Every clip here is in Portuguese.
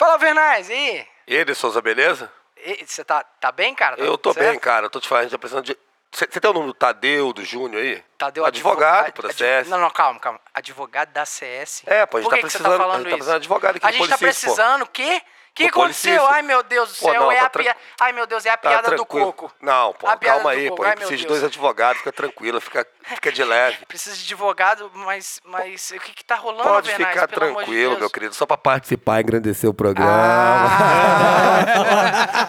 Fala, Vernais, e aí? E aí, De Souza, beleza? Você tá, tá bem, cara? Tá eu tô certo? bem, cara. Eu tô te falando, a gente tá precisando de. Você tem o nome do Tadeu, do Júnior aí? Tadeu Advogado advo- da CS. Não, não, calma, calma. Advogado da CS. É, pô, a gente Por tá que que você precisando. tá a gente tá precisando de advogado aqui A gente tá Policista, pô. precisando o quê? O que aconteceu? Ai, meu Deus do Pô, céu, não, é tá a piada. Ai, meu Deus, é a Tá piada do coco. Não, pô, calma aí, coco. pô. Ai, precisa de dois advogados, fica tranquila, fica, fica de leve. Precisa de advogado, mas, mas o que que tá rolando, Pode ficar de tranquilo, Deus. meu querido, só pra participar e engrandecer o programa. Ah.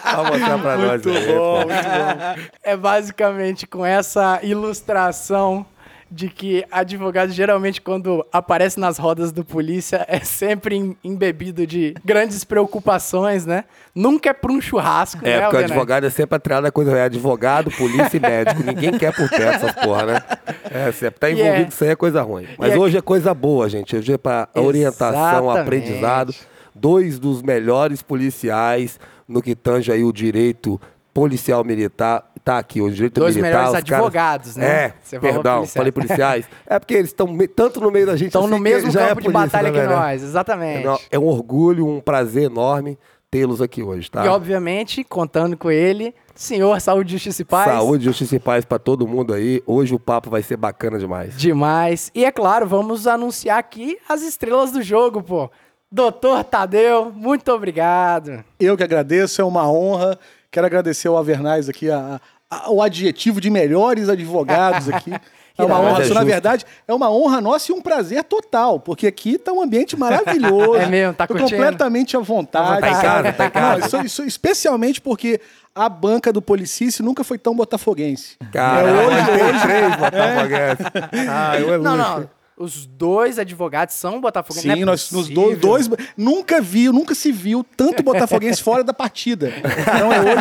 Vai mostrar pra nós Muito aí, bom, pô. muito bom. É basicamente com essa ilustração de que advogado geralmente quando aparece nas rodas do polícia é sempre em- embebido de grandes preocupações, né? Nunca é pra um churrasco, É, né, porque o advogado é sempre atrás da coisa. É advogado, polícia e médico. Ninguém quer por perto essas porra, né? É, sempre tá E envolvido, é- isso aí é coisa ruim. Mas é- hoje é coisa boa, gente. Hoje é pra orientação, aprendizado. Dois dos melhores policiais no que tange aí o direito policial militar. Tá aqui, o direito Dois militar. melhores os advogados, né? É, Você perdão, policiais. falei policiais. É porque eles estão tanto no meio da gente Estão assim no mesmo já campo é de polícia, batalha né, que velho? nós, exatamente. É um orgulho, um prazer enorme tê-los aqui hoje, tá? E obviamente, contando com ele, senhor Saúde, Justiça e Paz. Saúde, justiça e paz pra todo mundo aí. Hoje o papo vai ser bacana demais. Demais. E é claro, vamos anunciar aqui as estrelas do jogo, pô. Doutor Tadeu, muito obrigado. Eu que agradeço, é uma honra. Quero agradecer ao Avernais aqui, a, a- o adjetivo de melhores advogados aqui. É uma honra, é isso, na verdade, é uma honra nossa e um prazer total, porque aqui tá um ambiente maravilhoso. É mesmo, tá Tô curtindo? completamente à vontade. Tá em casa, tá em casa. Não, isso, isso especialmente porque a banca do Policice nunca foi tão botafoguense. Cara, É, hoje hoje- tem três botafoguenses. Ah, eu é Não, luxo. não. Os dois advogados são botafoguenses. Sim, é nós nos dois, dois. Nunca vi, nunca se viu tanto botafoguense fora da partida. Então é hoje,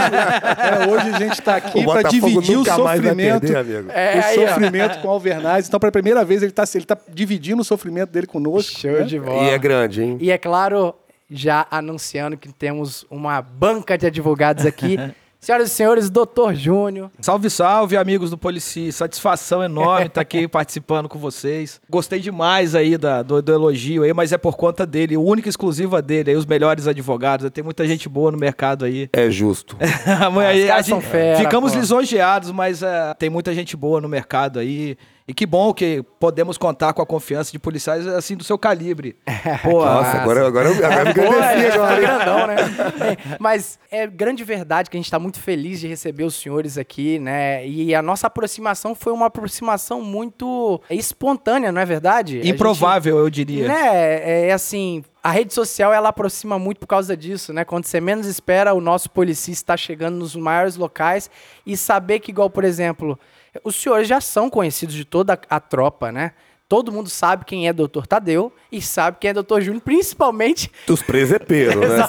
é, hoje a gente está aqui O para dividir o sofrimento. perder, amigo. É, o aí, ó. sofrimento com o Alvernaz. Então, pela primeira vez, ele está ele tá dividindo o sofrimento dele conosco. Show né? de bola. E é grande, hein? E é claro, já anunciando que temos uma banca de advogados aqui. Senhoras e senhores, doutor Júnior. Salve, salve, amigos do Polici. Satisfação enorme estar aqui participando com vocês. Gostei demais aí da, do, do elogio aí, mas é por conta dele, o único exclusiva dele, aí, os melhores advogados. Tem muita gente boa no mercado aí. É justo. Mas aí a gente- fera, ficamos pô. lisonjeados, mas é, tem muita gente boa no mercado aí. E que bom que podemos contar com a confiança de policiais assim do seu calibre. Pô, Nossa, agora, agora, eu- agora eu me agradeci é, agora. né? É, Mas é grande verdade que a gente está muito feliz de receber os senhores aqui, né? E a nossa aproximação foi uma aproximação muito espontânea, não é verdade? A gente- improvável, eu diria. Né, é, é assim, a rede social ela aproxima muito por causa disso, né? Quando você menos espera, o nosso policista está chegando nos maiores locais e saber que, igual, por exemplo, os senhores já são conhecidos de toda a, a tropa, né? Todo mundo sabe quem é Dr. Tadeu e sabe quem é Dr. Júnior, principalmente Dos presepeiros, né?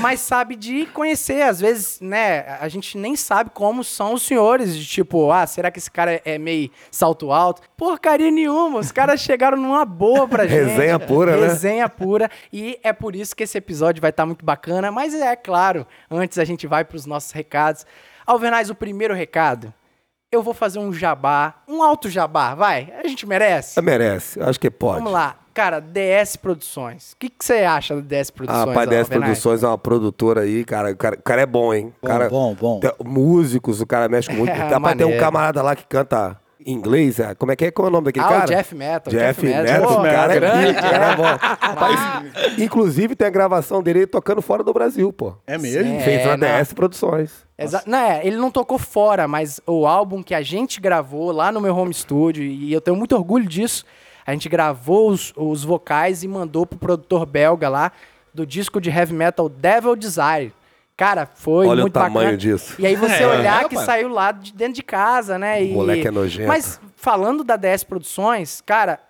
Mas sabe de conhecer. Às vezes, né, a gente nem sabe como são os senhores. De tipo, ah, será que esse cara é meio salto alto? Porcaria nenhuma. Os caras chegaram numa boa pra gente. Resenha pura, né? Resenha pura. E é por isso que esse episódio vai estar muito bacana. Mas é claro, antes a gente vai pros nossos recados. Alvernaz, o primeiro recado. Eu vou fazer um jabá, um alto jabá, vai. A gente merece? Merece, acho que pode. Vamos lá. Cara, DS Produções. O que você acha da DS Produções? Ah, pai 10 Alvernaz? Produções é uma produtora aí, cara. O cara, o cara é bom, hein? Bom, cara, bom, bom. tem músicos, o cara mexe com muito. É, Dá pra ter um camarada lá que canta inglês. é, Como é que é? Qual é o nome daquele Ah, cara? o Jeff Metal. Jeff, Jeff Metal, Pô, o cara é grande, pica, cara é bom. Rapaz, inclusive tem a gravação dele tocando fora do Brasil, pô. É mesmo? Fez É, na não. DS Produções. Exa não, é, ele não tocou fora, mas o álbum que a gente gravou lá no meu home studio, e eu tenho muito orgulho disso, a gente gravou os, os vocais e mandou pro produtor belga lá do disco de heavy metal Devil Desire. Cara, foi Olha o muito tamanho bacana. disso. E aí você É, olhar é, que mano. saiu lá de dentro de casa, né? E... moleque é nojento. Mas falando da DS Produções, cara,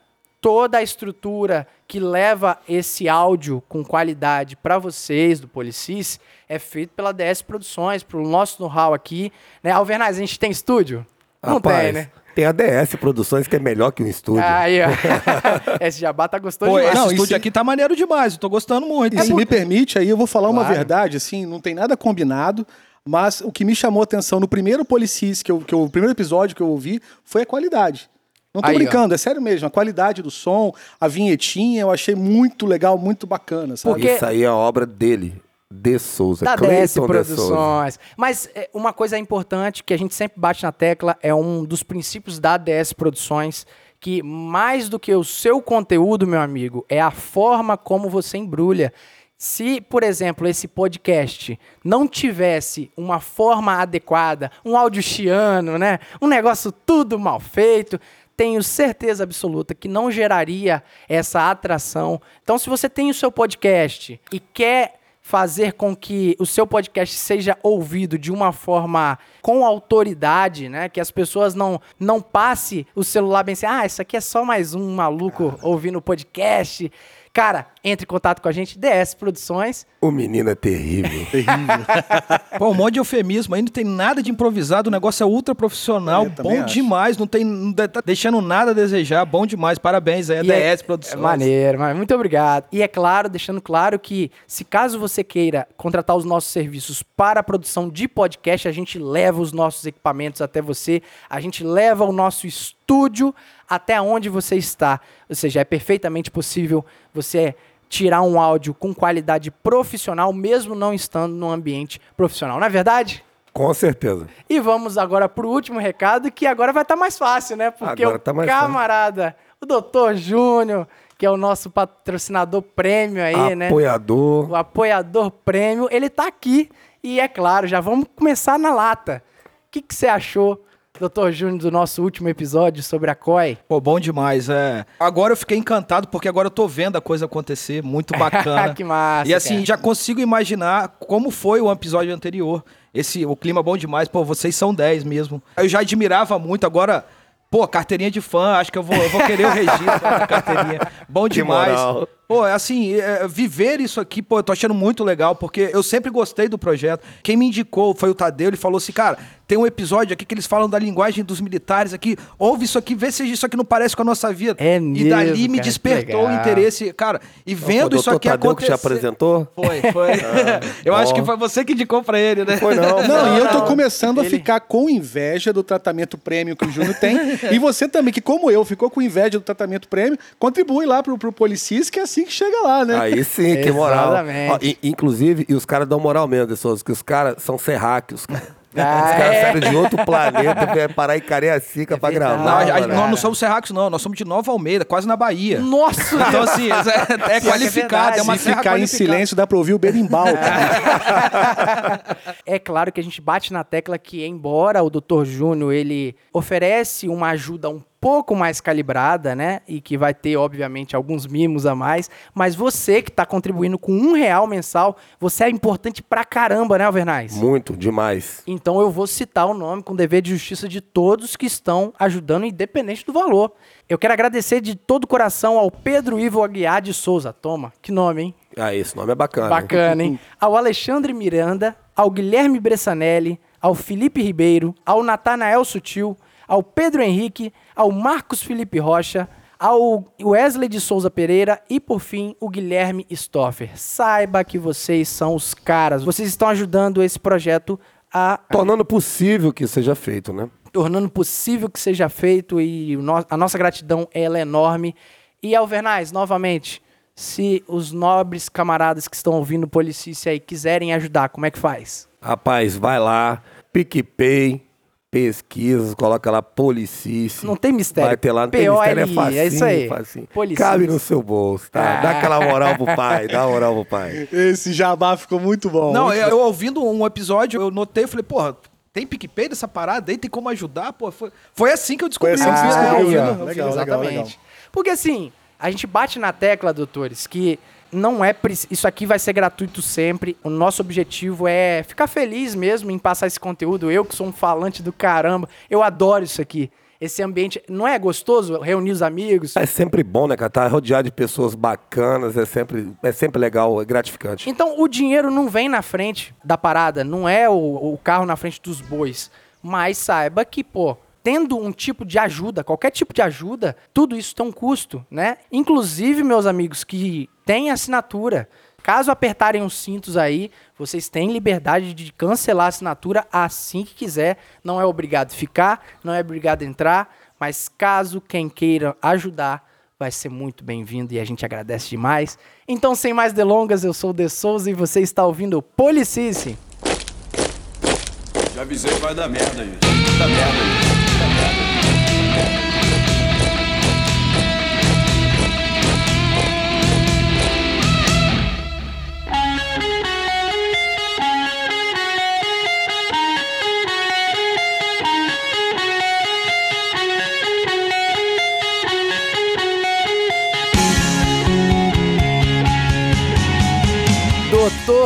toda a estrutura que leva esse áudio com qualidade para vocês do Policis é feito pela DS Produções, pro nosso know-how aqui, né? Alvernaz, a gente tem estúdio? Não Rapaz, tem, né? Tem a DS Produções que é melhor que um estúdio. Aí, ó. esse jabá tá gostoso Pô, demais. esse Não, e estúdio se- aqui tá maneiro demais, eu tô gostando muito. E se me permite, aí eu vou falar uma Claro. verdade, assim, não tem nada combinado, mas o que me chamou a atenção no primeiro Policis, que eu, que eu- o primeiro episódio que eu ouvi, foi a qualidade. Não tô Aí, ó. brincando, é sério mesmo. A qualidade do som, a vinhetinha, eu achei muito legal, muito bacana, sabe? Porque- Isso aí é obra dele, de Souza. da Cleiton de Souza. Produções. Mas é, uma coisa importante que a gente sempre bate na tecla é um dos princípios da DS Produções, que mais do que o seu conteúdo, meu amigo, é a forma como você embrulha. Se, por exemplo, esse podcast não tivesse uma forma adequada, um áudio chiano, né? Um negócio tudo mal feito, tenho certeza absoluta que não geraria essa atração. Então, se você tem o seu podcast e quer fazer com que o seu podcast seja ouvido de uma forma com autoridade, né? Que as pessoas não não passe o celular bem assim, ah, isso aqui é só mais um maluco ouvindo o podcast. Cara, entre em contato com a gente, DS Produções. O menino é terrível. Pô, um monte de eufemismo, aí não tem nada de improvisado, o negócio é ultra profissional, É, bom acho. demais, não tem, não tá deixando nada a desejar, bom demais, parabéns aí, a E é- DS Produções. É maneiro, mas muito obrigado. E é claro, deixando claro que se caso você queira contratar os nossos serviços para a produção de podcast, a gente leva os nossos equipamentos até você, a gente leva o nosso estúdio até onde você está. Ou seja, é perfeitamente possível você tirar um áudio com qualidade profissional, mesmo não estando num ambiente profissional. Não é verdade? Com certeza. E vamos agora pro último recado, que agora vai estar mais fácil, né? Porque Agora o tá mais fácil. camarada, o doutor Júnior, que é o nosso patrocinador prêmio aí, né? Apoiador. O apoiador prêmio, ele tá aqui. E é claro, já vamos começar na lata. O que que você achou, doutor Júnior, do nosso último episódio sobre a COI? Pô, bom demais, é. Agora eu fiquei encantado porque agora eu tô vendo a coisa acontecer, muito bacana. Que massa, E assim, cara. já consigo imaginar como foi o episódio anterior. Esse, o clima bom demais, pô, vocês são 10 mesmo. Eu já admirava muito, agora, pô, carteirinha de fã, acho que eu vou, eu vou querer o registro da carteirinha. Bom Que demais. Pô, é assim, é, viver isso aqui, pô, eu tô achando muito legal, porque eu sempre gostei do projeto. Quem me indicou foi o Tadeu, ele falou assim, cara, tem um episódio aqui que eles falam da linguagem dos militares aqui, ouve isso aqui, vê se isso aqui não parece com a nossa vida. É e dali mesmo, me cara, que despertou o interesse, cara, e vendo o isso aqui Tadeu que acontecer... te apresentou? Foi, foi. eu acho que foi você que indicou pra ele, né? Foi não. Não, e eu tô não. começando a Ele- ficar com inveja do tratamento prêmio que o Júnior tem. e você também, que como eu, ficou com inveja do tratamento prêmio, contribui lá pro, pro Policis, que é assim que chega lá, né? Aí sim, que moral. Ó, i- inclusive, e os caras dão moral mesmo, Souza, que os caras são serráqueos, cara. Ah, os caras é? saíram de outro planeta, vieram parar em Cariacica pra verdade. Não, gravar. a- nós não somos serracos, não. Nós somos de Nova Almeida, quase na Bahia. Nossa! Então, assim, é, é qualificado, é uma Se serra ficar em silêncio, dá pra ouvir o berimbau. cara. É claro que a gente bate na tecla que, embora o Dr. Júnior ele oferece uma ajuda um pouco mais calibrada, né? E que vai ter, obviamente, alguns mimos a mais. Mas você que está contribuindo com um real mensal, você é importante pra caramba, né, Alvernais? Muito, demais. Então eu vou citar o nome com dever de justiça de todos que estão ajudando, independente do valor. Eu quero agradecer de todo o coração ao Pedro Ivo Aguiar de Souza. Toma, que nome, hein? Ah, esse nome é bacana. Bacana, hein? Ao Alexandre Miranda, ao Guilherme Bressanelli, ao Felipe Ribeiro, ao Natanael Sutil, ao Pedro Henrique, ao Marcos Felipe Rocha, ao Wesley de Souza Pereira e, por fim, o Guilherme Stoffer. Saiba que vocês são os caras. Vocês estão ajudando esse projeto a Tornando possível que seja feito, né? tornando possível que seja feito e a nossa gratidão ela é enorme. E Alvernais, novamente, se os nobres camaradas que estão ouvindo o Policice aí quiserem ajudar, como é que faz? Rapaz, vai lá, PicPay, pesquisa, coloca lá Policice. Não tem mistério. Vai ter lá, não tem mistério, é facinho, é isso aí. facinho. Policice. Cabe no seu bolso, tá? Dá Ah. aquela moral pro pai, dá moral pro pai. Esse jabá ficou muito bom. Não, eu, eu ouvindo um episódio, eu notei, falei, porra, tem PicPay dessa parada aí? Tem como ajudar? Pô, foi, foi assim que eu descobri. Foi assim que descobriu, eu fiz, eu Legal, legal, Exatamente. legal. Porque assim, a gente bate na tecla, doutores, que não é isso aqui vai ser gratuito sempre. O nosso objetivo é ficar feliz mesmo em passar esse conteúdo. Eu que sou um falante do caramba, eu adoro isso aqui. Esse ambiente não é gostoso reunir os amigos. É sempre bom, né, cara? Tá rodeado de pessoas bacanas, é sempre, é sempre legal, é gratificante. Então o dinheiro não vem na frente da parada, não é o, o carro na frente dos bois. Mas saiba que, pô, tendo um tipo de ajuda, qualquer tipo de ajuda, tudo isso tem um custo, né? Inclusive, meus amigos que têm assinatura, caso apertarem os cintos aí, vocês têm liberdade de cancelar a assinatura assim que quiser. Não é obrigado ficar, não é obrigado entrar. Mas caso quem queira ajudar, vai ser muito bem-vindo e a gente agradece demais. Então, sem mais delongas, eu sou o De Souza e você está ouvindo o Policice. Já avisei que vai dar merda, gente. Vai dar merda, gente.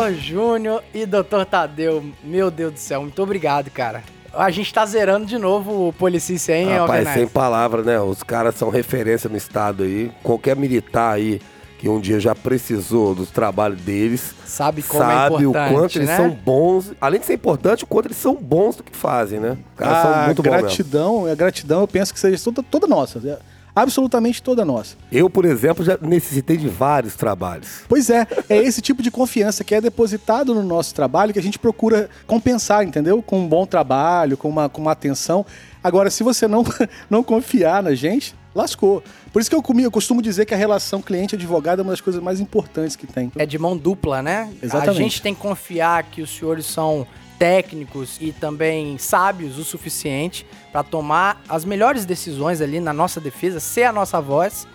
Doutor Júnior e Doutor Tadeu, meu Deus do céu, muito obrigado, cara. A gente tá zerando de novo o Policice, hein, Rapaz, Alvernaz? sem palavras, né? Os caras são referência no estado aí. Qualquer militar aí que um dia já precisou dos trabalhos deles, Sabe como é sabe o importante, quanto eles né? são bons. Além de ser importante, o quanto eles são bons do que fazem, né? Os caras são a muito bons mesmo. gratidão, a gratidão eu penso que seja toda, toda nossa. Absolutamente toda nossa. Eu, por exemplo, já necessitei de vários trabalhos. Pois é, é esse tipo de confiança que é depositado no nosso trabalho que a gente procura compensar, entendeu? Com um bom trabalho, com uma, com uma atenção. Agora, se você não, não confiar na gente, lascou. Por isso que eu, comi, eu costumo dizer que a relação cliente-advogado é uma das coisas mais importantes que tem. É de mão dupla, né? Exatamente. A gente tem que confiar que os senhores são técnicos e também sábios o suficiente para tomar as melhores decisões ali na nossa defesa, ser a nossa voz.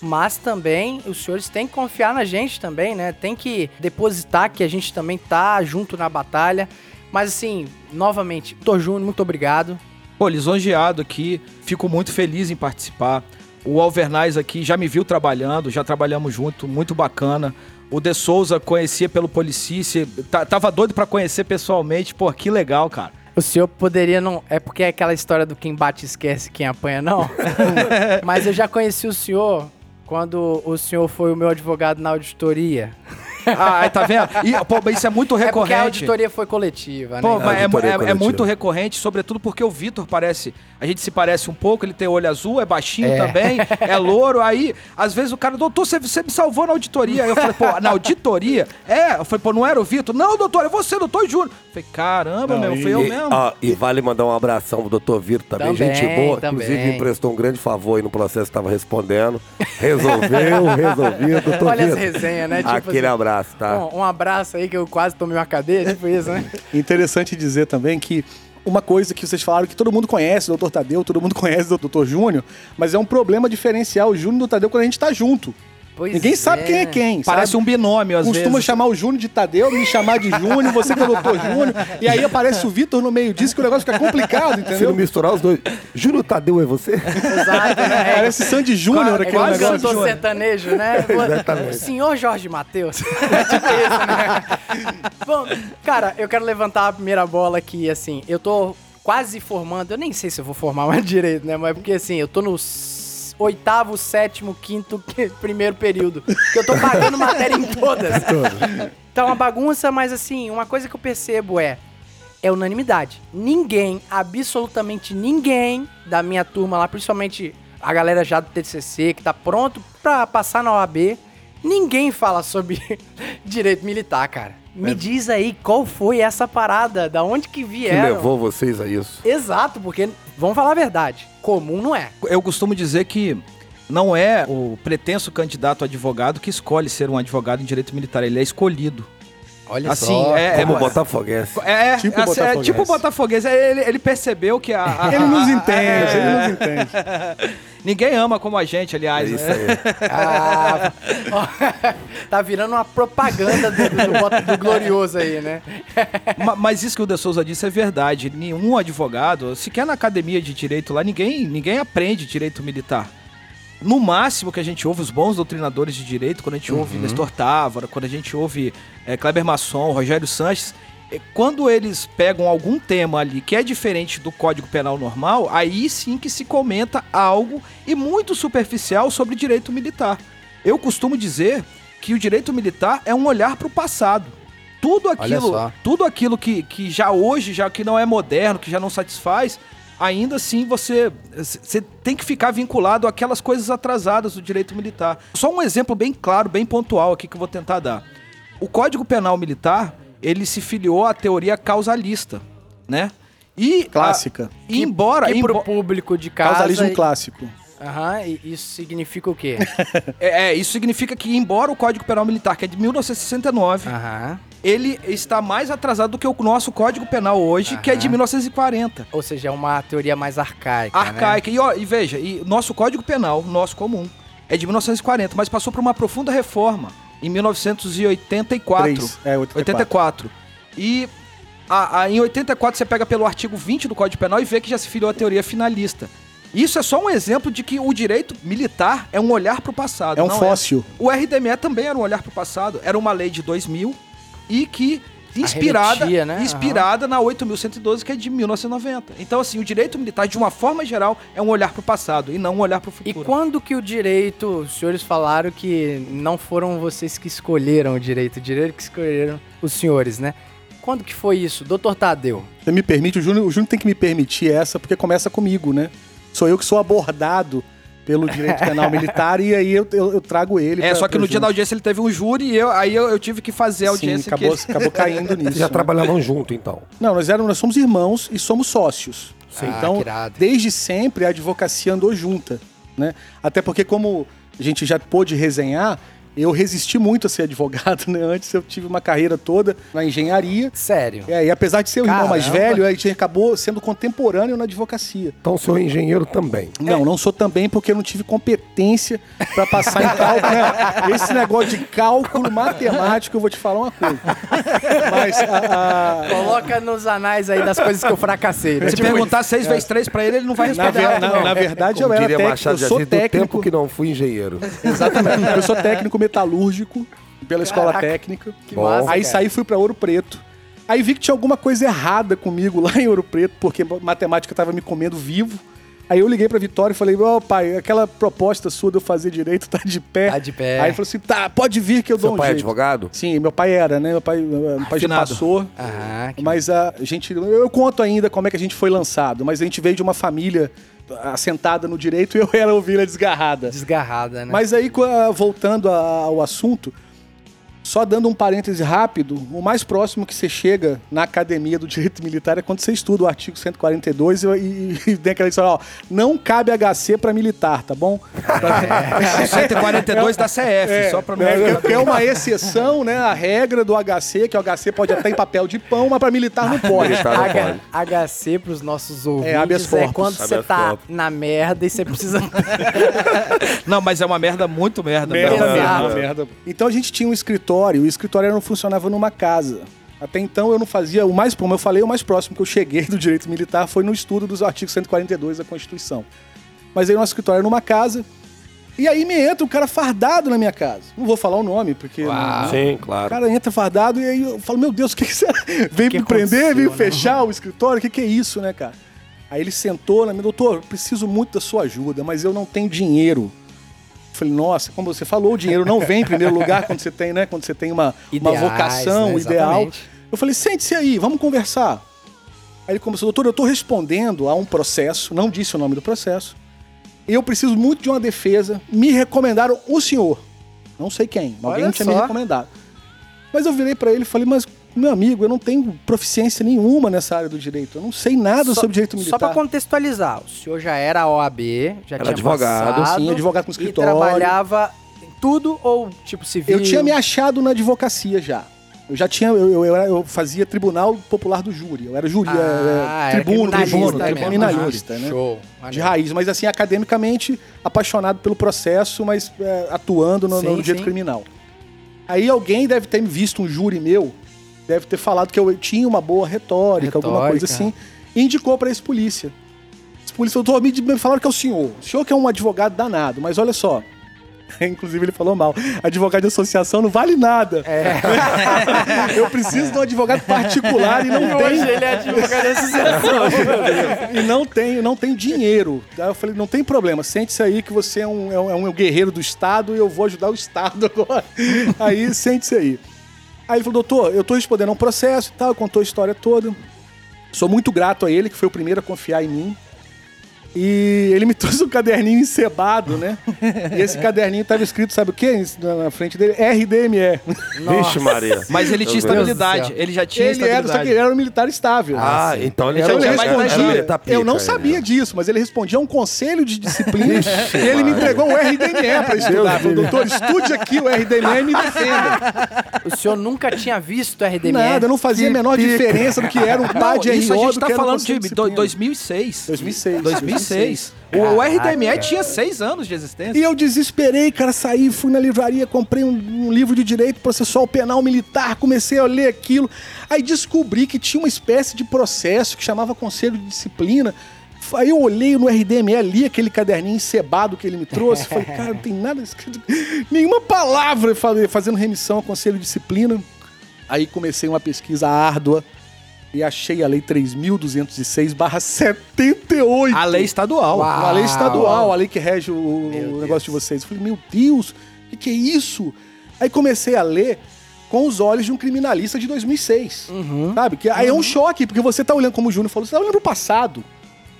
Mas também os senhores têm que confiar na gente também, né? Tem que depositar que a gente também tá junto na batalha. Mas assim, novamente, Doutor Júnior, muito obrigado. Pô, lisonjeado aqui, fico muito feliz em participar. O Alvernaz aqui já me viu trabalhando, já trabalhamos junto, muito bacana. O De Souza conhecia pelo Policice, tá- tava doido pra conhecer pessoalmente. Pô, que legal, cara. O senhor poderia não. É porque é aquela história do quem bate esquece, quem apanha não. Mas eu já conheci o senhor quando o senhor foi o meu advogado na auditoria. Ah, tá vendo? E, pô, mas isso é muito É porque a recorrente. auditoria foi coletiva, né? Pô, mas é, é- é muito recorrente, sobretudo porque o Vitor parece. A gente se parece um pouco, ele tem olho azul, é baixinho É. também, é louro. Aí, às vezes o cara, doutor, você, você me salvou na auditoria. Aí eu falei, pô, na auditoria? É. Eu falei, pô, não era o Vitor? Não, doutor, é você, doutor Júnior. Eu falei, caramba, Não, meu, e- foi eu e, mesmo. ó, e vale mandar um abração pro doutor Vitor também, Também, gente boa. também. Inclusive, me prestou um grande favor aí no processo que estava respondendo. Resolveu, resolvido, doutor Olha as Vitor. resenhas, né? Tipo Aquele assim, abraço, tá? Um, um abraço aí que eu quase tomei uma cadeia, tipo isso, né? Interessante dizer também que uma coisa que vocês falaram que todo mundo conhece o Dr. Tadeu, todo mundo conhece o Dr. Júnior, mas é um problema diferencial o Júnior do Tadeu quando a gente tá junto. Pois Ninguém sabe quem é quem. Parece sabe? um binômio, às Costuma vezes. chamar o Júnior de Tadeu, me chamar de Júnior, você que é o Dr. Júnior. E aí aparece o Vitor no meio disso, que o negócio fica complicado, Se não entendeu? misturar os dois. Júnior Tadeu é você? Exato, né? É, Parece Sandy Júnior é aquele igual negócio. cantor sertanejo, né? Exatamente. O senhor Jorge Matheus. tipo isso, né? Bom, cara, eu quero levantar a primeira bola aqui, assim, eu tô quase formando, eu nem sei se eu vou formar mais direito, né? Mas porque, assim, eu tô no oitavo, sétimo, quinto, que- primeiro período. Que eu tô pagando matéria em todas. Tá uma bagunça, mas assim, uma coisa que eu percebo é é unanimidade. Ninguém, absolutamente ninguém da minha turma lá, principalmente a galera já do TCC, que tá pronto pra passar na OAB, ninguém fala sobre direito militar, cara. Me diz aí qual foi essa parada, da onde que Que vieram. levou vocês a isso? Exato, porque, vamos falar a verdade, comum não é. Eu costumo dizer que não é o pretenso candidato a advogado que escolhe ser um advogado em direito militar, ele é escolhido. Olha Assim, só. é- Como é- Botafoguense. É, Tipo é, assim, é tipo botafoguense. Ele, ele percebeu que a, a- Ele nos a- entende, é, ele nos entende. Ninguém ama como a gente, É aliás. isso né? aí. Ah, tá virando uma propaganda do, do, bota- do glorioso aí, né? Ma- Mas isso que o De Souza disse é verdade. Nenhum advogado, sequer na academia de direito lá, ninguém, ninguém aprende direito militar. No máximo que a gente ouve os bons doutrinadores de direito, quando a gente ouve Nestor Távora, quando a gente ouve eh, Kleber Masson, Rogério Sanches, quando eles pegam algum tema ali que é diferente do Código Penal normal, aí sim que se comenta algo e muito superficial sobre direito militar. Eu costumo dizer que o direito militar é um olhar para o passado. Tudo aquilo, tudo aquilo que, que já hoje, já que não é moderno, que já não satisfaz, ainda assim você, você tem que ficar vinculado àquelas coisas atrasadas do direito militar. Só um exemplo bem claro, bem pontual aqui que eu vou tentar dar. O Código Penal Militar, ele se filiou à teoria causalista, né? E, Clássica. a- e embora. que pro embo- público de casa... Causalismo e- clássico. Aham, e isso significa o quê? é, é, isso significa que, embora o Código Penal Militar, que é de 1969, Aham. ele está mais atrasado do que o nosso Código Penal hoje, que é de Aham. 1940. Ou seja, é uma teoria mais arcaica, né? Arcaica. E, ó, e veja, e nosso Código Penal, nosso comum, é de 1940, mas passou por uma profunda reforma em 1984. Três. É, 84. 84. E a- a- em 84 você pega pelo artigo 20 do Código Penal e vê que já se filiou a teoria finalista. Isso é só um exemplo de que o direito militar é um olhar para o passado. É um não fóssil. O RDME também era um olhar para o passado. Era uma lei de 2000 e que inspirada, né? inspirada na 8.112, que é de 1990. Então, assim, o direito militar, de uma forma geral, é um olhar para o passado e não um olhar para o E futuro. quando que o direito, os senhores falaram que não foram vocês que escolheram o direito, o direito que escolheram os senhores, né? Quando que foi isso? Doutor Tadeu. Você me permite, o Júnior, o Júnior tem que me permitir essa, porque começa comigo, né? Sou eu que sou abordado pelo direito penal militar e aí eu, eu- eu trago ele. É, pra- só que no dia da audiência ele teve um júri e eu, aí eu, eu tive que fazer a Sim, audiência que acabou, ele- acabou caindo nisso. Já né? trabalhavam junto, então. Não, nós, éramos, nós somos irmãos e somos sócios. Sim. Ah, Então, que irado. desde sempre a advocacia andou junta, né? Até porque como a gente já pôde resenhar, eu resisti muito a ser advogado, né? Antes eu tive uma carreira toda na engenharia. Sério. É, e apesar de ser o irmão mais velho, a gente acabou sendo contemporâneo na advocacia. Então o senhor é engenheiro também. Não, não sou também porque eu não tive competência pra passar em cálculo. né? Esse negócio de cálculo matemático, eu vou te falar uma coisa. Mas a- a- Coloca nos anais aí das coisas que eu fracassei. né? Se Tipo, perguntar 6 vezes 3 pra ele, ele não vai na, responder. ver- na- não. na verdade, eu Como era diria técnico, Machado eu sou do tempo técnico. que não fui engenheiro. Exatamente. Eu sou técnico metalúrgico pela escola Caraca, técnica. que Bom. massa, Aí cara. saí e fui pra Ouro Preto. Aí vi que tinha alguma coisa errada comigo lá em Ouro Preto, porque matemática tava me comendo vivo. Aí eu liguei pra Vitória e falei, ó pai, aquela proposta sua de eu fazer direito tá de pé. Tá de pé. Aí ele falou assim, tá, pode vir que eu Seu dou um pai é jeito. advogado? Sim, meu pai era, né? Meu pai, meu pai já passou. Ah, que Mas a gente. Eu conto ainda como é que a gente foi lançado, mas a gente veio de uma família assentada no direito e eu era a ovelha desgarrada. desgarrada, né? Mas aí, ah, voltando ao assunto, só dando um parêntese rápido, o mais próximo que você chega na academia do direito militar é quando você estuda o artigo 142 e, e, e tem aquela história, ó, não cabe HC para militar, tá bom? É 142 da CF, só pra não É, que é uma exceção, né? A regra do HC, que o HC pode até em papel de pão, mas para militar não pode. Militar não H- pode. HC pros nossos ouvintes É, habeas é, corpus. quando você tá corpus. na merda e você precisa... Não, mas é uma merda muito merda. Merda. Exato. merda, merda. Então a gente tinha um escritório, o escritório não funcionava numa casa. Até então eu não fazia, o mais, como eu falei, o mais próximo que eu cheguei do direito militar foi no estudo dos artigos 142 da Constituição. Mas aí o nosso escritório era numa casa, e aí me entra um cara fardado na minha casa. Não vou falar o nome, porque... não- Sim, o claro. cara entra fardado e aí eu falo, meu Deus, o que, que você veio que me prender, veio né? fechar o escritório? O que, que é isso, né, cara? Aí ele sentou na minha, doutor, preciso muito da sua ajuda, mas eu não tenho dinheiro. Eu falei, nossa, como você falou, o dinheiro não vem em primeiro lugar quando você tem, né? Quando você tem uma, uma Ideais, vocação né? ideal. Eu falei, sente-se aí, vamos conversar. Aí ele começou, doutor, eu estou respondendo a um processo, não disse o nome do processo. Eu preciso muito de uma defesa. Me recomendaram o senhor. Não sei quem. Alguém Olha tinha me recomendado. Mas eu virei pra ele e falei, mas, meu amigo, eu não tenho proficiência nenhuma nessa área do direito. Eu não sei nada Só- sobre direito Só militar. pra contextualizar, o senhor já era OAB, já Era tinha advogado, passado, sim, advogado com E escritório. trabalhava em tudo ou tipo civil? Eu tinha me achado na advocacia já. Eu já tinha, eu, eu, eu fazia Tribunal Popular do Júri. Eu era júri, Ah, é, é, era tribuno, criminalista tribuno, né? Show. De raiz, mas assim, academicamente apaixonado pelo processo, mas é, atuando no, no Sim, direito sim. criminal. Aí alguém deve ter visto um júri meu, deve ter falado que eu tinha uma boa retórica, alguma Retórica. coisa assim, e indicou pra esse polícia. Esse polícia falou, me, me falaram que é o senhor. O senhor que é um advogado danado, mas olha só. Inclusive ele falou mal. Advogado de associação não vale nada. É. Eu preciso de um advogado particular e não Hoje tem. ele é advogado de associação. E não tem, não tem dinheiro. Aí eu falei, não tem problema, sente-se aí que você é um, é um- é um guerreiro do Estado e eu vou ajudar o Estado agora. Aí, sente-se aí. Aí ele falou, doutor, eu tô respondendo a um processo e tal, contou a história toda. Sou muito grato a ele, que foi o primeiro a confiar em mim. E ele me trouxe um caderninho encebado, né? E esse caderninho tava escrito, sabe o quê? Na frente dele? RDME. Vixe, Maria. Mas ele tinha estabilidade. Ele já tinha Ele era, só que estabilidade. ele era um militar estável. Ah, então ele Então ele respondia. militar Eu não pica, sabia né? disso, mas ele respondia a um conselho de disciplina e ele me entregou um RDME pra estudar. Falou, doutor, estude aqui o RDME e me defenda. O senhor nunca tinha visto o RDME? Nada, não fazia a menor diferença do que era um Não, PAD isso a RO gente tá um falando de conselho do- disciplina. 2006. 2006. 2006. O, RDME tinha seis anos de existência. E eu desesperei, cara, saí, fui na livraria, comprei um, um livro de direito processual penal militar, comecei a ler aquilo. Aí descobri que tinha uma espécie de processo que chamava Conselho de Disciplina. Aí eu olhei no RDME, li aquele caderninho encebado que ele me trouxe. Falei, cara, não tem nada escrito, nenhuma palavra fa- fazendo remissão ao Conselho de Disciplina. Aí comecei uma pesquisa árdua e achei a Lei 3.206-78. A lei estadual. Uma lei estadual, a lei que rege o, o negócio de vocês. Eu falei, meu Deus, o que, que é isso? Aí comecei a ler com os olhos de um criminalista de 2006. Sabe? Que aí é um choque, porque você tá olhando, como o Júnior falou, você tá olhando pro passado.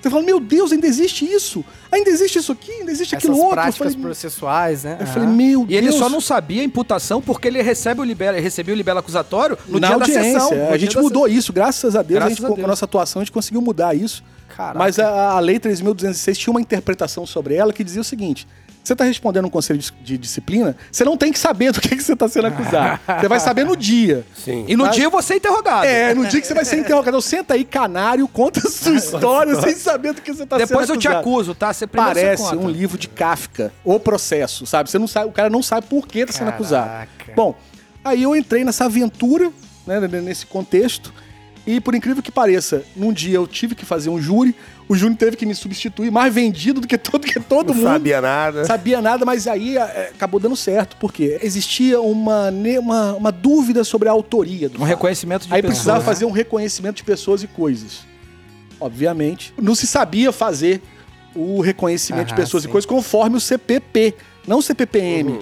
Você fala, meu Deus, ainda existe isso? Ainda existe isso aqui? Ainda existe Essas aquilo outro? Eu práticas falei, processuais, né? eu falei, meu E ele Deus. só não sabia a imputação porque ele recebe o libelo, recebia o libelo acusatório no na dia audiência. da sessão. no a gente mudou isso, graças a Deus. Graças a gente, a com Deus. a nossa atuação, a gente conseguiu mudar isso. Caraca. Mas a, a Lei 3.206 tinha uma interpretação sobre ela que dizia o seguinte: você está respondendo um conselho de, disciplina, você não tem que saber do que, que você está sendo acusado. você vai saber no dia. Sim. E no Mas- dia você é interrogado. É, no dia que você vai ser interrogado. Senta aí, canário, conta a sua história sem saber do que você está sendo Depois eu acusado. te acuso, tá? Você Parece você um livro de Kafka, o processo, sabe? Você não sabe, o cara não sabe por que tá sendo acusado. Bom, aí eu entrei nessa aventura, né, nesse contexto, e por incrível que pareça, num dia eu tive que fazer um júri, o júri teve que me substituir, mais vendido do que todo, que todo Não mundo. sabia nada. Sabia nada, mas aí é, acabou dando certo, porque existia uma, uma, uma dúvida sobre a autoria do Um reconhecimento de Aí pessoa, precisava né? fazer um reconhecimento de pessoas e coisas. Obviamente. Não se sabia fazer o reconhecimento de Ah, pessoas sim. e coisas conforme o CPP, não o CPPM.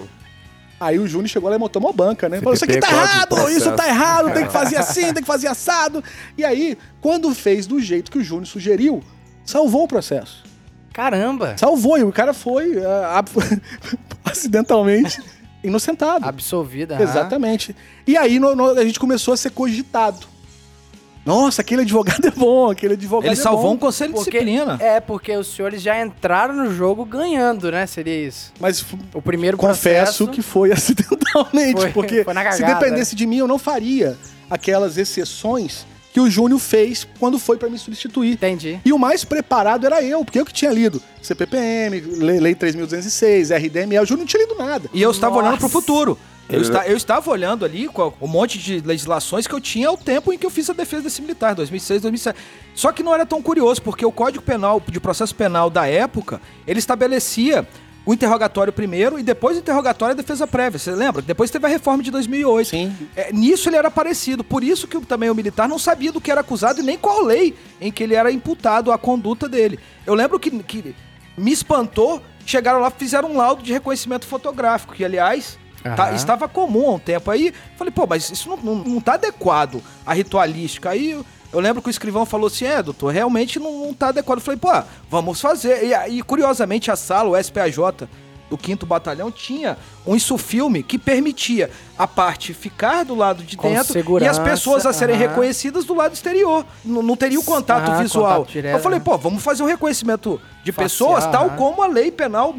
Aí o Júnior chegou lá e montou uma banca, né? Falou, isso aqui tá de errado, Processo." isso tá errado, tem que fazer assim, tem que fazer assado. E aí, quando fez do jeito que o Júnior sugeriu, salvou o processo. Caramba. Salvou, e o cara foi ah, ab- acidentalmente inocentado. Absolvida. aham. Exatamente. E aí no- no- a gente começou a ser cogitado. Nossa, aquele advogado é bom, aquele advogado Ele é salvou bom. um conselho de Porque, disciplina. é, porque os senhores já entraram no jogo ganhando, né? Seria isso. Mas O primeiro confesso processo... que foi acidentalmente, Foi- porque foi na se cagada, dependesse de mim, eu não faria aquelas exceções que o Júnior fez quando foi pra me substituir. Entendi. E o mais preparado era eu, porque eu que tinha lido CPPM, Lei, Lei 3.206, RDME, o Júnior não tinha lido nada. E eu estava olhando pro Nossa. futuro. Eu, Eu- esta- eu estava olhando ali com um monte de legislações que eu tinha ao tempo em que eu fiz a defesa desse militar, 2006, 2007. Só que não era tão curioso, porque o Código Penal, de processo penal da época, ele estabelecia o interrogatório primeiro e depois o interrogatório e a defesa prévia. Você lembra? Depois teve a reforma de 2008. Sim. É, nisso ele era parecido. Por isso que também o militar não sabia do que era acusado e nem qual lei em que ele era imputado a conduta dele. Eu lembro que, que me espantou, chegaram lá, fizeram um laudo de reconhecimento fotográfico, que aliás tá- estava comum há um tempo. Aí falei, pô, mas isso não, não, não tá adequado à ritualística. Aí eu, lembro que o escrivão falou assim: é, doutor, realmente não, não tá adequado. Eu falei, pô, vamos fazer. E, aí, curiosamente, a sala, o SPAJ do 5 Batalhão, tinha um insufilme que permitia a parte ficar do lado de Com dentro e as pessoas a serem aham. reconhecidas do lado exterior. N- não teria o contato Ah, visual. contato direto, eu falei, né? pô, vamos fazer um reconhecimento de Facial, pessoas, tal aham. como a lei penal.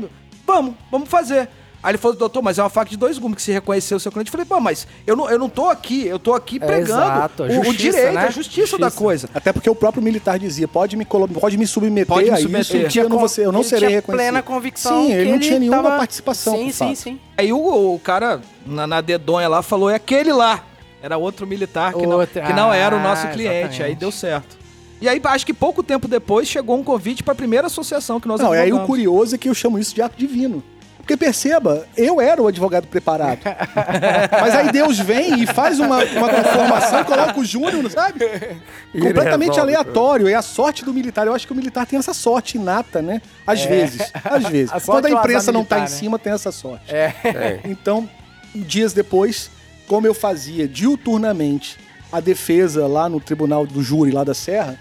Vamos, vamos fazer. Aí ele falou, doutor, mas é uma faca de dois gumes que se reconheceu o seu cliente. Eu falei, pô, mas eu não, eu não tô aqui, eu tô aqui É, pregando exato, a o, o justiça, direito, né? a justiça, da Justiça. coisa. Até porque o próprio militar dizia, pode me, colo- pode me submeter Pode me a submeter. isso, que eu não, ser- eu não Ele serei tinha reconhecido. plena convicção Sim, ele não tinha nenhuma tava- participação. Sim, o sim, sim. Aí o, o cara, na, na dedonha lá, falou, é aquele lá. Era outro militar que, não, Outro, que não era o ah, nosso cliente. exatamente. Aí deu certo. E aí, acho que pouco tempo depois, chegou um convite para a primeira associação que nós Não, e aí o curioso é que eu chamo isso de ato divino. Porque perceba, eu era o advogado preparado. Mas aí Deus vem e faz uma, uma conformação e coloca o Júnior, sabe? ele Completamente resolve aleatório. É a sorte do militar. Eu acho que o militar tem essa sorte inata, né? Às vezes. Às vezes. A Quando a é imprensa não tá em militar, né? cima, tem essa sorte. É. Então, dias depois, como eu fazia diuturnamente a defesa lá no tribunal do júri lá da Serra,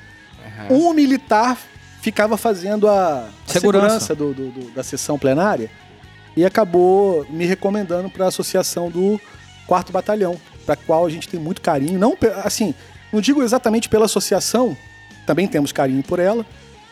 um militar ficava fazendo a, a Segurança. segurança, do- do- do- da sessão plenária e acabou me recomendando para a associação do quarto batalhão, para qual a gente tem muito carinho. Não, assim, não digo exatamente pela associação, também temos carinho por ela,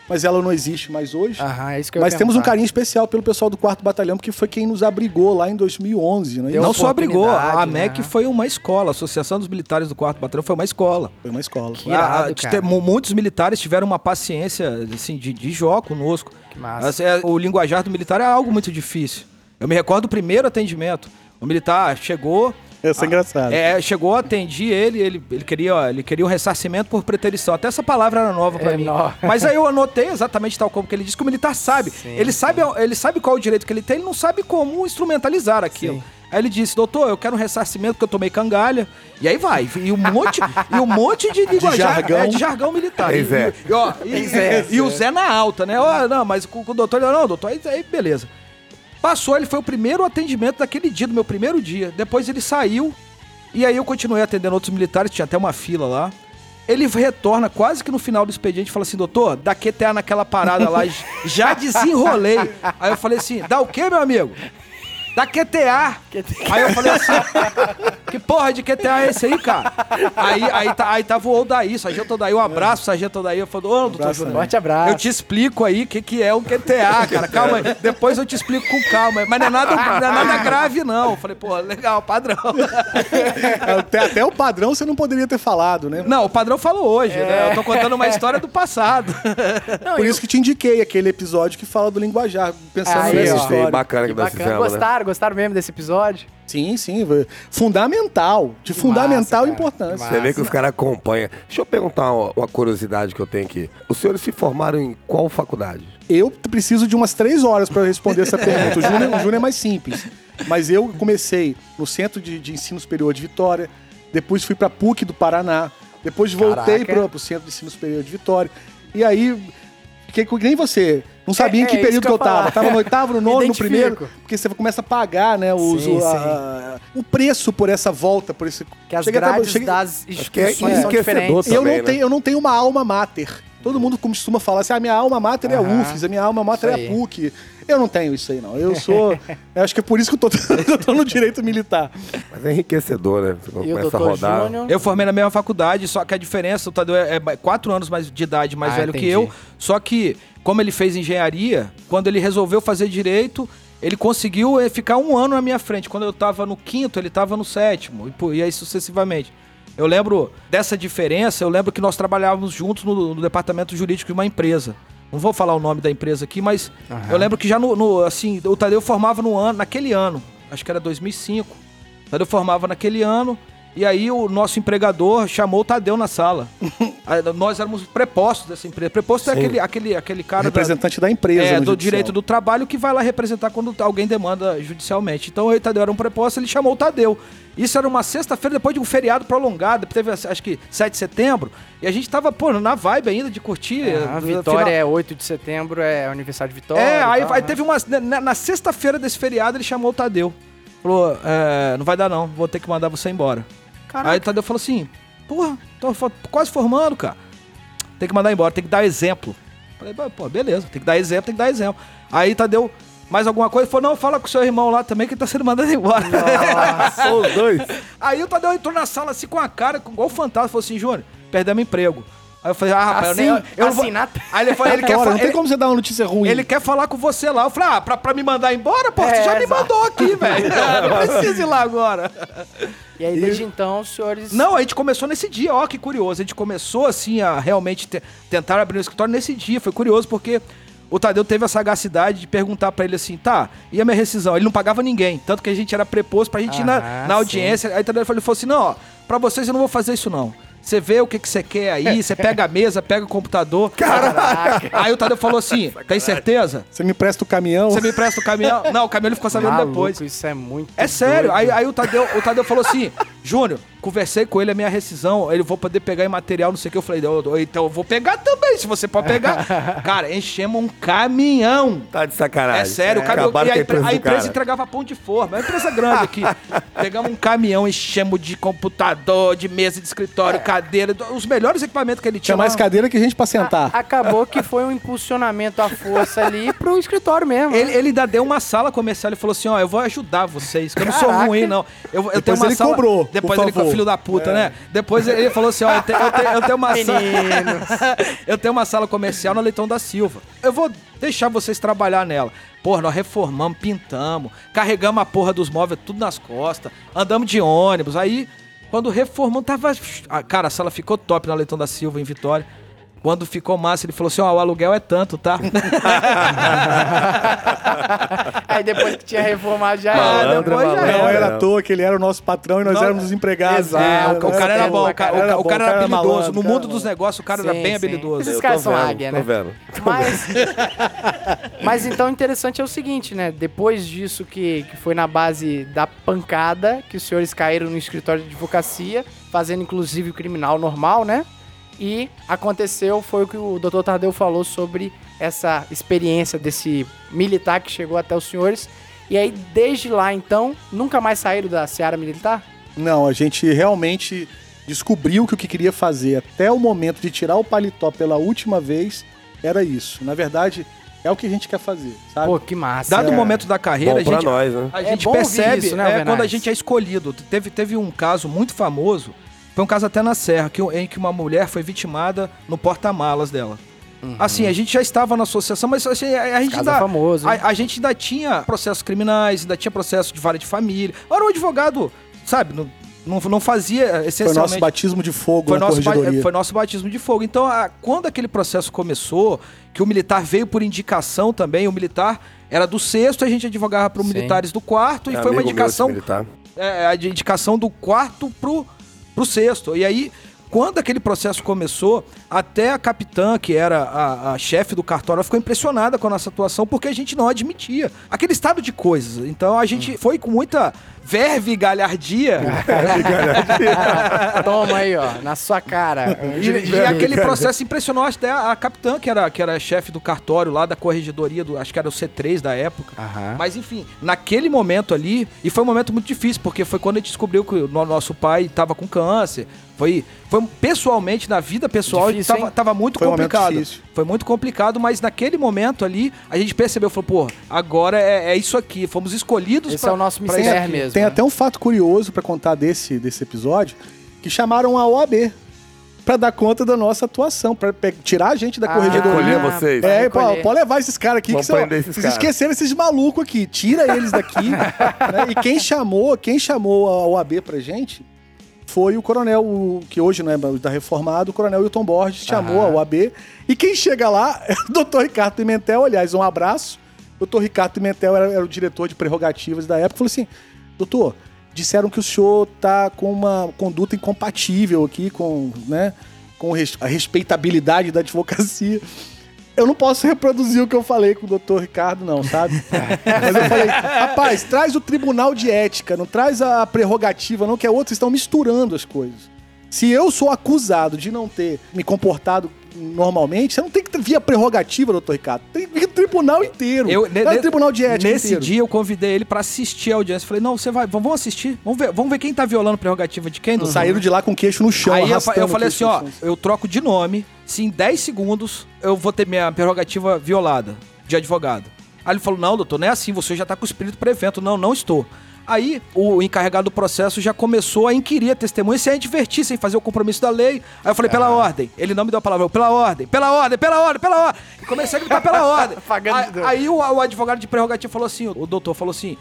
mas ela não existe mais hoje. Aham, é isso que eu Mas temos um carinho especial pelo pessoal do quarto batalhão, porque foi quem nos abrigou lá em 2011, né? Deu não só abrigou, a MEC né? foi uma escola, a Associação dos Militares do Quarto Batalhão foi uma escola. Foi uma escola. Que irado, Ah, ter- mu- muitos militares tiveram uma paciência assim, de, de jogo conosco. Que massa. Assim, é, o linguajar do militar é algo muito difícil. Eu me recordo do primeiro atendimento. O militar chegou. Isso é engraçado. É, chegou, atendi ele, ele, ele, queria, ele queria um ressarcimento por preterição. Até essa palavra era nova pra É mim. no- Mas aí eu anotei exatamente tal como que ele disse que o militar sabe. Sim, ele sabe. Ele sabe qual é o direito que ele tem, ele não sabe como instrumentalizar aquilo. Sim. Aí ele disse, doutor, eu quero um ressarcimento porque eu tomei cangalha. E aí vai. E um monte, e um monte de linguajar, jargão. é, de jargão militar. Ei, E- Zé. E, ó, e, e o Zé na alta, né? Ó, não, mas com, com o doutor, ele, não, doutor, aí, aí beleza. Passou, ele foi o primeiro atendimento daquele dia, do meu primeiro dia. Depois ele saiu, e aí eu continuei atendendo outros militares, tinha até uma fila lá. Ele retorna quase que no final do expediente e fala assim, doutor, dá QTA naquela parada lá, já desenrolei. Aí eu falei assim, dá o quê, meu amigo? Dá QTA. Aí eu falei assim, que porra de QTA é esse aí, cara? Aí, aí, tá, aí tava o Odaí, sargento Odaí, um abraço, sargento Odaí. Eu falei, ô, doutor Júnior, Forte abraço. eu te explico aí o que, que é um QTA, cara. Calma aí. Depois eu te explico com calma. Mas não é nada, não é nada grave, não. Eu falei, pô, legal, padrão. Até, até o padrão você não poderia ter falado, né? Não, o padrão falou hoje, né? Eu tô contando uma história do passado. Não, Por e isso que te indiquei aquele episódio que fala do linguajar, pensando Aí, nessa ó. História. bacana que, Que nós bacana. fizemos, né? Gostaram? Gostaram mesmo desse episódio? Sim, sim. Fundamental. De Que fundamental massa, importância. Você vê que os caras acompanham. Deixa eu perguntar uma, uma curiosidade que eu tenho aqui. Os senhores se formaram em qual faculdade? Eu preciso de umas três horas para responder essa pergunta. O Júnior, o Júnior é mais simples. Mas eu comecei no Centro de, de Ensino Superior de Vitória, depois fui para PUC do Paraná, depois voltei para o Centro de Ensino Superior de Vitória. E aí, fiquei com que nem você. Não sabia É, em que é período que que eu eu falar. tava. Tava no oitavo, no nono, no primeiro. Porque você começa a pagar, né, o, Sim, o, a- o preço por essa volta, por esse. Que as grades cheguei- das que é instituições são enriquecedor diferentes. eu também, não, né? tenho, eu não tenho uma alma mater. Todo mundo costuma falar assim, a minha alma mater é a. UFES, a minha alma mater é a aí. PUC. Eu não tenho isso aí, não. Eu sou... eu acho que é por isso que eu tô, eu tô no direito militar. Mas é enriquecedor, né? Você começa a rodar. Júnior? Eu formei na mesma faculdade, só que a diferença, o Tadeu é, é quatro anos mais de idade mais Ah, velho que entendi. eu. Só que, como ele fez engenharia, quando ele resolveu fazer direito, ele conseguiu eh, ficar um ano na minha frente. Quando eu tava no quinto, ele tava no sétimo, e, por- aí sucessivamente. Eu lembro dessa diferença, eu lembro que nós trabalhávamos juntos no, no departamento jurídico de uma empresa. Não vou falar o nome da empresa aqui, mas eu lembro que já no, no- assim, o Tadeu formava no ano, naquele ano, acho que era 2005. O Tadeu formava naquele ano, e aí o nosso empregador chamou o Tadeu na sala. Aí nós éramos prepostos dessa empresa. Preposto é Sim. aquele, aquele, aquele cara da- Representante da empresa. é, do judicial. direito do trabalho que vai lá representar quando alguém demanda judicialmente. Então o Tadeu era um preposto, ele chamou o Tadeu. Isso era uma sexta-feira depois de um feriado prolongado, teve acho que 7 de setembro, e a gente tava, pô, na vibe ainda de curtir. Ah, eh, Vitória final- é 8 de setembro, é aniversário de Vitória. É, aí, tal, aí né? teve uma. Na, na sexta-feira desse feriado ele chamou o Tadeu. Falou, é, não vai dar não, vou ter que mandar você embora. Aí o Tadeu falou assim, porra, tô quase formando, cara. Tem que mandar embora, tem que dar exemplo. Falei, pô, beleza, tem que dar exemplo, tem que dar exemplo. Aí Tadeu, mais alguma coisa? Falou, não, fala com o seu irmão lá também que ele tá sendo mandado embora. São os dois. Aí o Tadeu entrou na sala assim com a cara, com- igual o fantasma, falou assim, Júnior, perdemos emprego. Aí eu falei, ah, rapaz, eu Assim, nem... Eu não vou... assim, na- Aí ele falou, ele quer falar... não tem como você dar uma notícia ruim. Ele quer falar com você lá. Eu falei, ah, pra, pra me mandar embora? Pô, você É, já me exato. mandou aqui, velho. Não precisa ir lá agora. E aí, desde então, os senhores... Não, a gente começou nesse dia, ó, que curioso. A gente começou, assim, a realmente te- tentar abrir o escritório nesse dia. Foi curioso porque o Tadeu teve a sagacidade de perguntar pra ele assim, tá, e a minha rescisão? Ele não pagava ninguém. Tanto que a gente era preposto pra gente ir na, Aham, na audiência. Aí o Tadeu falou, falou assim, não, ó, pra vocês eu não vou fazer isso não. Você vê o que, que você quer aí, você pega a mesa, pega o computador. Caraca. Aí o Tadeu falou assim, tem certeza? Você me presta o caminhão. Você me empresta o caminhão? Não, o caminhão ele ficou sabendo Maluco, depois. isso é muito É sério. Aí, aí o, Tadeu, o Tadeu falou assim: Júnior, Conversei com ele, a minha rescisão, ele vou poder pegar em material, não sei o que. Eu falei, "Eu- eu- então eu vou pegar também, se você pode pegar. Cara, enchemos um caminhão. Tá de sacanagem. É sério, o caminhão. Acabaram E a, a empresa a empresa cara. entregava pão de forma. É uma empresa grande aqui. Pegamos um caminhão, enchemos de computador, de mesa de escritório, cadeira, os melhores equipamentos que ele tinha. Tinha mais lá. cadeira que gente pra sentar. Acabou que foi um impulsionamento à força ali pro escritório mesmo. Ele, né? ele ainda deu uma sala comercial e falou assim: ó, eu vou ajudar vocês, que eu não sou Caraca. ruim, não. Eu, eu Depois tenho uma ele sala. cobrou, Depois por ele favor. Filho da puta, né? Depois ele falou assim: ó, eu tenho, eu tenho- eu tenho uma sala. eu tenho uma sala comercial no Leitão da Silva. Eu vou deixar vocês trabalhar nela. Porra, nós reformamos, pintamos, carregamos a porra dos móveis tudo nas costas, andamos de ônibus. Aí, quando reformamos, tava. Ah, Cara, a sala ficou top na Leitão da Silva, em Vitória. Quando ficou massa, ele falou assim: ó, o aluguel é tanto, tá? Aí depois que tinha reformado já Ah, era. depois já Não era. era à toa que ele era o nosso patrão e nós Não, éramos os empregados. Exato. né? o, o cara era bom, o cara, o cara- o cara era habilidoso. malandro, no mundo era dos malandro. negócios, o cara era Sim, bem sim. habilidoso. Esses caras tô são águia, tô né? vendo. Mas, mas então o interessante é o seguinte, né? Depois disso que, que foi na base da pancada, que os senhores caíram no escritório de advocacia, fazendo inclusive o criminal normal, né? E aconteceu, foi o que o Dr. Tadeu falou sobre essa experiência desse militar que chegou até os senhores. E aí, desde lá, então, nunca mais saíram da seara militar? Não, a gente realmente descobriu que o que queria fazer até o momento de tirar o paletó pela última vez era isso. Na verdade, é o que a gente quer fazer, sabe? Pô, que massa. Dado o É. momento da carreira, Bom a gente, nós, né? a É gente bom ouvir percebe isso, né, é, quando a gente é escolhido. Teve, teve um caso muito famoso, foi um caso até na Serra, que, em que uma mulher foi vitimada no porta-malas dela. Assim, a gente já estava na associação, mas assim, a, a gente ainda, famoso, a, a gente ainda tinha processos criminais, ainda tinha processo de vara de família. Era um advogado, sabe, não, não, não fazia Foi essencialmente... nosso batismo de fogo Foi na nosso, corregedoria. foi nosso batismo de fogo. Então, a- quando aquele processo começou, que o militar veio por indicação também, o militar era do sexto, a gente advogava para os militares do quarto, e É foi uma indicação militar. é, a indicação do quarto pro, pro sexto. E aí, quando aquele processo começou, até a capitã, que era a, a chefe do cartório, ela ficou impressionada com a nossa atuação, porque a gente não admitia aquele estado de coisas. Então a gente foi com muita verve e galhardia. Toma aí, ó, na sua cara. E, e aquele processo impressionou até a, a capitã, que era, que era chefe do cartório lá da corregedoria, do, acho que era o C3 da época. Aham. Mas enfim, naquele momento ali, e foi um momento muito difícil, porque foi quando a gente descobriu que o no- nosso pai estava com câncer. Foi, foi pessoalmente, na vida pessoal, Difícil, tava, hein? tava muito Foi um complicado. difícil. Foi muito complicado, mas naquele momento ali, a gente percebeu, falou, pô, agora é, é isso aqui, fomos escolhidos Esse pra- é o nosso mistério mesmo. Tem né? até um fato curioso pra contar desse, desse episódio, que chamaram a OAB pra dar conta da nossa atuação, pra pe- tirar a gente da Ah, corregedoria. Recolher vocês. É, pode levar esses caras aqui, Vamos que são, esses vocês esqueceram esses malucos aqui. Tira eles daqui. né? E quem chamou, quem chamou a OAB pra gente foi o coronel, o- que hoje não é da reformado, o coronel Wilton Borges chamou a OAB. E quem chega lá é o doutor Ricardo Pimentel, aliás, um abraço. O doutor Ricardo Pimentel era, era o diretor de prerrogativas da época, falou assim, doutor, disseram que o senhor tá com uma conduta incompatível aqui com, né, com a respeitabilidade da advocacia. Eu não posso reproduzir o que eu falei com o doutor Ricardo, não, sabe? Mas eu falei, rapaz, traz o tribunal de ética, não traz a prerrogativa, não, que é outros estão misturando as coisas. Se eu sou acusado de não ter me comportado normalmente, você não tem que vir a prerrogativa, doutor Ricardo. Tribunal inteiro. Eu, é o tribunal de ética Nesse inteiro. dia eu convidei ele pra assistir a audiência. Falei, não, você vai, vamos assistir. Vamos ver, vamos ver quem tá violando prerrogativa de quem. Dudu? Saíram de lá com o queixo no chão, Aí eu, eu falei assim, ó, eu troco de nome, se em 10 segundos eu vou ter minha prerrogativa violada de advogado. Aí ele falou, não, doutor, não é assim, você já tá com o espírito para evento. Não, não estou. Aí o encarregado do processo já começou a inquirir a testemunha sem advertir, sem fazer o compromisso da lei. Aí eu falei, pela ordem. Ele não me deu a palavra, eu, pela ordem, pela ordem, pela ordem, pela ordem. E comecei a gritar pela ordem. Aí aí o, o advogado de prerrogativa falou assim, o doutor falou assim,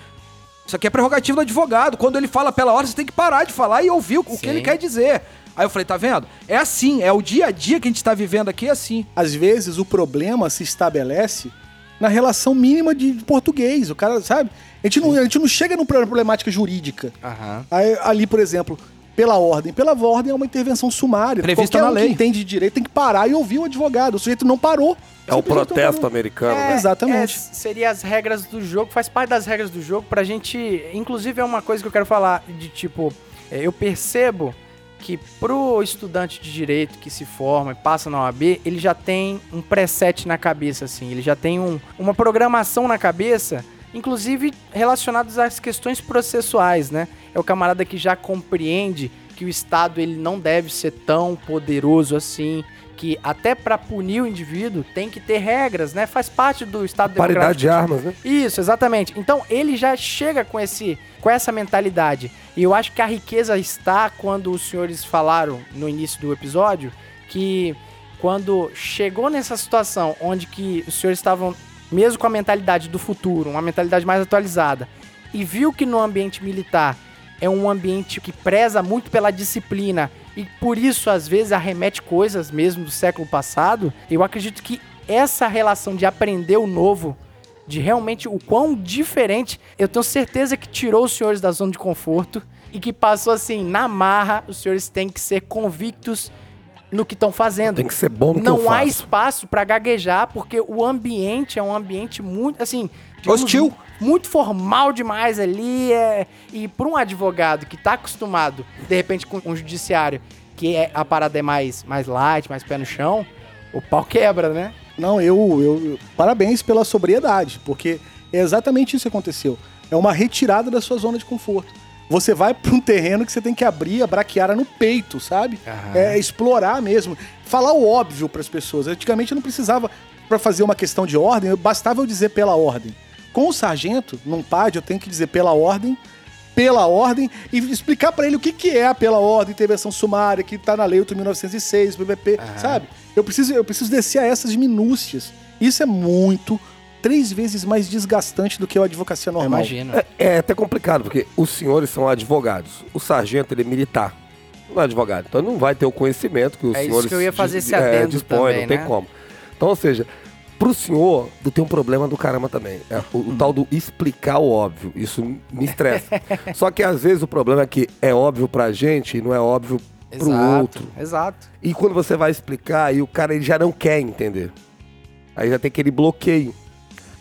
isso aqui é prerrogativa do advogado. Quando ele fala pela ordem, você tem que parar de falar e ouvir o, o que ele quer dizer. Aí eu falei, tá vendo? É assim, é o dia a dia que a gente tá vivendo aqui, é assim. às vezes o problema se estabelece na relação mínima de português. O cara, sabe? A gente não, a gente não chega numa problemática jurídica. Aham. Aí, ali, por exemplo, pela ordem. Pela ordem é uma intervenção sumária. Prevista Qualquer na um lei. que entende de direito tem que parar e ouvir o advogado. O sujeito não parou. É o Simplesmente não protesto parou. americano. É, né? Exatamente. É, seria as regras do jogo, faz parte das regras do jogo pra gente. Inclusive, é uma coisa que eu quero falar de tipo. é, eu percebo que pro estudante de direito que se forma e passa na OAB, ele já tem um preset na cabeça, assim, ele já tem um- uma programação na cabeça, inclusive relacionadas às questões processuais, né? É o camarada que já compreende que o Estado ele não deve ser tão poderoso assim, que até para punir o indivíduo tem que ter regras, né? Faz parte do Estado Paridade de armas, né? Isso, exatamente. Então ele já chega com esse com essa mentalidade. E eu acho que a riqueza está quando os senhores falaram no início do episódio que quando chegou nessa situação onde que os senhores estavam mesmo com a mentalidade do futuro, uma mentalidade mais atualizada, e viu que no ambiente militar é um ambiente que preza muito pela disciplina e por isso às vezes arremete coisas mesmo do século passado, eu acredito que essa relação de aprender o novo, de realmente o quão diferente, eu tenho certeza que tirou os senhores da zona de conforto e que passou assim, na marra, os senhores têm que ser convictos no que estão fazendo. Tem que ser bom no que Não eu há faço. espaço pra gaguejar, porque o ambiente é um ambiente muito, assim... digamos, Hostil. Muito formal demais ali. É... E para um advogado que tá acostumado, de repente, com um judiciário, que é, a parada é mais, mais light, mais pé no chão, o pau quebra, né? Não, eu, eu- Parabéns pela sobriedade, porque é exatamente isso que aconteceu. É uma retirada da sua zona de conforto. Você vai para um terreno que você tem que abrir a braquiara no peito, sabe? É explorar mesmo. Falar o óbvio para as pessoas. Antigamente eu não precisava, para fazer uma questão de ordem, bastava eu dizer pela ordem. Com o sargento, num PAD, eu tenho que dizer pela ordem, pela ordem e explicar para ele o que, que é a pela ordem, intervenção sumária, que tá na lei 8.906, PVP, sabe? Eu preciso, eu preciso descer a essas minúcias. Isso é muito, três vezes mais desgastante do que a advocacia normal. imagino. É, é até complicado, porque os senhores são advogados. O sargento, ele é militar. Não é advogado. Então ele não vai ter o conhecimento que os É isso senhores que eu ia fazer esse adendo dispõem, também, não tem né? como. Então, ou seja, pro senhor, tu tem um problema do caramba também. É o, o tal do explicar o óbvio. Isso me estressa. Só que às vezes o problema é que é óbvio pra gente e não é óbvio pro Exato, outro. exato. E quando você vai explicar, aí o cara ele já não quer entender. Aí já tem aquele bloqueio.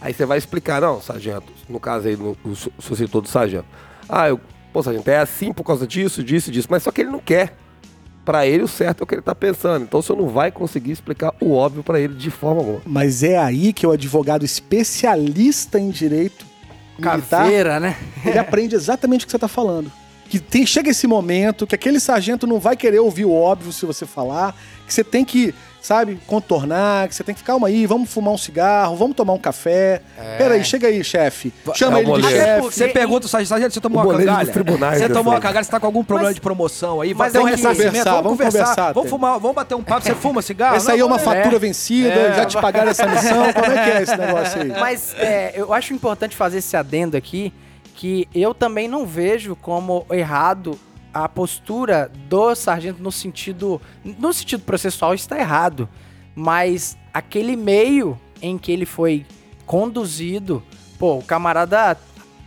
Aí você vai explicar, não, sargento, no caso aí, no, o su- sucessor do sargento. Ah, eu, pô, sargento, é assim por causa disso, disso, disso. Mas só que ele não quer. Pra ele, o certo é o que ele tá pensando. Então, o senhor não vai conseguir explicar o óbvio pra ele de forma alguma. Mas é aí que o advogado especialista em direito militar, Caveira, né? ele aprende exatamente o que você tá falando. Que tem, chega esse momento que aquele sargento não vai querer ouvir o óbvio se você falar, que você tem que, sabe, contornar, que você tem que, calma aí, vamos fumar um cigarro, vamos tomar um café. Peraí, chega aí, chefe. Chama É o ele de chefe. Você pergunta, sargento, sargento, você tomou uma tribunais Você tomou uma aí. cangalha, você tá com algum problema Mas- de promoção aí? mas Vai ter um ressarcimento, conversar, vamos vamos conversar. conversar, Vamos fumar, vamos bater um papo, você fuma cigarro? Essa aí é uma não, fatura vencida, É. já te pagaram essa missão, como é que é esse negócio aí? Mas é, eu acho importante fazer esse adendo aqui, que eu também não vejo como errado a postura do sargento no sentido. No sentido processual está errado. Mas aquele meio em que ele foi conduzido, pô, o camarada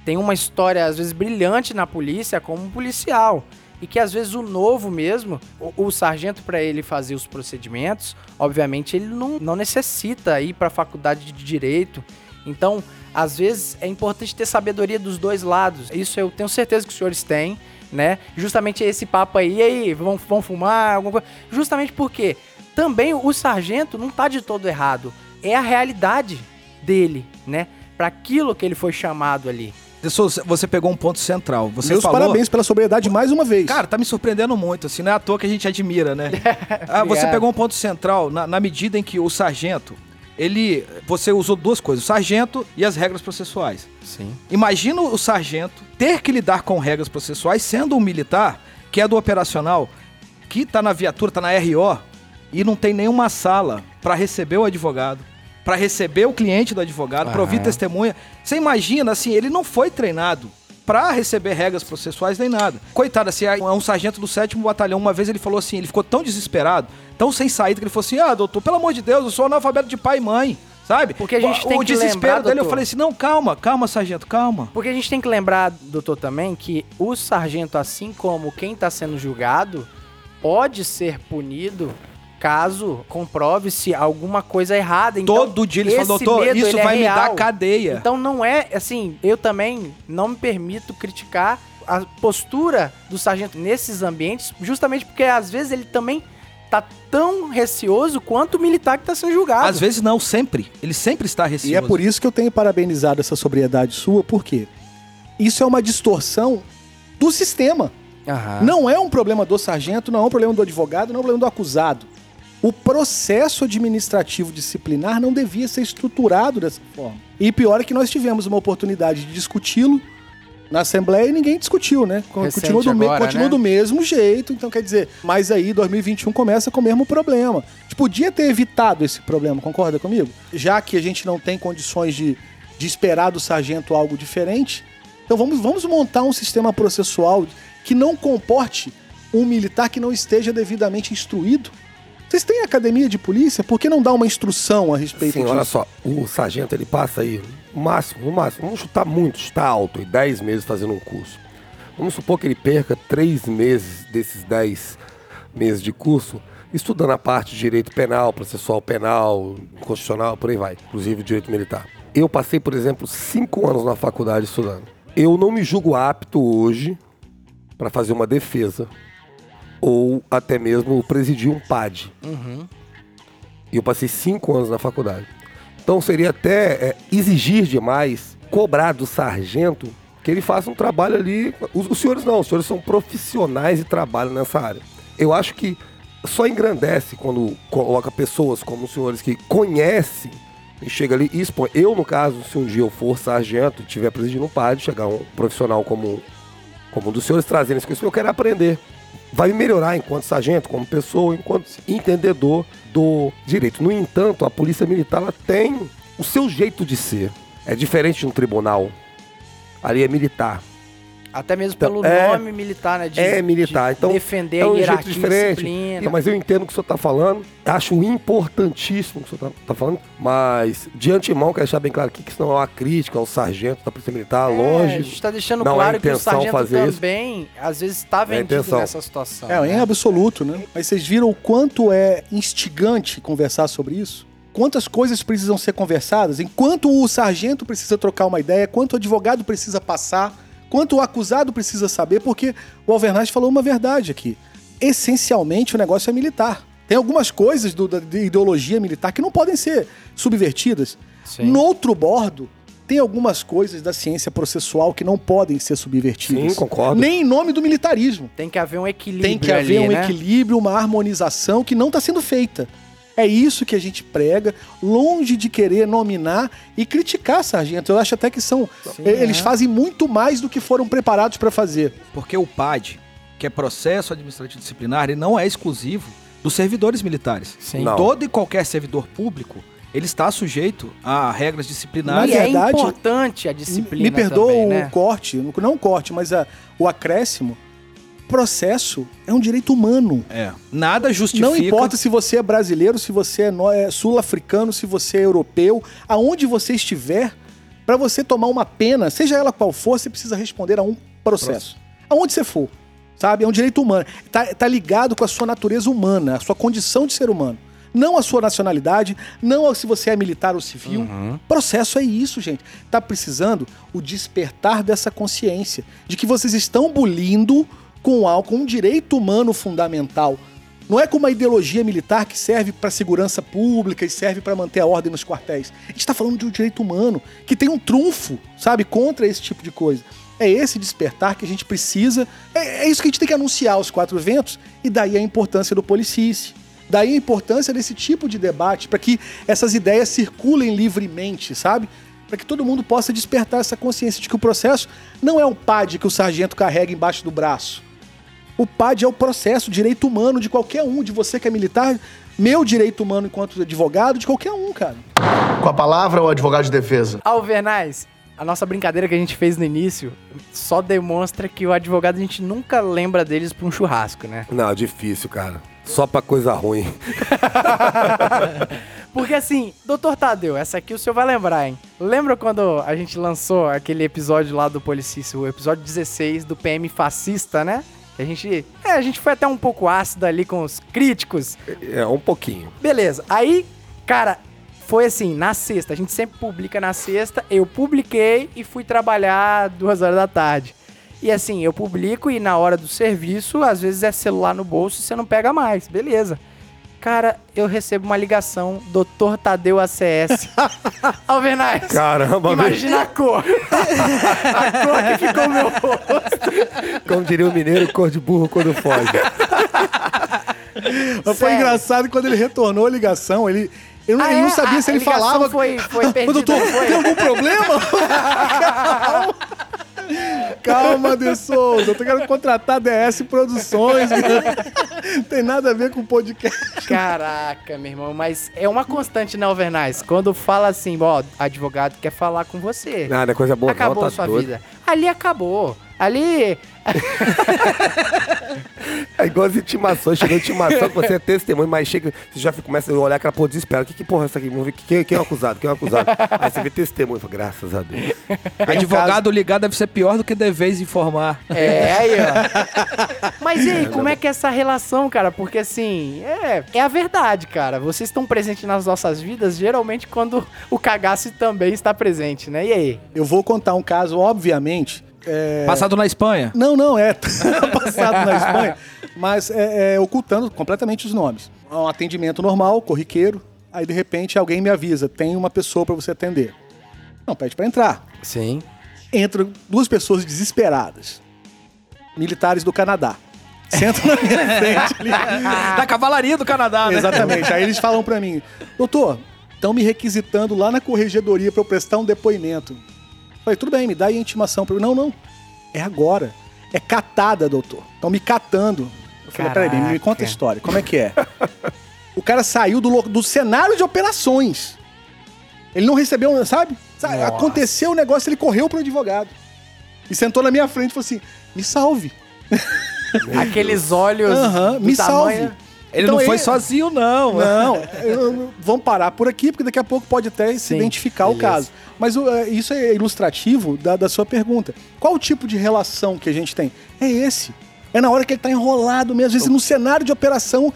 tem uma história, às vezes, brilhante na polícia como um policial. E que às vezes o novo mesmo, o, o sargento para ele fazer os procedimentos, obviamente ele não, não necessita ir para a faculdade de direito. Então, às vezes é importante ter sabedoria dos dois lados. Isso eu tenho certeza que os senhores têm, né? Justamente esse papo aí, e aí, vamos, vamos fumar, alguma coisa. Justamente porque também o sargento não tá de todo errado. É a realidade dele, né? Para aquilo que ele foi chamado ali. Você pegou um ponto central. Você Meus falou... parabéns pela sobriedade mais uma vez. Cara, tá me surpreendendo muito, assim, não é à toa que a gente admira, né? Ah, você pegou um ponto central na, na medida em que o sargento, ele. Você usou duas coisas, o sargento e as regras processuais. Sim. Imagina o sargento ter que lidar com regras processuais sendo um militar, que é do operacional, que tá na viatura, tá na RO, e não tem nenhuma sala para receber o advogado, para receber o cliente do advogado, para ouvir testemunha. Você imagina, assim, ele não foi treinado para receber regras processuais nem nada. Coitado, assim, é um sargento do sétimo batalhão, uma vez ele falou assim, ele ficou tão desesperado, tão sem saída, que ele falou assim, ah, doutor, pelo amor de Deus, eu sou analfabeto de pai e mãe. Sabe? Porque a gente o, tem o que desespero lembrar, dele, eu falei assim: não, calma, calma, sargento, calma. Porque a gente tem que lembrar, doutor, também, que o sargento, assim como quem está sendo julgado, pode ser punido caso comprove-se alguma coisa errada. Então, Todo dia ele fala, esse doutor, medo, isso é vai me dar cadeia. Então não é, assim, eu também não me permito criticar a postura do sargento nesses ambientes, justamente porque às vezes ele também tá tão receoso quanto o militar que tá sendo julgado. Às vezes não, sempre. Ele sempre está receoso. E é por isso que eu tenho parabenizado essa sobriedade sua, porque isso é uma distorção do sistema. Aham. Não é um problema do sargento, não é um problema do advogado, não é um problema do acusado. O processo administrativo disciplinar não devia ser estruturado dessa forma. E pior é que nós tivemos uma oportunidade de discuti-lo na Assembleia e ninguém discutiu, né? Recente Continua, do, me- agora, continua né? do mesmo jeito, então quer dizer, mas aí 2021 começa com o mesmo problema. A gente podia ter evitado esse problema, concorda comigo? Já que a gente não tem condições de, de esperar do sargento algo diferente, então vamos, vamos montar um sistema processual que não comporte um militar que não esteja devidamente instruído. Vocês têm academia de polícia? Por que não dá uma instrução a respeito Sim, disso? olha só, o sargento ele passa aí, o máximo, o máximo, vamos chutar muito, chutar alto, e 10 meses fazendo um curso. Vamos supor que ele perca 3 meses desses 10 meses de curso estudando a parte de direito penal, processual penal, constitucional, por aí vai, inclusive direito militar. Eu passei, por exemplo, 5 anos na faculdade estudando. Eu não me julgo apto hoje para fazer uma defesa ou até mesmo presidir um PAD. E eu passei cinco anos na faculdade. Então seria até é, exigir demais, cobrar do sargento que ele faça um trabalho ali. Os, os senhores não, os senhores são profissionais e trabalham nessa área. Eu acho que só engrandece quando coloca pessoas como os senhores que conhecem e chega ali e expõe. Eu, no caso, se um dia eu for sargento e estiver presidindo um PAD, chegar um profissional como, como um dos senhores trazendo esse conhecimento, eu quero aprender. Vai me melhorar enquanto sargento, como pessoa, enquanto entendedor do direito. No entanto, a polícia militar ela tem o seu jeito de ser. É diferente de um tribunal. Ali é militar. Até mesmo Então, pelo é- nome militar, né? de- é militar. de Então, defender é a um jeito hierarquia diferente. disciplina. Mas eu entendo o que o senhor está falando. Acho importantíssimo o que o senhor está falando. Mas, de antemão, quero deixar bem claro aqui que isso não é uma crítica ao sargento da Polícia Militar, É, longe. a gente tá deixando não é claro que o intenção sargento fazer isso. também, às vezes, está é vendido intenção. nessa situação. É, em né? absoluto, né? Mas vocês viram o quanto é instigante conversar sobre isso? Quantas coisas precisam ser conversadas? Enquanto o sargento precisa trocar uma ideia, quanto o advogado precisa passar, quanto o acusado precisa saber, porque o Alvernaz falou uma verdade aqui. Essencialmente, o negócio é militar. Tem algumas coisas do- da de ideologia militar que não podem ser subvertidas. Sim. No outro bordo, tem algumas coisas da ciência processual que não podem ser subvertidas. Sim, concordo. Nem em nome do militarismo. Tem que haver um equilíbrio Tem que haver ali, um né? equilíbrio, uma harmonização que não está sendo feita. É isso que a gente prega, longe de querer nominar e criticar sargento. Eu acho até que são. eles é. fazem muito mais do que foram preparados para fazer. Porque o PAD, que é processo administrativo disciplinar, ele não é exclusivo dos servidores militares. Sim. Não. Todo e qualquer servidor público, ele está sujeito a regras Na disciplinares. E é verdade, importante a disciplina Me perdoa também, o né? corte, não o corte, mas a- o acréscimo. Processo é um direito humano. É. Nada justifica. Não importa se você é brasileiro, se você é é sul-africano, se você é europeu, aonde você estiver, para você tomar uma pena, seja ela qual for, você precisa responder a um processo. Aonde você for, sabe? É um direito humano. Tá, tá ligado com a sua natureza humana, a sua condição de ser humano. Não a sua nacionalidade, não se você é militar ou civil. Processo é isso, gente. Tá precisando o despertar dessa consciência de que vocês estão bulindo com com um direito humano fundamental. Não é com uma ideologia militar que serve para segurança pública e serve para manter a ordem nos quartéis. A gente está falando de um direito humano que tem um trunfo, sabe, contra esse tipo de coisa. É esse despertar que a gente precisa. É, é isso que a gente tem que anunciar aos quatro ventos. E daí a importância do policice. Daí a importância desse tipo de debate para que essas ideias circulem livremente, sabe? Para que todo mundo possa despertar essa consciência de que o processo não é um PAD que o sargento carrega embaixo do braço. O PAD é o processo, o direito humano de qualquer um, de você que é militar, meu direito humano enquanto advogado, de qualquer um, cara. Com a palavra, o advogado de defesa. Alvernaz, a nossa brincadeira que a gente fez no início só demonstra que o advogado a gente nunca lembra deles pra um churrasco, né? Não, é difícil, cara. Só pra coisa ruim. Porque assim, doutor Tadeu, essa aqui o senhor vai lembrar, hein? Lembra quando a gente lançou aquele episódio lá do Policício, o episódio 16 do PM fascista, né? A gente. É, a gente foi até um pouco ácido ali com os críticos. É, um pouquinho. Beleza. Aí, cara, foi assim, na sexta. A gente sempre publica na sexta. Eu publiquei e fui trabalhar duas horas da tarde. E assim, eu publico e na hora do serviço, às vezes é celular no bolso e você não pega mais. Beleza. Cara, eu recebo uma ligação, Dr. Tadeu ACS. Alvernais. Caramba. Imagina a cor. a cor que ficou no meu rosto. Como diria o mineiro, cor de burro quando foge. Foi Sério. engraçado que quando ele retornou a ligação, ele. Eu não, Ah, não é? sabia A- se a ele falava. Foi, foi Ô, perdida, doutor, foi? tem algum problema? Calma. De Souza. Eu tô querendo contratar DS Produções. Não tem nada a ver com podcast. Caraca, meu irmão, mas é uma constante na Overnice. Quando fala assim, ó, advogado quer falar com você. Nada, coisa boa acabou não, a tá sua doido. vida. Ali acabou. Ali. É igual as intimações, chegou a intimação que você é testemunho, mas chega, você já começa a olhar aquela porra desesperada. Que, que porra é essa aqui? Vamos ver quem, quem é o acusado, quem é o acusado. Aí você vê testemunho, fala, graças a Deus. Advogado ligar deve ser pior do que deveis informar. É, aí, ó. Mas e aí, como é que é essa relação, cara? Porque assim, é, é a verdade, cara. Vocês estão presentes nas nossas vidas, geralmente quando o cagaço também está presente, né? E aí? Eu vou contar um caso, obviamente. É, Passado na Espanha. Não, não, é passado na Espanha, mas é, é, ocultando completamente os nomes. É Um atendimento normal, corriqueiro, aí de repente alguém me avisa, tem uma pessoa pra você atender. Não, pede pra entrar. Sim. Entram duas pessoas desesperadas, militares do Canadá. Sentam na minha frente ali. Da cavalaria do Canadá, né? Exatamente. Aí eles falam pra mim, doutor, estão me requisitando lá na corregedoria pra eu prestar um depoimento. Falei, tudo bem, me dá aí a intimação. Pra eu, não, não, é agora. É catada, doutor. Estão me catando. Eu falei, peraí, me conta a história, como é que é? o cara saiu do, do cenário de operações. Ele não recebeu, sabe? Aconteceu o negócio, ele correu pro advogado. E sentou na minha frente e falou assim, me salve. Aqueles olhos Aham, do me tamanho... salve. Ele Então não foi ele- sozinho, não. Não, vamos parar por aqui, porque daqui a pouco pode até se Sim, identificar o beleza. caso. Mas o, é, isso é ilustrativo da, da sua pergunta. Qual o tipo de relação que a gente tem? É esse. É na hora que ele tá enrolado mesmo. Às vezes, no cenário de operação,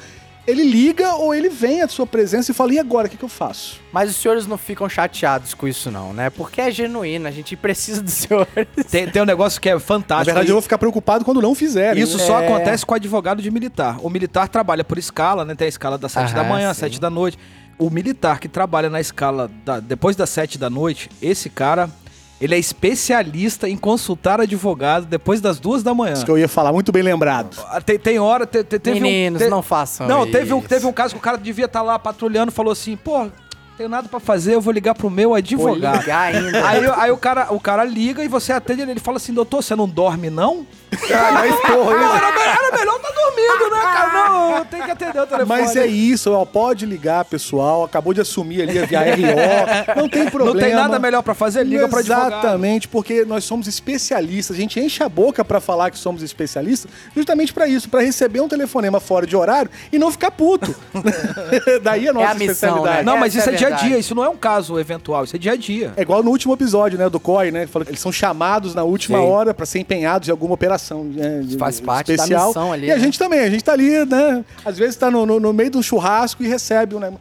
ele liga ou ele vem à sua presença e fala: e agora, o que, que eu faço? Mas os senhores não ficam chateados com isso, não, né? Porque é genuíno, a gente precisa dos senhores. Tem, tem um negócio que é Na fantástico. verdade, E eu vou ficar preocupado quando não fizerem. Isso né? só É. acontece com advogado de militar. O militar trabalha por escala, né? Tem a escala das 7 da Aham, manhã, sim. 7 da noite. O militar que trabalha na escala da- depois das 7 da noite, esse cara, ele é especialista em consultar advogado depois das 2 da manhã. Isso que eu ia falar, muito bem lembrado. Ah, Tem, tem hora, te- te- teve Meninos, um, te- não façam Não, teve um, isso. teve um caso que o cara devia estar lá patrulhando, falou assim, pô, tenho nada pra fazer, eu vou ligar pro meu Vou advogado. ligar ainda. Aí, aí o, cara, o cara liga e você atende ele, ele fala assim, doutor, você não dorme não? Ah, esporro, hein? Era, era melhor tá dormindo, né, cara? Não, eu tenho que atender o telefone. Mas é isso, ó, pode ligar, pessoal. Acabou de assumir ali a via RO. Não tem problema. Não tem nada melhor pra fazer, liga pra advogado. Exatamente, porque nós somos especialistas. A gente enche a boca pra falar que somos especialistas, justamente pra isso, pra receber um telefonema fora de horário e não ficar puto. Daí a nossa a missão, especialidade. né? Não, mas Essa isso é é dia a dia, isso não é um caso eventual, isso é dia a dia. É igual no último episódio, né, do COI, né? que Falou que eles são chamados na última Sim. hora pra ser empenhados em alguma operação né, de- Faz parte da especial. missão ali, E a né? gente também, a gente tá ali, né? Às vezes tá no, no- no meio de um churrasco e recebe um. né,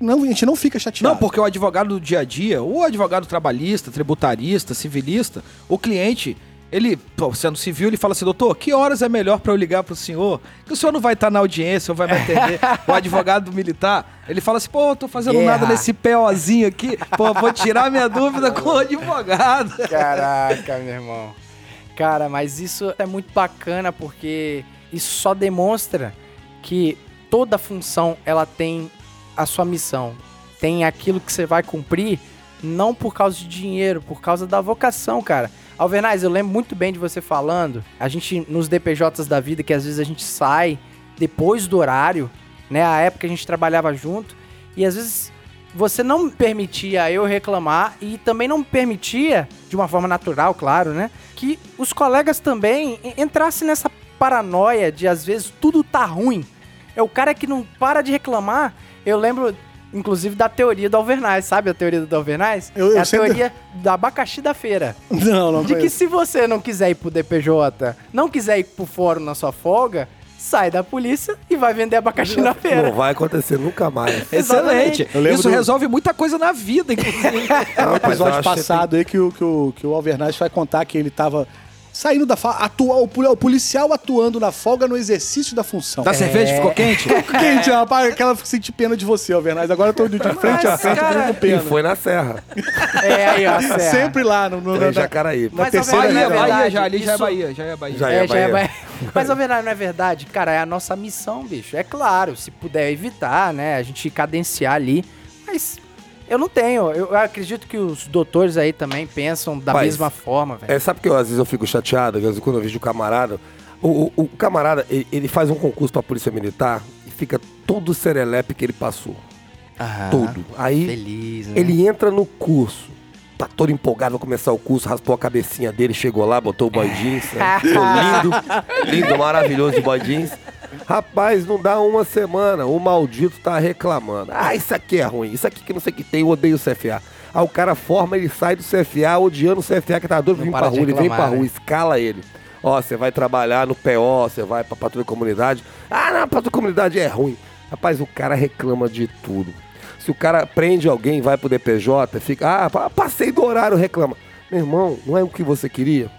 Não, a gente não fica chateado. Não, porque o advogado do dia a dia, o advogado trabalhista, tributarista, civilista, o cliente, ele, sendo civil, ele fala assim, doutor, que horas é melhor pra eu ligar pro senhor? Que o senhor não vai estar na audiência, ou vai me atender. o advogado militar, ele fala assim, pô, eu tô fazendo nada nesse POzinho aqui, pô, vou tirar minha dúvida com o advogado. Caraca, meu irmão. Cara, mas isso é muito bacana porque isso só demonstra que toda função ela tem a sua missão. Tem aquilo que você vai cumprir não por causa de dinheiro, por causa da vocação, cara. Alvenaz, eu lembro muito bem de você falando, a gente nos DPJs da vida que às vezes a gente sai depois do horário, né? A época a gente trabalhava junto e às vezes você não permitia eu reclamar e também não permitia, de uma forma natural, claro, né? Que os colegas também en- entrassem nessa paranoia de às vezes tudo tá ruim. É o cara que não para de reclamar. Eu lembro, inclusive, da teoria do Alvernais, sabe a teoria do Alvernais? Eu- eu é a sempre- teoria do abacaxi da feira. Não, não De que conheço. se você não quiser ir pro DPJ, não quiser ir pro fórum na sua folga, sai da polícia e vai vender abacaxi na feira. Não vai acontecer nunca mais. Excelente. Isso do- resolve muita coisa na vida, inclusive. No Rapaz, eu episódio passado aí que o, que o, que o Alvernaz vai contar que ele tava saindo da fa... atua... o poli- o policial atuando na folga no exercício da função. Da cerveja ficou quente? Quente, rapaz, aquela senti pena de você, Alvernaz. Agora eu tô de frente a frente cara, com E pena. foi na Serra, É aí, ó. Serra. Sempre lá no, no, na- Jacaraí. na Mas, terceira Bahia, é. Bahia, já, ali já é Bahia, já é Bahia. Já É, é já é Bahia. Mas, na verdade, não é verdade? Cara, é a nossa missão, bicho. É claro, se puder evitar, né? A gente cadenciar ali. Mas eu não tenho. Eu acredito que os doutores aí também pensam da Mas, mesma forma, velho. É, sabe que eu, às vezes eu fico chateado, vezes quando eu vejo o camarada. O, o- o camarada, ele, ele faz um concurso pra Polícia Militar e fica todo o serelepe que ele passou. Aham. Tudo. Aí Feliz, né? ele entra no curso. Tá todo empolgado, vai começar o curso, raspou a cabecinha dele, chegou lá, botou o boy jeans, né? ficou lindo, lindo, maravilhoso de boy jeans. Rapaz, não dá uma semana, o maldito tá reclamando. Ah, isso aqui é ruim, isso aqui que não sei o que tem, eu odeio o CFA. Aí o cara forma, ele sai do CFA odiando o CFA que tá doido pra Não vir para pra rua, ele vem reclamar, pra rua, né? escala ele. Ó, você vai trabalhar no PO, você vai pra patrulha de comunidade. Ah, não, patrulha de comunidade é ruim. Rapaz, o cara reclama de tudo. Se o cara prende alguém, vai pro DPJ, fica, ah, pa- passei do horário, reclama. Meu irmão, não é o que você queria?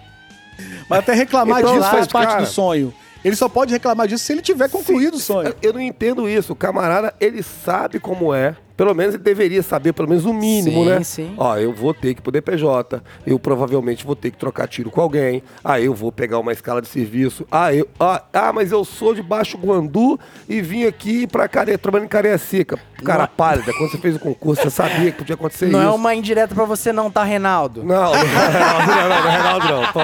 Mas até reclamar Então, disso faz cara, parte do sonho. Ele só pode reclamar disso se ele tiver concluído o sonho. Eu não entendo isso. O camarada, ele sabe como é. Pelo menos ele deveria saber, pelo menos o mínimo, Sim, né? sim. Ó, eu vou ter que ir pro DPJ, eu provavelmente vou ter que trocar tiro com alguém, ah, eu vou pegar uma escala de serviço, ah, eu, ah, ah mas eu sou de Baixo Guandu e vim aqui pra Care, trabalhando em Careacica. Cara pálida, quando você fez o concurso, você sabia que podia acontecer Não isso. é uma indireta pra você não tá, Reinaldo. Não, não, é não, não, não, Reinaldo não. Pô,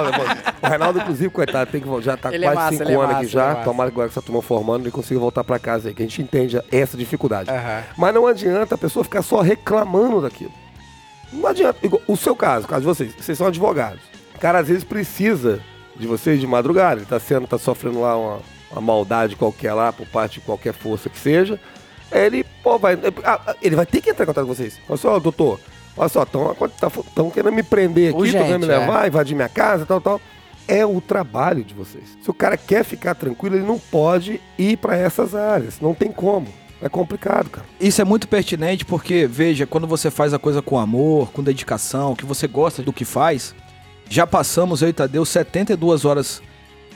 O Reinaldo, inclusive, coitado, tem que, já tá Ele é quase massa, cinco ele é anos massa, aqui já. é massa. Tomara que agora que essa turma formando ele consiga voltar pra casa aí, que a gente entende essa dificuldade. Aham. Mas não adianta a pessoa ficar só reclamando daquilo. Não adianta. O seu caso, o caso de vocês, vocês são advogados. O cara às vezes precisa de vocês de madrugada, ele tá sendo, tá sofrendo lá uma, uma maldade qualquer lá, por parte de qualquer força que seja. Ele, pô, vai. ah, ele vai ter que entrar em contato com vocês. Olha só, doutor, olha só, estão querendo me prender aqui, estão querendo me Urgente, levar, invadir minha casa, tal, tal. É o trabalho de vocês. Se o cara quer ficar tranquilo, ele não pode ir para essas áreas. Não tem como. É complicado, cara. Isso é muito pertinente porque, veja, quando você faz a coisa com amor, com dedicação, que você gosta do que faz, já passamos, eu e Tadeu, 72 horas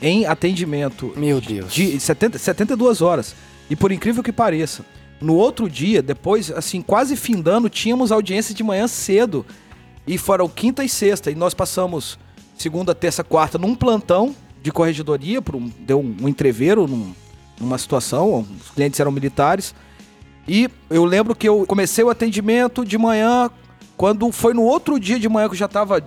em atendimento. Meu Deus. De 70, 72 horas. E por incrível que pareça, no outro dia, depois, assim, quase findando, tínhamos audiência de manhã cedo. E foram quinta e sexta. E nós passamos segunda, terça, quarta num plantão de corregedoria, por um, deu um, um entreveiro num- numa situação, os clientes eram militares. E eu lembro que eu comecei o atendimento de manhã, quando foi no outro dia de manhã que eu já tava.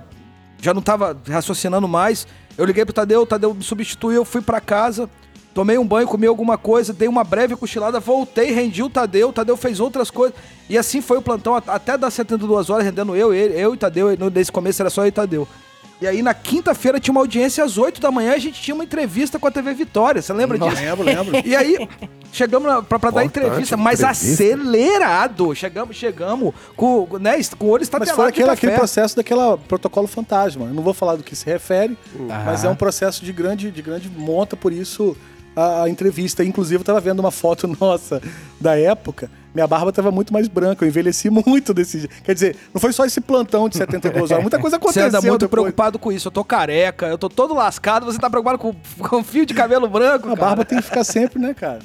Já não tava raciocinando mais. Eu liguei pro Tadeu, o Tadeu me substituiu, fui pra casa, tomei um banho, comi alguma coisa, dei uma breve cochilada, voltei, rendi o Tadeu, o Tadeu fez outras coisas. E assim foi o plantão at- até das 72 horas, rendendo eu, ele, eu e Tadeu. Nesse começo era só eu e Tadeu. E aí na quinta-feira tinha uma audiência às 8 da manhã, a gente tinha uma entrevista com a TV Vitória. Você lembra disso? Lembro, lembro. E aí, chegamos na- pra, pra dar entrevista, mas entrevista. acelerado. Chegamos, chegamos com, né, com o olho Mas estatelado foi de aquele, aquele processo daquela protocolo fantasma. Eu não vou falar do que se refere, mas Aham. é um processo de grande, de grande monta, por isso a, a entrevista. Inclusive, eu tava vendo uma foto nossa da época. Minha barba tava muito mais branca, eu envelheci muito desse jeito. Quer dizer, não foi só esse plantão de 72 horas, muita coisa Você aconteceu. anda muito depois. preocupado com isso. Eu tô careca, eu tô todo lascado. Você tá preocupado com, com fio de cabelo branco, A cara. barba tem que ficar sempre, né, cara?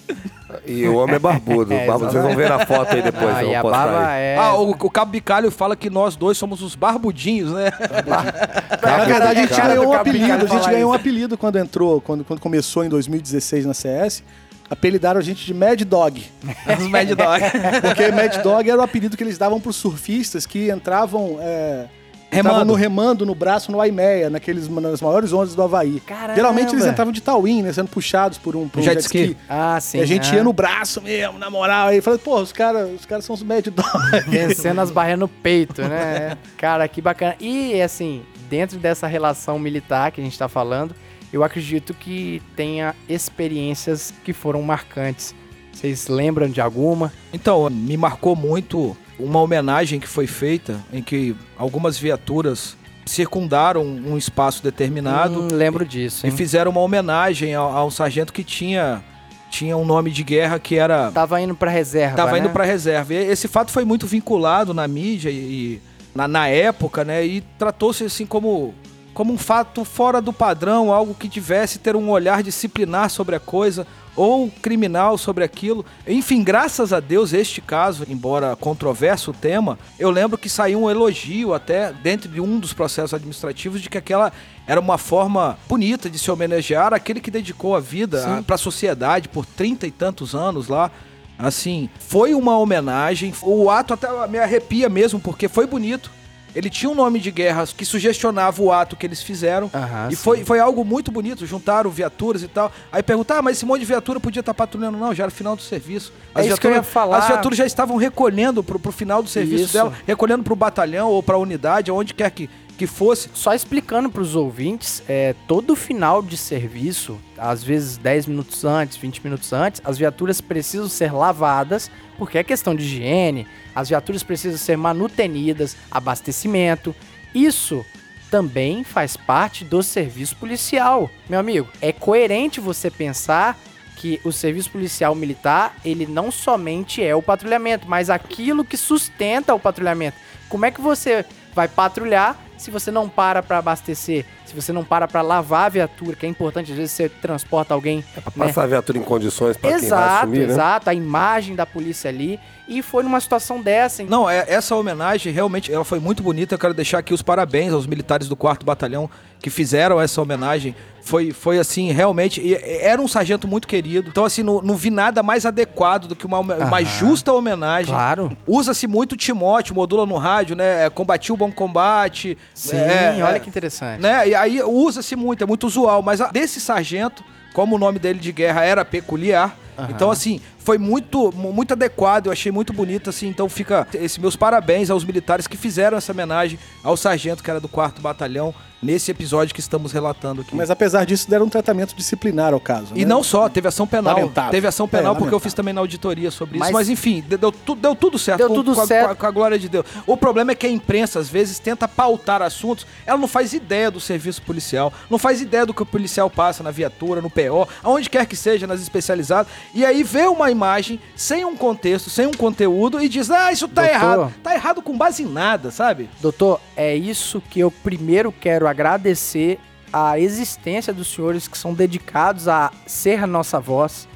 E o homem é barbudo. É, barbudo. Vocês vão ver na foto aí depois. Ah, eu e a barba aí. é... Ah, o, o Cabo Bicalho fala que nós dois somos os barbudinhos, né? Na verdade, a gente ganhou um apelido. A gente ganhou um apelido quando entrou, quando, quando começou em 2016 na CS. Apelidaram a gente de Mad Dog. Os Mad Dog. Porque Mad Dog era o apelido que eles davam pros surfistas que entravam. É, Remando. no remando no braço no Aimeia, naqueles, nas maiores ondas do Havaí. Caramba. Geralmente eles entravam de tauim, né? Sendo puxados por um, por um Jet jet, ski. ski. Ah, sim. e a gente ah. ia no braço mesmo, na moral. Aí falei, pô, os caras os caras são os Mad Dog. Vencendo as barreiras no peito, né? Cara, que bacana. E, assim, dentro dessa relação militar que a gente tá falando, eu acredito que tenha experiências que foram marcantes. Vocês lembram de alguma? Então, me marcou muito uma homenagem que foi feita em que algumas viaturas circundaram um espaço determinado Hum, lembro disso, e hein? fizeram uma homenagem a, a um sargento que tinha tinha um nome de guerra que era Tava indo pra reserva, tava né? indo para reserva. E esse fato foi muito vinculado na mídia e, e na, na época, né? E tratou-se assim como como um fato fora do padrão, algo que tivesse ter um olhar disciplinar sobre a coisa ou criminal sobre aquilo. Enfim, graças a Deus, este caso, embora controverso o tema, eu lembro que saiu um elogio até dentro de um dos processos administrativos de que aquela era uma forma bonita de se homenagear aquele que dedicou a vida para a sociedade por trinta e tantos anos lá. Assim, foi uma homenagem. O ato até me arrepia mesmo, porque foi bonito. Ele tinha um nome de guerra que sugestionava o ato que eles fizeram. Aham, e sim. foi, foi algo muito bonito. Juntaram viaturas e tal. Aí perguntaram, ah, mas esse monte de viatura podia estar patrulhando. Não, já era final do serviço. É isso que eu ia falar. As viaturas já estavam recolhendo pro, pro final do serviço Isso. dela, recolhendo pro batalhão ou pra unidade, aonde quer que, que fosse. Só explicando para os ouvintes, é, todo final de serviço, às vezes 10 minutos antes, 20 minutos antes, as viaturas precisam ser lavadas, porque é questão de higiene, as viaturas precisam ser manutenidas, abastecimento. Isso também faz parte do serviço policial. Meu amigo, é coerente você pensar que o serviço policial militar, ele não somente é o patrulhamento, mas aquilo que sustenta o patrulhamento. Como é que você vai patrulhar se você não para para abastecer, se você não para para lavar a viatura, que é importante, às vezes você transporta alguém, né? Passar a viatura em condições pra quem vai Exato, assumir, né? exato, a imagem da polícia ali, e foi numa situação dessa, então, Não, é, essa homenagem realmente ela foi muito bonita. Eu quero deixar aqui os parabéns aos militares do 4 Batalhão que fizeram essa homenagem. Foi, foi assim, realmente. e- Era um sargento muito querido. Então, assim, não, não vi nada mais adequado do que uma, uma Aham. justa homenagem. claro. Usa-se muito Timóteo, modula no rádio, né? É, Combati o bom combate. Sim, é, olha é, que interessante. né? E aí usa-se muito, é muito usual. Mas a- desse sargento, como o nome dele de guerra era peculiar, Aham. então assim, foi muito, mu- muito adequado, eu achei muito bonito, assim. Então fica esse meus parabéns aos militares que fizeram essa homenagem ao sargento que era do 4 Batalhão, nesse episódio que estamos relatando aqui. Mas apesar disso, deram um tratamento disciplinar ao caso. E né? não só, teve ação penal. Lamentável. Teve ação É, penal porque eu fiz também na auditoria sobre isso. Mas- Mas, enfim, de- deu, tu- deu tudo certo. Deu com, tudo com certo. com a- com a glória de Deus. O problema é que a imprensa, às vezes, tenta pautar assuntos. Ela não faz ideia do serviço policial, não faz ideia do que o policial passa na viatura, no PO, aonde quer que seja, nas especializadas. E aí vê uma imagem sem um contexto, sem um conteúdo e diz: ah, isso tá Doutor. errado. Tá errado com base em nada, sabe? Doutor, é isso que eu primeiro quero agradecer a existência dos senhores que são dedicados a ser a nossa voz,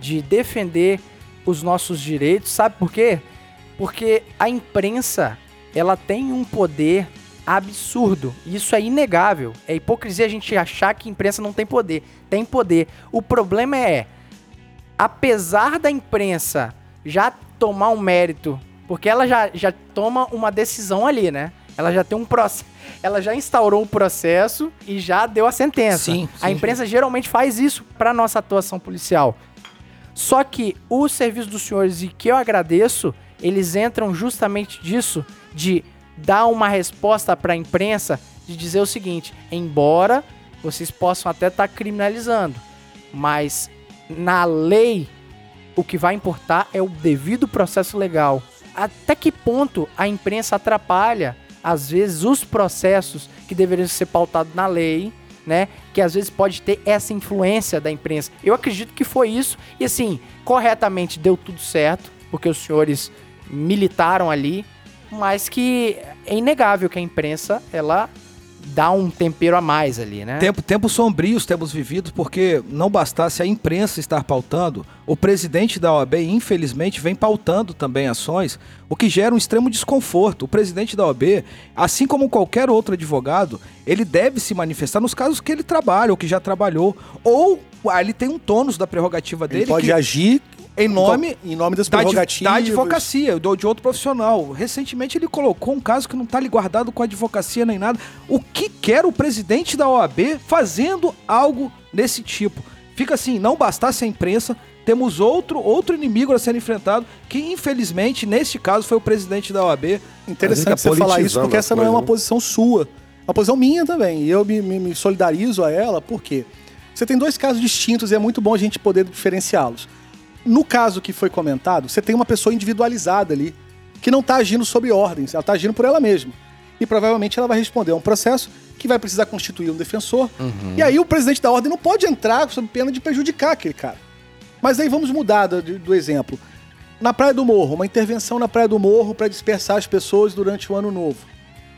de defender os nossos direitos. Sabe por quê? Porque a imprensa, ela tem um poder absurdo. Isso é inegável. É hipocrisia a gente achar que a imprensa não tem poder. Tem poder. O problema é, apesar da imprensa já tomar um mérito, porque ela já, já toma uma decisão ali, né? Ela já tem um processo. Ela já instaurou o processo e já deu a sentença. Sim, A sim. imprensa geralmente faz isso para nossa atuação policial. Só que o serviço dos senhores, e que eu agradeço, eles entram justamente disso, de dar uma resposta para a imprensa, de dizer o seguinte: embora vocês possam até estar criminalizando, mas na lei o que vai importar é o devido processo legal. Até que ponto a imprensa atrapalha, às vezes, os processos que deveriam ser pautados na lei, né? Que às vezes pode ter essa influência da imprensa. Eu acredito que foi isso. E assim, corretamente deu tudo certo, porque os senhores militaram ali, mas que é inegável que a imprensa, ela dá um tempero a mais ali, né? Tempo, tempos sombrios temos vivido, porque não bastasse a imprensa estar pautando, o presidente da OAB, infelizmente, vem pautando também ações, o que gera um extremo desconforto. O presidente da OAB, assim como qualquer outro advogado, ele deve se manifestar nos casos que ele trabalha ou que já trabalhou, ou ele tem um tônus da prerrogativa Ele dele pode que, agir em nome em nome das prerrogativas. da advocacia, do, de outro profissional. Recentemente ele colocou um caso que não está ali guardado com a advocacia nem nada. O que quer o presidente da OAB fazendo algo desse tipo? Fica assim, não bastasse a imprensa, temos outro, outro inimigo a ser enfrentado, que infelizmente, neste caso, foi o presidente da OAB. Interessante tá você falar isso, porque essa não é uma né? posição sua. É uma posição minha também. E eu me, me- me solidarizo a ela, por quê? Você tem dois casos distintos e é muito bom a gente poder diferenciá-los. No caso que foi comentado, você tem uma pessoa individualizada ali, que não está agindo sob ordens, ela está agindo por ela mesma. E provavelmente ela vai responder a um processo que vai precisar constituir um defensor. E aí o presidente da ordem não pode entrar sob pena de prejudicar aquele cara. Mas aí vamos mudar do, do exemplo. Na Praia do Morro, uma intervenção na Praia do Morro para dispersar as pessoas durante o ano novo.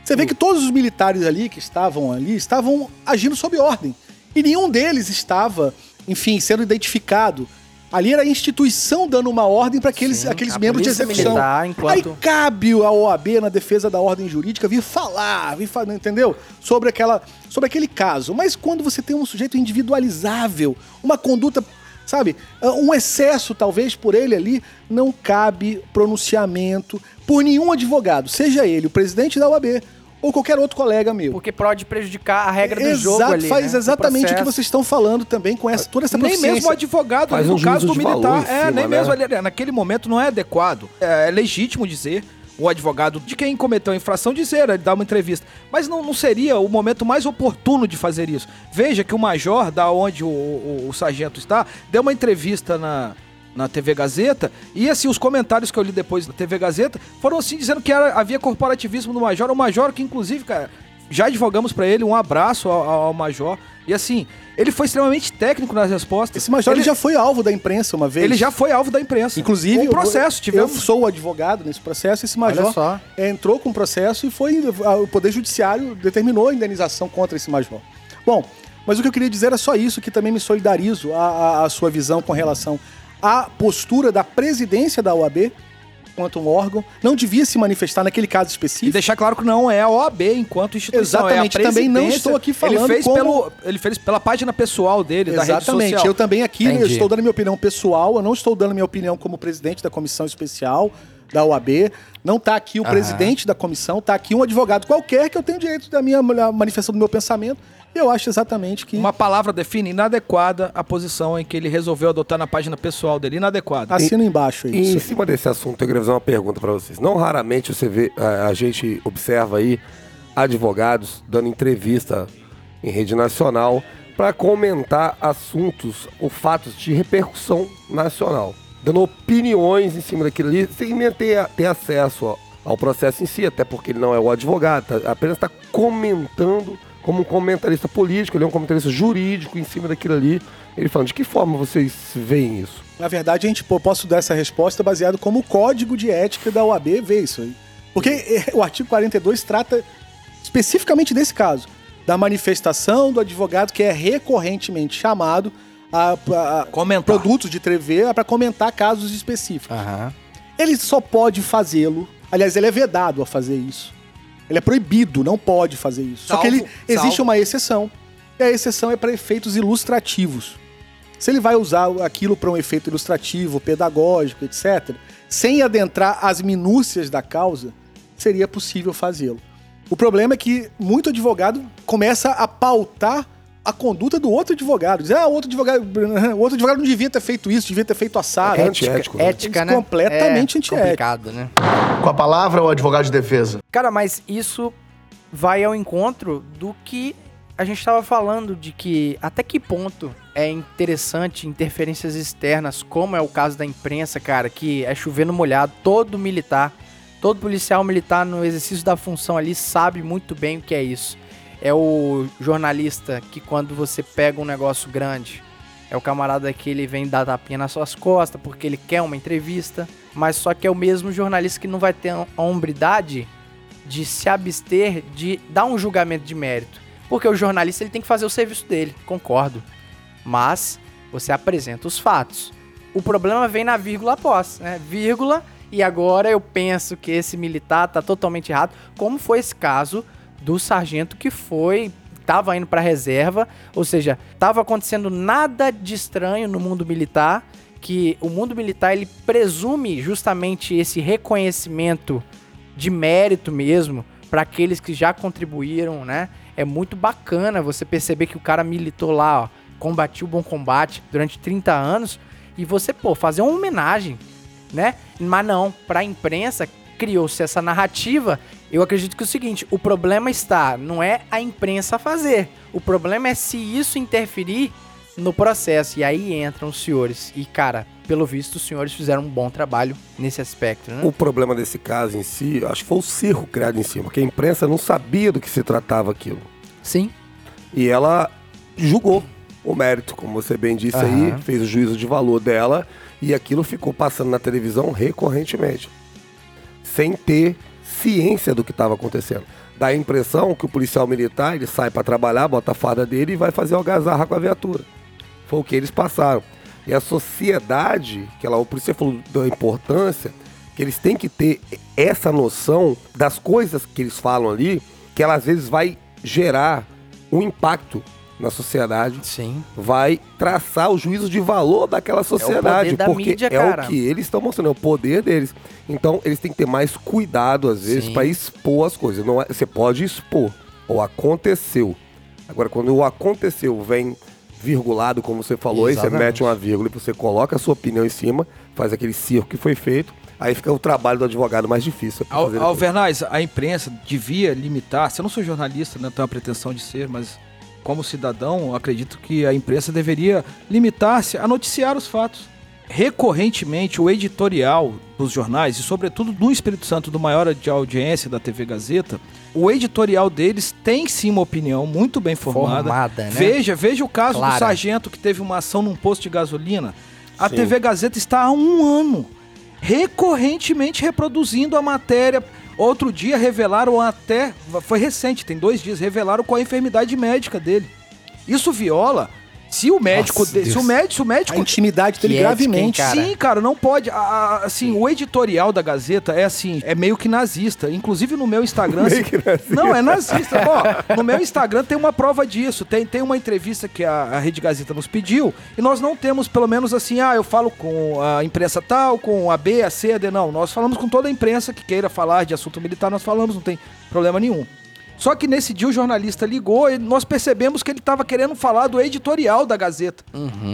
Você vê que todos os militares ali que estavam ali estavam agindo sob ordem. E nenhum deles estava, enfim, sendo identificado. Ali era a instituição dando uma ordem para aqueles, Sim, aqueles membros de execução. militar, enquanto- Aí cabe a OAB na defesa da ordem jurídica vir falar, vir falar, entendeu? Sobre aquela, sobre aquele caso. Mas quando você tem um sujeito individualizável, uma conduta, sabe, um excesso talvez por ele ali, não cabe pronunciamento por nenhum advogado, seja ele o presidente da OAB ou qualquer outro colega meu. Porque pode prejudicar a regra do Exato, jogo ali. faz né? exatamente o que processo. vocês estão falando também com essa, toda essa Nem mesmo o advogado, Faz no um caso do valor militar, é, cima, nem né? mesmo ali, naquele momento não é adequado. É, é legítimo dizer, o advogado de quem cometeu a infração dizer, ele dá uma entrevista. Mas não, não seria o momento mais oportuno de fazer isso. Veja que o major, da onde o, o- o sargento está, deu uma entrevista na, na TV Gazeta, e assim, os comentários que eu li depois da TV Gazeta foram assim, dizendo que era- havia corporativismo no major, o major que inclusive, cara, já advogamos pra ele, um abraço ao, ao major. E assim, ele foi extremamente técnico nas respostas. Esse major ele, ele já foi alvo da imprensa uma vez. ele já foi alvo da imprensa. Inclusive, um processo, eu, tivemos. eu sou o advogado nesse processo. Esse major só. é, entrou com o processo e foi o Poder Judiciário determinou a indenização contra esse major. Bom, mas o que eu queria dizer era só isso, que também me solidarizo a, a- a sua visão com relação à postura da presidência da OAB quanto um órgão. Não devia se manifestar naquele caso E específico. deixar claro que não é a OAB enquanto instituição. Exatamente, é a também não estou aqui falando ele fez como- pelo Ele fez pela página pessoal dele, da rede Exatamente. social. Eu também aqui eu estou dando minha opinião pessoal, eu não estou dando minha opinião como presidente da comissão especial da OAB. Não está aqui o presidente da comissão, está aqui um advogado qualquer que eu tenho direito da minha manifestação do meu pensamento. Eu acho exatamente que Uma palavra define inadequada a posição em que ele resolveu adotar na página pessoal dele. Inadequada. assina embaixo aí. E em Isso. cima desse assunto, eu queria fazer uma pergunta pra vocês. Não raramente você vê, a, a gente observa aí advogados dando entrevista em rede nacional para comentar assuntos ou fatos de repercussão nacional, dando opiniões em cima daquilo ali, sem nem ter, ter acesso ao, ao processo em si, até porque ele não é o advogado, tá- apenas está comentando como um comentarista político, ele é um comentarista jurídico em cima daquilo ali. Ele falando, de que forma vocês veem isso? Na verdade, a gente pô, posso dar essa resposta baseado como o código de ética da OAB vê isso aí. Porque eh, o artigo 42 trata especificamente desse caso, da manifestação do advogado que é recorrentemente chamado a, a- Comentar. produtos de TV para comentar casos específicos. Aham. Ele só pode fazê-lo. Aliás, ele é vedado a fazer isso. Ele é proibido, não pode fazer isso. Só que ele Salvo- existe salvo- uma exceção. E a exceção é para efeitos ilustrativos. Se ele vai usar aquilo para um efeito ilustrativo, pedagógico, etc., sem adentrar as minúcias da causa, seria possível fazê-lo. O problema é que muito advogado começa a pautar a conduta do outro advogado. Diz, ah, o outro advogado, o outro advogado não devia ter feito isso, devia ter feito assado. É antiético, né? Ética, né? completamente é antiético. complicado, né? Com a palavra, o advogado de defesa. Cara, mas isso vai ao encontro do que a gente estava falando de que até que ponto é interessante interferências externas, como é o caso da imprensa, cara, que é chover no molhado, todo militar, todo policial militar no exercício da função ali sabe muito bem o que é isso. É o jornalista que quando você pega um negócio grande, é o camarada que ele vem dar tapinha nas suas costas porque ele quer uma entrevista, mas só que é o mesmo jornalista que não vai ter a hombridade de se abster de dar um julgamento de mérito. Porque o jornalista ele tem que fazer o serviço dele, concordo. Mas você apresenta os fatos. O problema vem na vírgula após, né? Vírgula, e agora eu penso que esse militar tá totalmente errado, como foi esse caso do sargento que foi tava indo para reserva, ou seja, tava acontecendo nada de estranho no mundo militar, que o mundo militar ele presume justamente esse reconhecimento de mérito mesmo para aqueles que já contribuíram, né? É muito bacana você perceber que o cara militou lá, ó, combatiu o bom combate durante 30 anos e você, pô, fazer uma homenagem, né? Mas não, para a imprensa criou-se essa narrativa. Eu acredito que é o seguinte, o problema está, não é a imprensa fazer. O problema é se isso interferir no processo. E aí entram os senhores. E, cara, pelo visto, os senhores fizeram um bom trabalho nesse aspecto, né? O problema desse caso em si, acho que foi o circo criado em cima, porque a imprensa não sabia do que se tratava aquilo. Sim. E ela julgou o mérito, como você bem disse aí, Aham. fez o juízo de valor dela e aquilo ficou passando na televisão recorrentemente, sem ter ciência do que estava acontecendo. dá a impressão que o policial militar ele sai para trabalhar, bota a farda dele e vai fazer algazarra com a viatura. Foi o que eles passaram. E a sociedade, que ela, isso você falou da importância, que eles têm que ter essa noção das coisas que eles falam ali, que ela às vezes vai gerar um impacto na sociedade, Sim. vai traçar o juízo de valor daquela sociedade, poder da porque mídia, é cara. o que eles estão mostrando, é o poder deles. Então eles têm que ter mais cuidado às vezes para expor as coisas. Não é- você pode expor, ou aconteceu. Agora quando o aconteceu vem virgulado, como você falou, aí você Exatamente. mete uma vírgula e você coloca a sua opinião em cima, faz aquele circo que foi feito, aí fica o trabalho do advogado mais difícil. pra Al- fazer depois. Alvernaz, a imprensa devia limitar. Se eu não sou jornalista, não tenho a pretensão de ser, mas como cidadão, eu acredito que a imprensa deveria limitar-se a noticiar os fatos. Recorrentemente, o editorial dos jornais, e sobretudo no Espírito Santo, do maior de audiência da TV Gazeta, o editorial deles tem sim uma opinião muito bem formada. Formada, né? Veja, veja o caso Clara. do sargento que teve uma ação num posto de gasolina. A Sim. TV Gazeta está há um ano recorrentemente reproduzindo a matéria. Outro dia revelaram até, foi recente, tem dois dias, revelaram qual a enfermidade médica dele. Isso viola. Se o médico, Nossa, de- se o médico, se o A médico intimidade dele ética, gravemente. hein, cara? Sim, cara, não pode. A- a- assim, o editorial da Gazeta é assim, é meio que nazista. Inclusive no meu Instagram. Meio que nazista. Não, é nazista. Ó, no meu Instagram tem uma prova disso. Tem, tem uma entrevista que a, a Rede Gazeta nos pediu e nós não temos, pelo menos assim, ah, eu falo com a imprensa tal, com a B, a C, a D. Não, nós falamos com toda a imprensa que queira falar de assunto militar, nós falamos, não tem problema nenhum. Só que nesse dia o jornalista ligou e nós percebemos que ele estava querendo falar do editorial da Gazeta.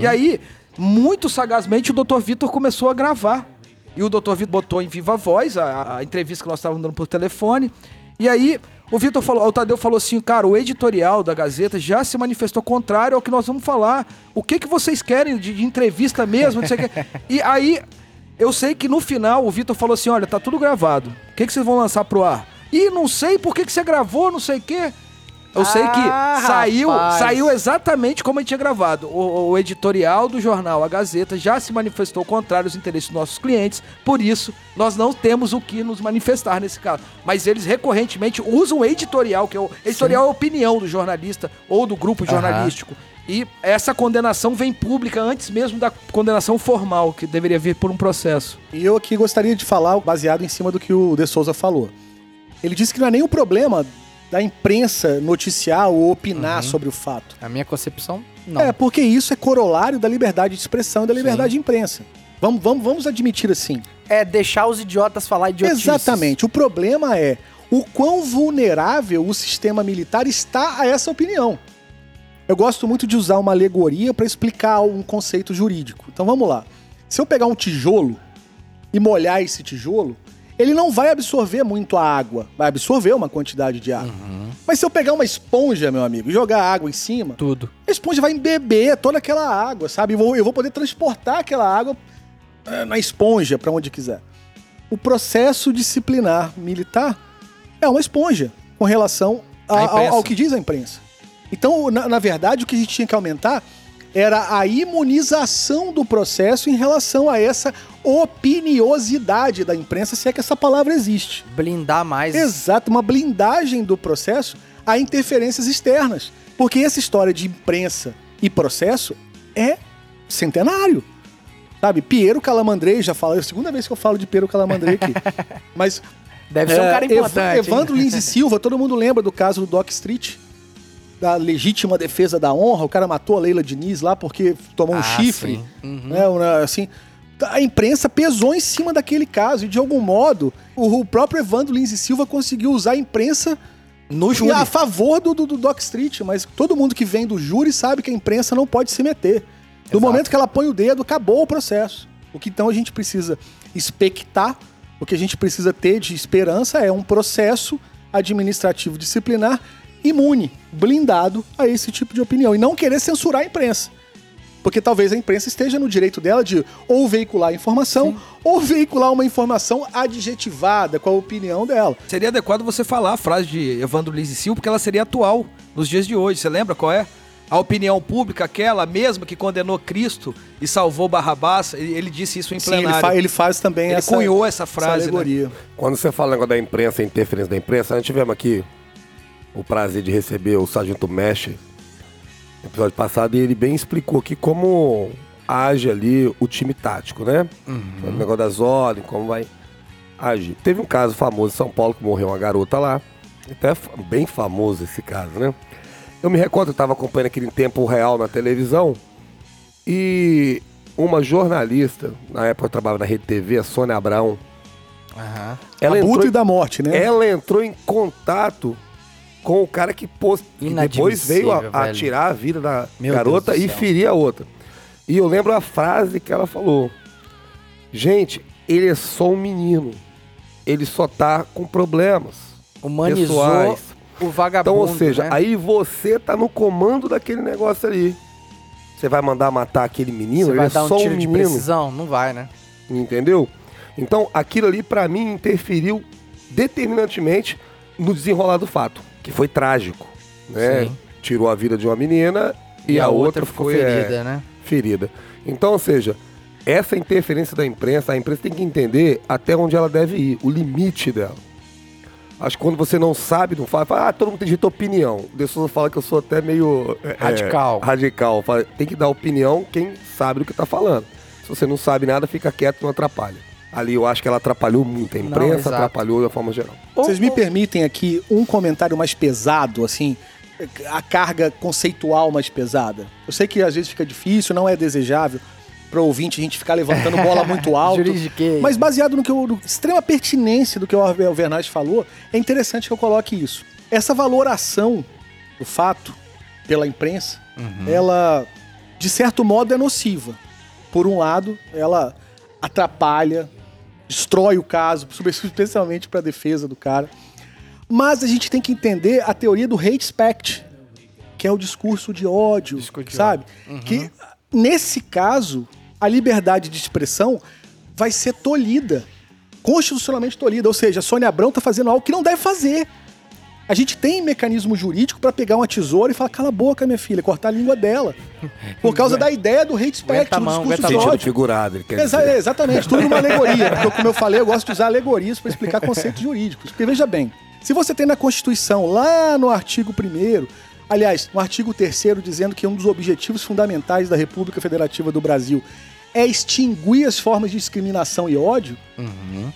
E aí, muito sagazmente, o Dr. Vitor começou a gravar. E o Dr. Vitor botou em viva voz a, a entrevista que nós estávamos dando por telefone. E aí, o Vitor falou, o Tadeu falou assim, cara, o editorial da Gazeta já se manifestou contrário ao que nós vamos falar. O que que vocês querem de, de entrevista mesmo? E aí, eu sei que no final o Vitor falou assim: olha, tá tudo gravado. O que, que vocês vão lançar pro ar? Ih, não sei por que, que você gravou, não sei o quê. Eu sei que Ah, saiu, rapaz. saiu exatamente como a gente tinha gravado. O, o editorial do jornal A Gazeta já se manifestou contrário aos interesses dos nossos clientes, por isso nós não temos o que nos manifestar nesse caso. Mas eles recorrentemente usam o editorial, que é o editorial é a opinião do jornalista ou do grupo jornalístico. E essa condenação vem pública antes mesmo da condenação formal, que deveria vir por um processo. E eu aqui gostaria de falar baseado em cima do que o De Souza falou. Ele disse que não é nem o problema da imprensa noticiar ou opinar sobre o fato. A minha concepção, não. É, porque isso é corolário da liberdade de expressão e da liberdade de imprensa. Vamos, vamos, vamos admitir assim. É deixar os idiotas falar idiotices. Exatamente. O problema é o quão vulnerável o sistema militar está a essa opinião. Eu gosto muito de usar uma alegoria para explicar um conceito jurídico. Então vamos lá. Se eu pegar um tijolo e molhar esse tijolo, ele não vai absorver muito a água. Vai absorver uma quantidade de água. Mas se eu pegar uma esponja, meu amigo, e jogar água em cima, Tudo. a esponja vai embeber toda aquela água, sabe? Eu vou, eu vou poder transportar aquela água eh, na esponja para onde quiser. O processo disciplinar militar é uma esponja com relação a- A ao, ao que diz a imprensa. Então, na, na verdade, o que a gente tinha que aumentar era a imunização do processo em relação a essa opiniosidade da imprensa, se é que essa palavra existe. Blindar mais. Exato, uma blindagem do processo a interferências externas. Porque essa história de imprensa e processo é centenário. Sabe, Piero Calamandrei já fala, é a segunda vez que eu falo de Piero Calamandrei aqui. Mas Deve ser um é, cara importante. hein? Evandro Lins e Silva, todo mundo lembra do caso do Doc Street, da legítima defesa da honra. O cara matou a Leila Diniz lá porque tomou um Ah, chifre. Uhum. Né, um, assim, a imprensa pesou em cima daquele caso e de algum modo o, próprio Evandro Lins e Silva conseguiu usar a imprensa No júri. a favor do, do, do Doc Street, mas todo mundo que vem do júri sabe que a imprensa não pode se meter. No Exato. momento que ela põe o dedo, acabou o processo. O que então a gente precisa expectar, o que a gente precisa ter de esperança é um processo administrativo disciplinar imune, blindado a esse tipo de opinião. E não querer censurar a imprensa. Porque talvez a imprensa esteja no direito dela de ou veicular informação, ou veicular uma informação adjetivada com a opinião dela. Seria adequado você falar a frase de Evandro Lins e Silva, porque ela seria atual nos dias de hoje. Você lembra qual é? A opinião pública, aquela mesma que condenou Cristo e salvou Barrabás, ele, disse isso em Sim, ele, plenário. fa- ele faz também Ele essa, cunhou essa frase, né? alegoria. Quando você fala o negócio da imprensa, a interferência da imprensa, nós tivemos aqui o prazer de receber o Sargento Mesh no episódio passado e ele bem explicou aqui como age ali o time tático, né? O negócio das ordens, como vai agir. Teve um caso famoso em São Paulo que morreu uma garota lá. Até bem famoso esse caso, né? Eu me recordo, eu estava acompanhando aquele em tempo real na televisão e uma jornalista, na época eu trabalhava na Rede TV, a Sônia Abrão, ela Abutre entrou, da morte, né? ela entrou em contato com o cara que, pôs, que depois veio a, a tirar a vida da Meu garota e ferir a outra. E eu lembro a frase que ela falou: Gente, ele é só um menino. Ele só tá com problemas. Humanizou pessoais. o Então, vagabundo, ou seja, né? aí você tá no comando daquele negócio ali. Você vai mandar matar aquele menino? Você ele vai é dar um só tiro um de menino. precisão? Não vai, né? Entendeu? Então, aquilo ali, pra mim, interferiu determinantemente no desenrolar do fato, que foi trágico. Né? Sim. Tirou a vida de uma menina e, a, outra, ficou foi é, ferida, né? ferida. Então, ou seja, essa interferência da imprensa, a imprensa tem que entender até onde ela deve ir, o limite dela. Acho que quando você não sabe, não fala, fala ah, todo mundo tem direito à opinião. O De Souza fala que eu sou até meio... é, Radical. radical. Fala, Tem que dar opinião quem sabe do que tá falando. Se você não sabe nada, fica quieto, não atrapalha. Ali eu acho que ela atrapalhou muito. A Não, imprensa exato. atrapalhou da forma geral. Vocês me permitem aqui um comentário mais pesado, assim, a carga conceitual mais pesada. Eu sei que às vezes fica difícil, não é desejável para ouvinte a gente ficar levantando bola muito alto. Mas baseado no que eu, no extrema pertinência do que o Alvernaz falou, é interessante que eu coloque isso. Essa valoração do fato pela imprensa, ela de certo modo é nociva. Por um lado, ela atrapalha, destrói o caso, especialmente para a defesa do cara. Mas a gente tem que entender a teoria do hate speech, que é o discurso de ódio, Discurso de sabe? Que nesse caso, a liberdade de expressão vai ser tolhida, constitucionalmente tolhida. Ou seja, a Sônia Abrão tá fazendo algo que não deve fazer. A gente tem mecanismo jurídico para pegar uma tesoura e falar, cala a boca, minha filha, cortar a língua dela. Por causa da ideia do hate speech, do mão, discurso de. Sentido figurado, ele quer Exa- dizer. exatamente, tudo numa alegoria. Porque, como eu falei, eu gosto de usar alegorias para explicar conceitos jurídicos. Porque veja bem, se você tem na Constituição, lá no artigo 1 aliás, no artigo 3 dizendo que um dos objetivos fundamentais da República Federativa do Brasil é extinguir as formas de discriminação e ódio,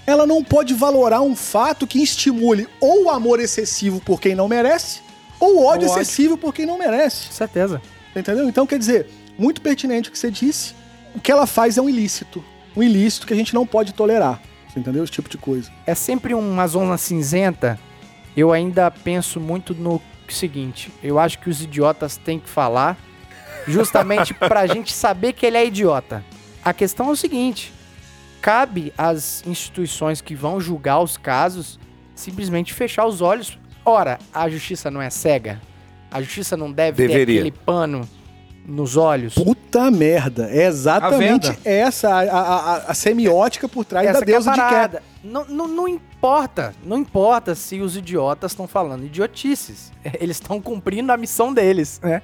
ela não pode valorar um fato que estimule ou o amor excessivo por quem não merece, ou o ódio Ou ódio. excessivo por quem não merece. Certeza. Entendeu? Então, quer dizer, muito pertinente o que você disse. O que ela faz é um ilícito. Um ilícito que a gente não pode tolerar. Você entendeu? Esse tipo de coisa. É sempre uma zona cinzenta. Eu ainda penso muito no seguinte: eu acho que os idiotas têm que falar, justamente pra gente saber que ele é idiota. A questão é o seguinte: cabe às instituições que vão julgar os casos simplesmente fechar os olhos. Ora, a justiça não é cega? A justiça não deve Deveria. ter aquele pano nos olhos? Puta merda. É exatamente venda. essa a, a- a- a semiótica por trás Essa da que é a deusa de Ké. parada. Não, não, não importa. Não importa se os idiotas estão falando idiotices. Eles estão cumprindo a missão deles, né?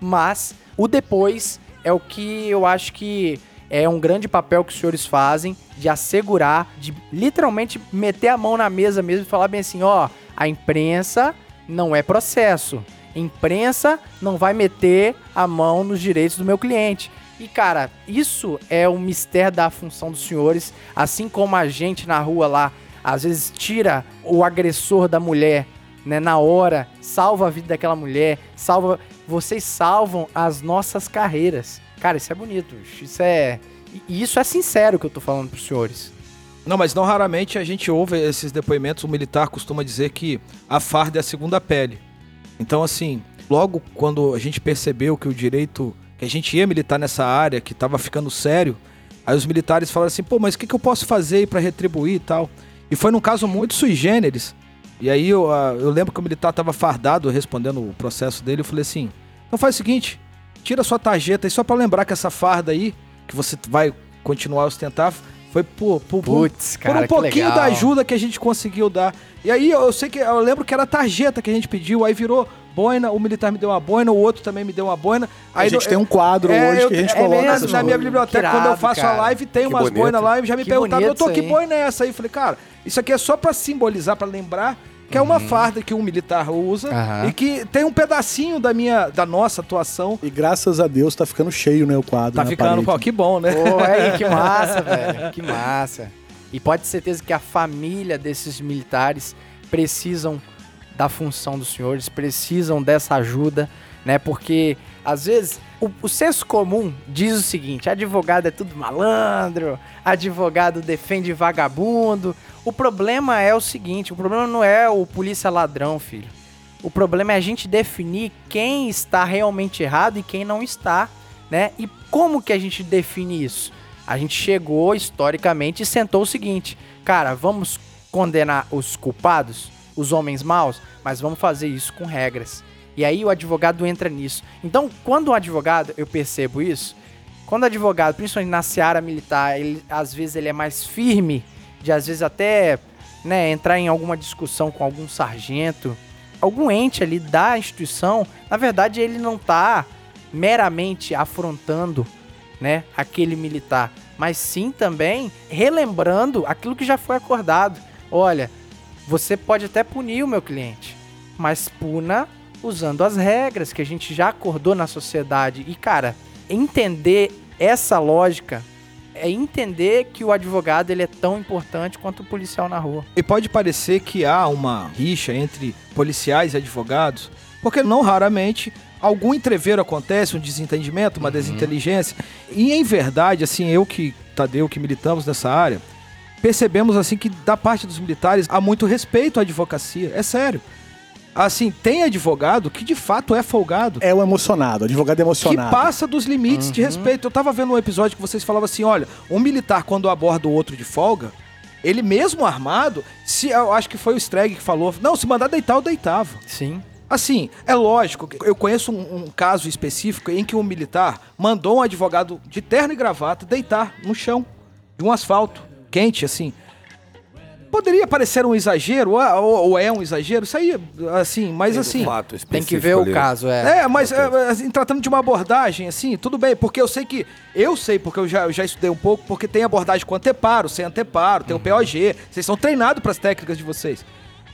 Mas o depois é o que eu acho que é um grande papel que os senhores fazem de assegurar, de literalmente meter a mão na mesa mesmo e falar bem assim, ó, a imprensa não é processo. Imprensa não vai meter a mão nos direitos do meu cliente. E, cara, isso é o mistério da função dos senhores, assim como a gente na rua lá, às vezes tira o agressor da mulher, né, na hora, salva a vida daquela mulher, salva. Vocês salvam as nossas carreiras. Cara, isso é bonito, isso é. E isso é sincero que eu tô falando pros senhores. Não, mas não raramente a gente ouve esses depoimentos. O militar costuma dizer que a farda é a segunda pele. Então, assim, logo quando a gente percebeu que o direito, que a gente ia militar nessa área, que tava ficando sério, aí os militares falaram assim: pô, mas o que, que eu posso fazer pra retribuir e tal? E foi num caso muito sui generis. E aí eu, ah, eu lembro que o militar tava fardado respondendo o processo dele. Eu falei assim: então faz o seguinte, tira sua tarjeta aí só pra lembrar que essa farda aí, que você vai continuar a ostentar, foi por, por, por- Putz, por cara, um pouquinho da ajuda que a gente conseguiu dar. E aí eu sei que eu lembro que era a tarjeta que a gente pediu, aí virou boina, o militar me deu uma boina, o outro também me deu uma boina. Aí a gente tem um quadro é, hoje eu- que a gente é coloca mesmo, na minha biblioteca, quando eu faço a cara. live, tem Que umas boinas lá e já me Que perguntaram, doutor, isso que boina é essa aí? Eu falei, cara, isso aqui é só pra simbolizar, pra lembrar que é uma farda que um militar usa Aham. e que tem um pedacinho da minha, da nossa atuação. E graças a Deus tá ficando cheio, né, o quadro. Tá na ficando, parede. pô, que bom, né? Pô, aí, que massa, velho. Que massa. E pode ter certeza que a família desses militares precisam da função dos senhores, precisam dessa ajuda, né? Porque, às vezes, o, o senso comum diz o seguinte: advogado é tudo malandro, advogado defende vagabundo. O problema é o seguinte: o problema não é o polícia ladrão, filho. O problema é a gente definir quem está realmente errado e quem não está, né? E como que a gente define isso? A gente chegou historicamente e sentou o seguinte: cara, vamos condenar os culpados, os homens maus, mas vamos fazer isso com regras. E aí o advogado entra nisso. Então, quando o advogado, eu percebo isso, quando o advogado, principalmente na seara militar, ele, às vezes ele é mais firme, de às vezes até né, entrar em alguma discussão com algum sargento, algum ente ali da instituição, na verdade ele não tá meramente afrontando, né, aquele militar, mas sim também relembrando aquilo que já foi acordado. Olha, você pode até punir o meu cliente, mas puna usando as regras que a gente já acordou na sociedade. E cara, entender essa lógica é entender que o advogado ele é tão importante quanto o policial na rua. E pode parecer que há uma rixa entre policiais e advogados, porque não raramente algum entreveiro acontece, um desentendimento, uma desinteligência. E em verdade, assim, eu que, Tadeu, que militamos nessa área, percebemos assim que da parte dos militares há muito respeito à advocacia. É sério. Assim, tem advogado que de fato é folgado. É o emocionado, advogado Que emocionado. passa dos limites de respeito. Eu tava vendo um episódio que vocês falavam assim: olha, um militar, quando aborda o outro de folga, ele mesmo armado, se eu acho que foi o Streg que falou, não, se mandar deitar, eu deitava. Sim. Assim, é lógico, que eu conheço um, um caso específico em que um militar mandou um advogado de terno e gravata deitar no chão de um asfalto quente, assim. Poderia parecer um exagero, ou, ou- ou é um exagero, isso aí, assim, mas assim. fato Tem que ver o ali. caso, é. É, mas é, assim, tratando de uma abordagem, assim, tudo bem, porque eu sei que. Eu sei, porque eu já, eu já estudei um pouco, porque tem abordagem com anteparo, sem anteparo, tem o POG, vocês são treinados para as técnicas de vocês.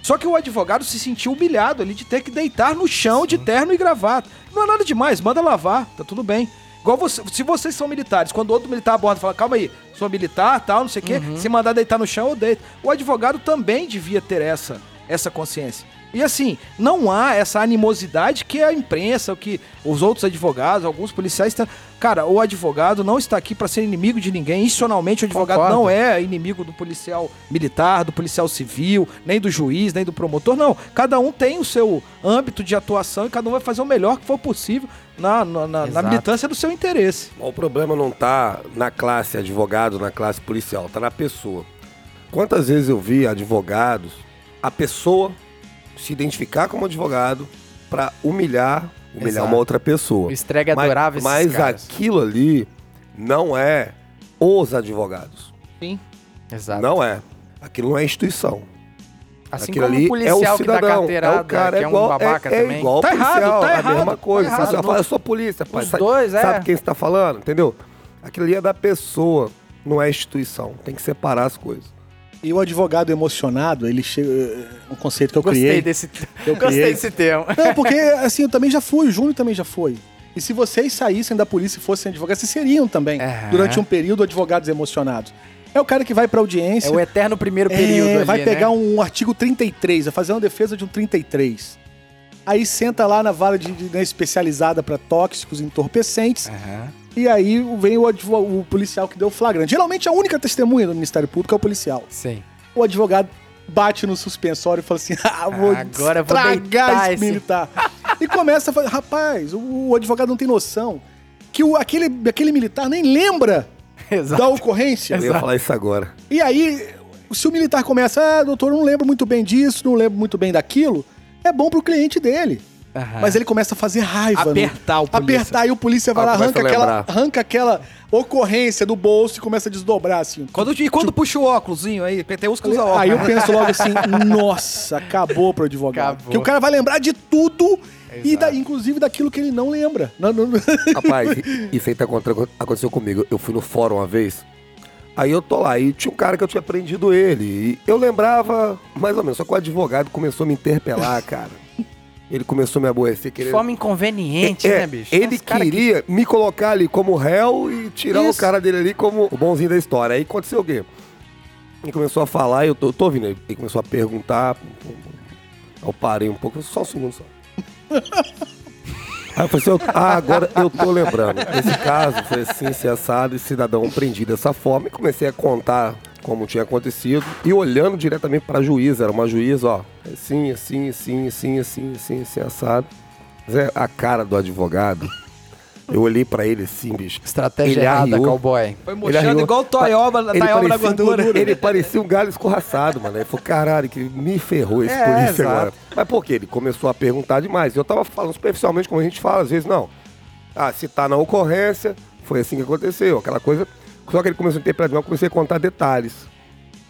Só que o advogado se sentiu humilhado ali de ter que deitar no chão de terno e gravata. Não é nada demais, manda lavar, tá tudo bem. Igual você, se vocês são militares, quando outro militar aborda e fala, calma aí, sou militar, tal, não sei o quê, se mandar deitar no chão, eu deito. O advogado também devia ter essa, essa consciência. E assim, não há essa animosidade que a imprensa, o que os outros advogados, alguns policiais. Tá... Cara, o advogado não está aqui para ser inimigo de ninguém. Institucionalmente, o advogado Concordo. não é inimigo do policial militar, do policial civil, nem do juiz, nem do promotor. Não. Cada um tem o seu âmbito de atuação e cada um vai fazer o melhor que for possível na, na, na- na militância do seu interesse. O problema não tá na classe advogado, na classe policial, tá na pessoa. Quantas vezes eu vi advogados, a pessoa se identificar como advogado pra humilhar, humilhar Exato. uma outra pessoa. O Streg Mas- adorava esses Mas caras. aquilo ali não é os advogados. Sim. Exato. Não é. Aquilo não é instituição. Assim Aquilo como ali o policial é o que dá cidadão, carteirada, é o cara, que é é um igual, babaca é, é também. igual Tá policial, errado, tá é a errado, mesma tá coisa. errado, não- fala, eu sou polícia, pai. Os Sabe- dois, é. Sabe quem você tá falando, entendeu? Aquilo ali é da pessoa, não é instituição. Tem que separar as coisas. E o advogado emocionado, ele chega. Um conceito que eu Gostei criei. desse, Eu gostei criei. desse termo. Não, porque assim, eu também já fui, o Júnior também já foi. E se vocês saíssem da polícia e fossem advogados, vocês seriam também, Aham. durante um período, advogados emocionados. É o cara que vai pra audiência. É o eterno primeiro É, período ali, vai pegar né? um artigo 33, vai fazer uma defesa de um 33. Aí senta lá na vara de, de- né, especializada para tóxicos entorpecentes. Aham. E aí vem o, o policial que deu o flagrante. Geralmente a única testemunha do Ministério Público é o policial. Sim. O advogado bate no suspensório e fala assim: ah, vou Agora eu vou esse militar. e começa a falar: rapaz, o, o advogado não tem noção que o, aquele, aquele militar nem lembra Exato. da ocorrência. Eu ia falar isso agora. E aí, se o militar começa, ah, doutor, eu não lembro muito bem disso, não lembro muito bem daquilo, é bom pro cliente dele. Aham. Mas ele começa a fazer raiva. né? Apertar o polícia. Apertar, e o polícia vai Ah, lá, começa arranca a aquela, lembrar. arranca aquela ocorrência do bolso e começa a desdobrar, assim. Quando, e quando puxa o óculosinho aí, tem uns que usa óculos. Aí eu penso logo assim, nossa, acabou pro advogado. Acabou. Porque o cara vai lembrar de tudo, e da, inclusive daquilo que ele não lembra. Não, não- Rapaz, i- isso aí tá contra, aconteceu comigo. Eu fui no fórum uma vez. Aí eu tô lá, e tinha um cara que eu tinha prendido ele. E eu lembrava, mais ou menos, só que o advogado começou a me interpelar, cara. Ele começou a me aborrecer, De querendo. forma inconveniente, É, né, bicho? Ele queria me colocar ali como réu e tirar Isso. o cara dele ali como o bonzinho da história. Aí aconteceu o quê? Ele começou a falar, e eu tô, eu tô ouvindo, ele ele começou a perguntar. Eu parei um pouco, só um segundo só. Aí eu falei assim, eu- ah, agora eu tô lembrando. Esse caso foi assim, esse assado, esse cidadão prendido dessa forma. E comecei a contar como tinha acontecido. E olhando diretamente pra juíza, era uma juíza, ó. Assim, assim, assim, assim, assim, assim, assim, assado. Zé, a cara do advogado, eu olhei pra ele assim, bicho. Estratégia Ele errada, arriou. cowboy. Foi murchando arriou. igual o Toyoba, Taioba na um- gordura. Ele parecia um galho escorraçado, mano. Ele falou, caralho, que me ferrou esse É, polícia exato. agora. Mas por quê? Ele começou a perguntar demais. Eu tava falando superficialmente, como a gente fala, às vezes, não. Ah, se tá na ocorrência, foi assim que aconteceu. Aquela coisa. Só que ele começou a interpretar demais, eu comecei a contar detalhes.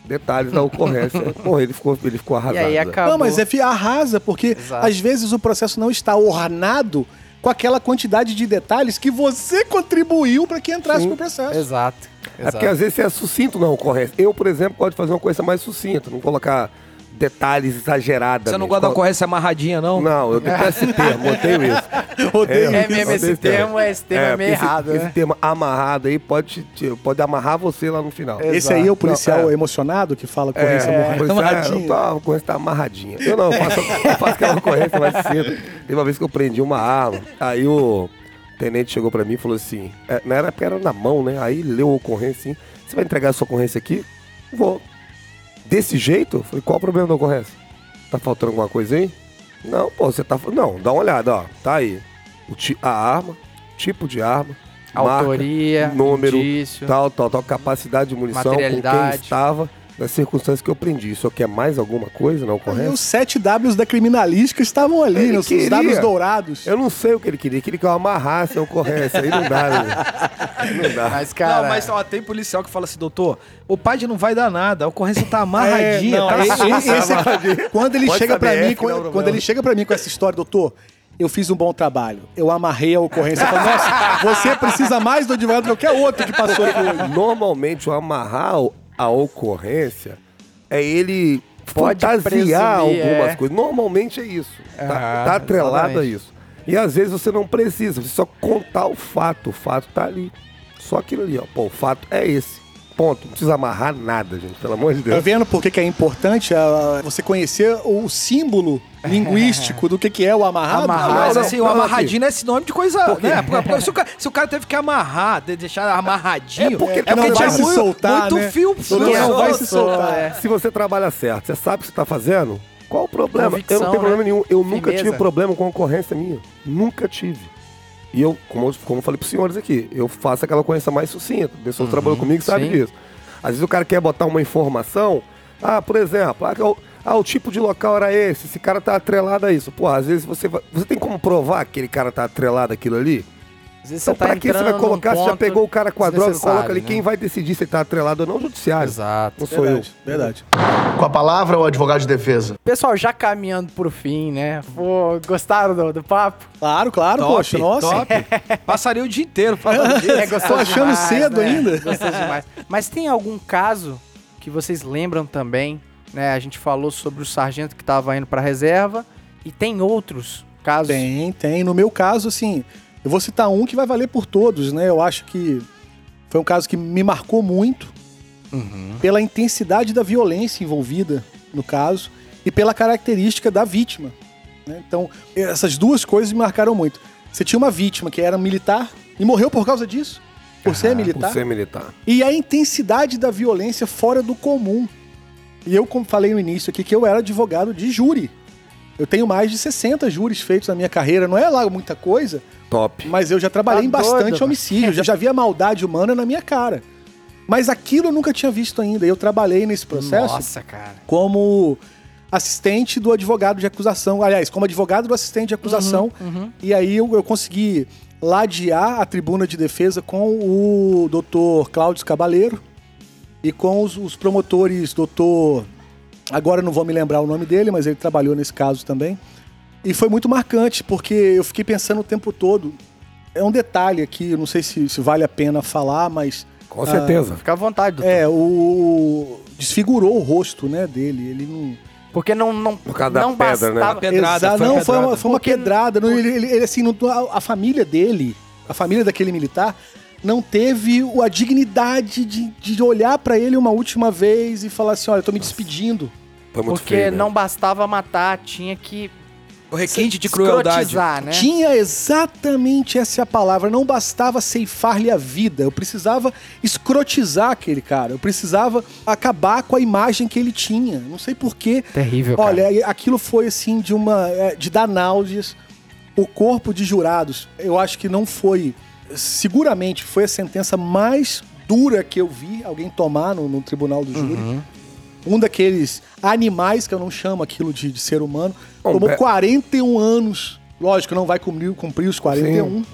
Detalhes da ocorrência. Porra, ele ficou, ele ficou E arrasado. aí né? acabou. Não, mas é arrasa, porque Exato. às vezes o processo não está ornado com aquela quantidade de detalhes que você contribuiu para que entrasse Sim. pro processo. Exato. É porque às vezes você é sucinto na ocorrência. Eu, por exemplo, gosto de fazer uma coisa mais sucinta, não colocar detalhes exagerados. Você não gosta da ocorrência amarradinha, não? Não, eu detesto esse termo, eu odeio isso. Odeio É isso. mesmo, odeio esse termo, é- esse termo é, meio porque esse- errado, esse, né? termo amarrado aí pode, pode amarrar você lá no final. Esse aí é o policial Não, é. emocionado que fala É, ocorrência é, amarradinha. amarradinha. Tá, a ocorrência tá amarradinha. Eu não, eu faço, eu faço aquela ocorrência mais cedo. Teve uma vez que eu prendi uma arma, aí o tenente chegou pra mim e falou assim, é, na época era na mão, né? Aí ele leu a ocorrência assim, você vai entregar a sua ocorrência aqui? Vou. Desse jeito? Falei, qual o problema da ocorrência? Tá faltando alguma coisa aí? Não, pô, você tá... Não, dá uma olhada, ó. Tá aí. O ti- a arma, tipo de arma, Autoria, marca, número, indício. tal, tal, tal, capacidade de munição, com quem estava, nas circunstâncias que eu prendi. Isso aqui é mais alguma coisa na E ocorrência? os sete Ws da criminalística estavam ali, Ele né? os queria. dados dourados. Eu não sei o que ele queria. Ele queria que eu amarrasse a ocorrência. Aí não dá, né? Não dá. Mas, cara... Não, mas ó, tem policial que fala assim, doutor, o PAD não vai dar nada, a ocorrência tá amarradinha, É, não, tá esse- esse aqui- quando ele Pode chega pra saber, mim, não é quando, quando ele chega para mim com essa história, doutor, eu fiz um bom trabalho. Eu amarrei a ocorrência. Eu falo, Nossa, você precisa mais do advogado que qualquer outro que passou aqui hoje. Normalmente, o amarrar a ocorrência é ele Pode fantasiar presumir, algumas é. coisas. Normalmente é isso. Tá, Ah, tá atrelado a exatamente. isso. E às vezes você não precisa, você só contar o fato. O fato tá ali. Só aquilo ali, ó. Pô, o fato é esse. Ponto. Não precisa amarrar nada, gente. Pelo amor de Tá Deus. vendo por que, é importante ah, você conhecer o símbolo linguístico do que, que é o amarrado? Amarrado. Mas não, assim, não, o não, amarradinho não é sinônimo de coisa, né? Porque, porque se, o cara, se o cara teve que amarrar, de- deixar amarradinho, É porque não vai se muito, soltar, muito né? fio Não solto. vai se soltar. é. Se você trabalha certo, você sabe o que você tá fazendo, qual o problema? Convicção, eu não tenho problema né? nenhum. Eu nunca tive problema com a ocorrência minha. Nunca tive. E eu, como, como eu falei pros senhores aqui, eu faço aquela ocorrência mais sucinta. Pessoas que trabalham comigo sabem Uhum. sim. disso. Às vezes o cara quer botar uma informação. Ah, por exemplo, ah, o, ah, o tipo de local era esse, esse cara tá atrelado a isso. Pô, às vezes você Você tem como provar que aquele cara tá atrelado àquilo ali? Às vezes Então, você tá pra que você vai colocar? Você já pegou o cara com a droga, coloca ali. né? Quem vai decidir se ele tá atrelado ou não? O judiciário. Exato. Não sou Verdade, eu. verdade. Com a palavra, o advogado de defesa. Pessoal, já caminhando pro fim, né? Pô, gostaram do, do papo? Claro, claro, Top, poxa, nossa. top. Passaria o dia inteiro falando disso. É Tô achando demais, cedo né? ainda. Gostoso demais. Mas tem algum caso que vocês lembram também, né? A gente falou sobre o sargento que tava indo pra reserva e tem outros casos. Tem, tem. No meu caso, assim, eu vou citar um que vai valer por todos, né? Eu acho que foi um caso que me marcou muito Uhum. pela intensidade da violência envolvida no caso e pela característica da vítima. né? Então, essas duas coisas me marcaram muito. Você tinha uma vítima que era militar e morreu por causa disso, por ser militar. Por ser militar. E a intensidade da violência fora do comum. E eu, como falei no início aqui, que eu era advogado de júri. Eu tenho mais de 60 júris feitos na minha carreira. Não é lá muita coisa, Top. mas eu já trabalhei Tá em bastante doido, homicídio. Já, já vi a maldade humana na minha cara. Mas aquilo eu nunca tinha visto ainda. E eu trabalhei nesse processo Nossa, cara. como assistente do advogado de acusação. Aliás, como advogado do assistente de acusação. E aí eu, eu consegui ladear a tribuna de defesa com o doutor Cláudio Cabaleiro e com os, os promotores, doutor. Agora eu não vou me lembrar o nome dele, mas ele trabalhou nesse caso também. E foi muito marcante, porque eu fiquei pensando o tempo todo. É um detalhe aqui, eu não sei se, se vale a pena falar, mas Com certeza. Fica à vontade, doutor. É, o. Desfigurou o rosto, né, dele. Ele não. Porque não, não, Por causa da não pedra, né? bastava... Pedrada, foi não, foi uma, pedrada. foi uma Porque- pedrada. Não, ele, ele- ele, assim, não- a, a família dele, a família daquele militar, não teve o- a dignidade de, de olhar pra ele uma última vez e falar assim: olha, eu tô me despedindo. Foi muito Porque feio, né? não bastava matar, tinha que O requinte de crueldade. escrotizar, né? Tinha exatamente essa palavra. Não bastava ceifar-lhe a vida. Eu precisava escrotizar aquele cara. Eu precisava acabar com a imagem que ele tinha. Não sei porquê. Terrível, cara. Olha, e aquilo foi assim de uma. é, de dar náuseas. O corpo de jurados, eu acho que não foi. Seguramente foi a sentença mais dura que eu vi alguém tomar no, no tribunal do júri. Uhum. Um daqueles animais, que eu não chamo aquilo de, de ser humano, Bom, tomou é- 41 anos. Lógico, não vai cumprir, cumprir os 41,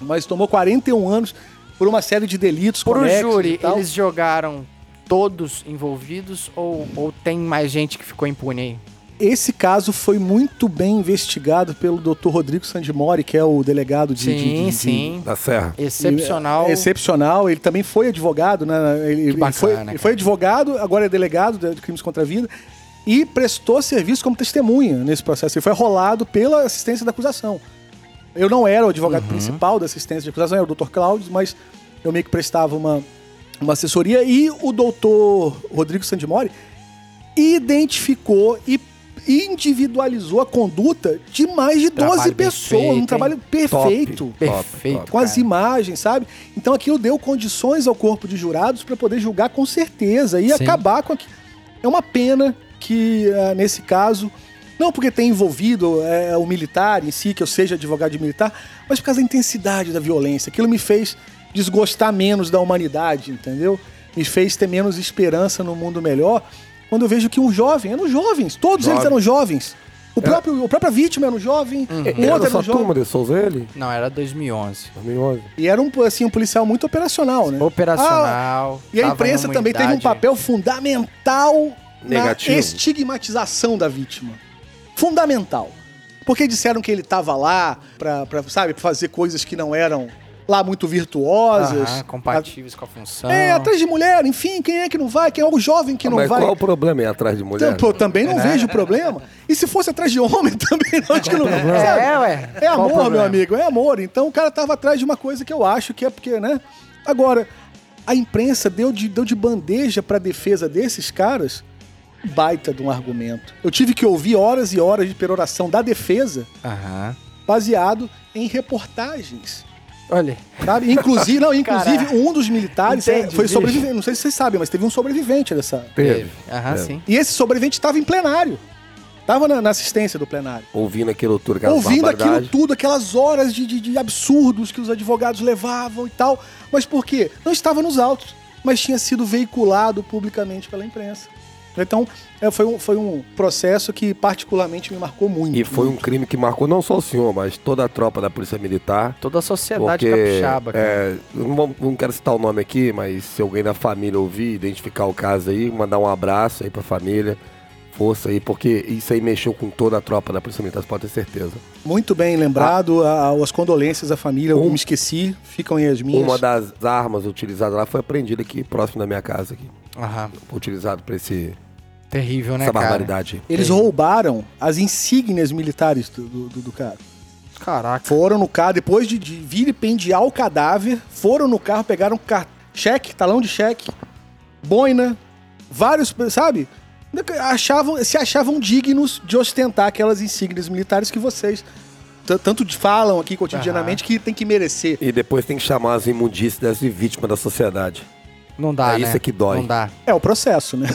mas tomou 41 anos por uma série de delitos. Por o e júri, tal. eles jogaram todos envolvidos ou, ou tem mais gente que ficou impune aí? Esse caso foi muito bem investigado pelo Dr. Rodrigo Sandimori, que é o delegado de. Sim, de- de- de- sim. Da Serra. Excepcional. É excepcional. Ele também foi advogado, né? Ele, ele bacana, foi, cara. ele foi advogado, agora é delegado de de crimes contra a vida. E prestou serviço como testemunha nesse processo. Ele foi rolado pela assistência da acusação. Eu não era o advogado Uhum. principal da assistência de acusação, era o Dr. Cláudio, mas eu meio que prestava uma, uma assessoria. E o doutor Rodrigo Sandimori identificou e individualizou a conduta de mais de 12 Trabalho bem pessoas. feito, um hein? trabalho perfeito Perfeito. com as imagens, sabe? Então aquilo deu condições ao corpo de jurados para poder julgar com certeza e Sim. acabar com aquilo. É uma pena que, eh, nesse caso, não porque tem envolvido eh, o militar em si, que eu seja advogado de militar, mas por causa da intensidade da violência. Aquilo me fez desgostar menos da humanidade, entendeu? Me fez ter menos esperança no mundo melhor. Quando eu vejo que um jovem, eram jovens, todos eles Jovem. eram jovens. O próprio, a própria vítima era um jovem, o Era outro era um jovem. turma de Souza ele? Não, era 2011. 2011. E era um, assim, um policial muito operacional, né? Operacional. E a tava imprensa numa também teve um papel fundamental Negativo. na estigmatização da vítima. Fundamental. Porque disseram que ele estava lá pra, pra, sabe, pra fazer coisas que não eram lá muito virtuosas. Aham, compatíveis com a função. É, atrás de mulher, enfim, quem é que não vai? Quem é o jovem que não Mas vai? qual o problema em ir atrás de mulher? Então, pô, também não vejo problema. E se fosse atrás de homem, também não acho que não. sabe? É, ué. É Qual o amor, meu amigo, é amor. Então o cara tava atrás de uma coisa que eu acho que é porque, né? Agora, a imprensa deu de, deu de bandeja pra defesa desses caras baita de um argumento. Eu tive que ouvir horas e horas de peroração da defesa Aham. baseado em reportagens. Olha. Sabe? Inclusive, não, inclusive Caraca. um dos militares é, Entendi, foi sobrevivente. Não sei se vocês sabem, mas teve um sobrevivente dessa. Teve. Aham, sim. E esse sobrevivente estava em plenário. Estava na, na assistência do plenário. Ouvindo aquilo tudo, aquela ouvindo aquilo tudo, aquelas horas de, de- de absurdos que os advogados levavam e tal. Mas por quê? Não estava nos autos, mas tinha sido veiculado publicamente pela imprensa. Então, é, foi, um, foi um processo que particularmente me marcou muito. E foi um crime que marcou não só o senhor, mas toda a tropa da Polícia Militar. Toda a sociedade Porque, capixaba, cara. é, eu não, não quero citar o nome aqui, mas se alguém da família ouvir, identificar o caso aí, mandar um abraço aí pra família, força aí, porque isso aí mexeu com toda a tropa da Polícia Militar, você pode ter certeza. Muito bem lembrado, a- as condolências à família, eu Um- me esqueci, ficam aí as minhas. Uma das armas utilizadas lá foi apreendida aqui, próximo da minha casa aqui. Aham. Utilizado pra esse, Terrível, né, essa cara? barbaridade. Eles roubaram as insígnias militares do, do- do- do cara. Caraca. Foram no carro, depois de, de vilipendiar o cadáver, foram no carro, pegaram car- cheque, talão de cheque, boina, vários, sabe? Achavam, se achavam dignos de ostentar aquelas insígnias militares que vocês tanto falam aqui cotidianamente que tem que merecer. E depois tem que chamar as imundícias de vítimas da sociedade. Não dá, É né? isso que dói. Não dá. É o processo, né?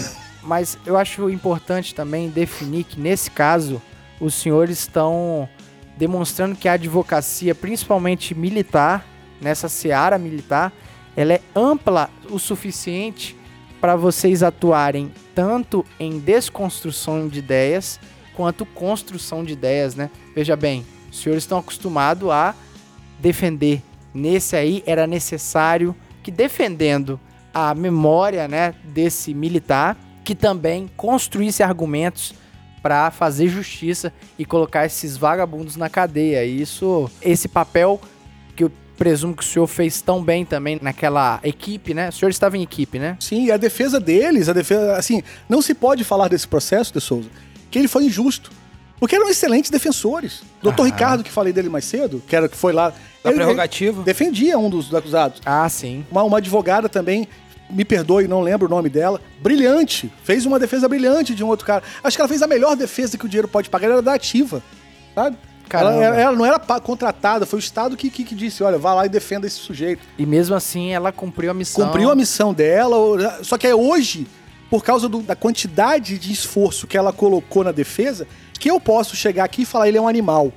Mas eu acho importante também definir que, nesse caso, os senhores estão demonstrando que a advocacia, principalmente militar, nessa seara militar, ela é ampla o suficiente para vocês atuarem tanto em desconstrução de ideias quanto construção de ideias, né? Veja bem, os senhores estão acostumados a defender. Nesse aí era necessário que defendendo a memória, né, desse militar, que também construísse argumentos para fazer justiça e colocar esses vagabundos na cadeia. E isso, esse papel que eu presumo que o senhor fez tão bem também naquela equipe, né? O senhor estava em equipe, né? Sim, e a defesa deles, a defesa. Assim, não se pode falar desse processo, de Souza, que ele foi injusto. Porque eram excelentes defensores. Doutor Aham. Ricardo, que falei dele mais cedo, que era que foi lá. Da ele- prerrogativa. defendia um dos acusados. Ah, sim. Uma, uma advogada também, me perdoe, não lembro o nome dela, brilhante. Fez uma defesa brilhante de um outro cara. Acho que ela fez a melhor defesa que o dinheiro pode pagar, ela era da ativa. Sabe? Ela, ela- não era contratada, foi o Estado que, que, que disse: olha, vá lá e defenda esse sujeito. E mesmo assim, ela cumpriu a missão. Cumpriu a missão dela, só que é hoje, por causa do- da quantidade de esforço que ela colocou na defesa, que eu posso chegar aqui e falar ele é um animal.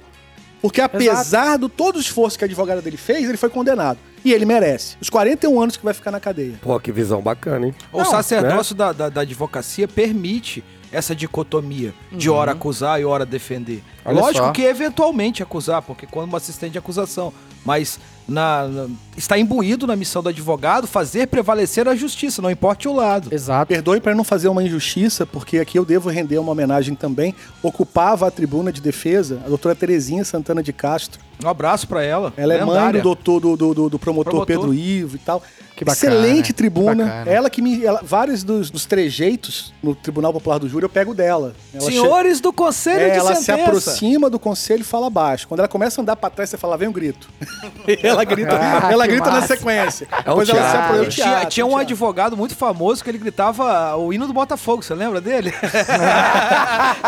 Porque apesar de todo o esforço que a advogada dele fez, ele foi condenado. E ele merece. Os 41 anos que vai ficar na cadeia. Pô, que visão bacana, hein? O sacerdócio da, da, da advocacia permite essa dicotomia de hora acusar e hora defender. Olha Lógico só. que eventualmente acusar, porque quando uma assistente de acusação, mas na, na- está imbuído na missão do advogado fazer prevalecer a justiça, não importe o lado. Exato. Perdoe para não fazer uma injustiça, porque aqui eu devo render uma homenagem também. Ocupava a tribuna de defesa a doutora Terezinha Santana de Castro. Um abraço pra ela. Ela é mãe do doutor do, do, do- do promotor, Promotor. Pedro Ivo e tal. Que bacana, Excelente que tribuna. bacana. Ela que me. Ela, vários dos, dos trejeitos no Tribunal Popular do Júri eu pego dela. Ela che- Senhores do Conselho É, de ela se Sentença. aproxima do conselho e fala baixo. Quando ela começa a andar pra trás, você fala, vem um grito. E ela grita, Ah, ela que grita na sequência. É Depois ela se aproxima. Tinha, teatro, tinha um teatro. advogado muito famoso que ele gritava o hino do Botafogo, você lembra dele?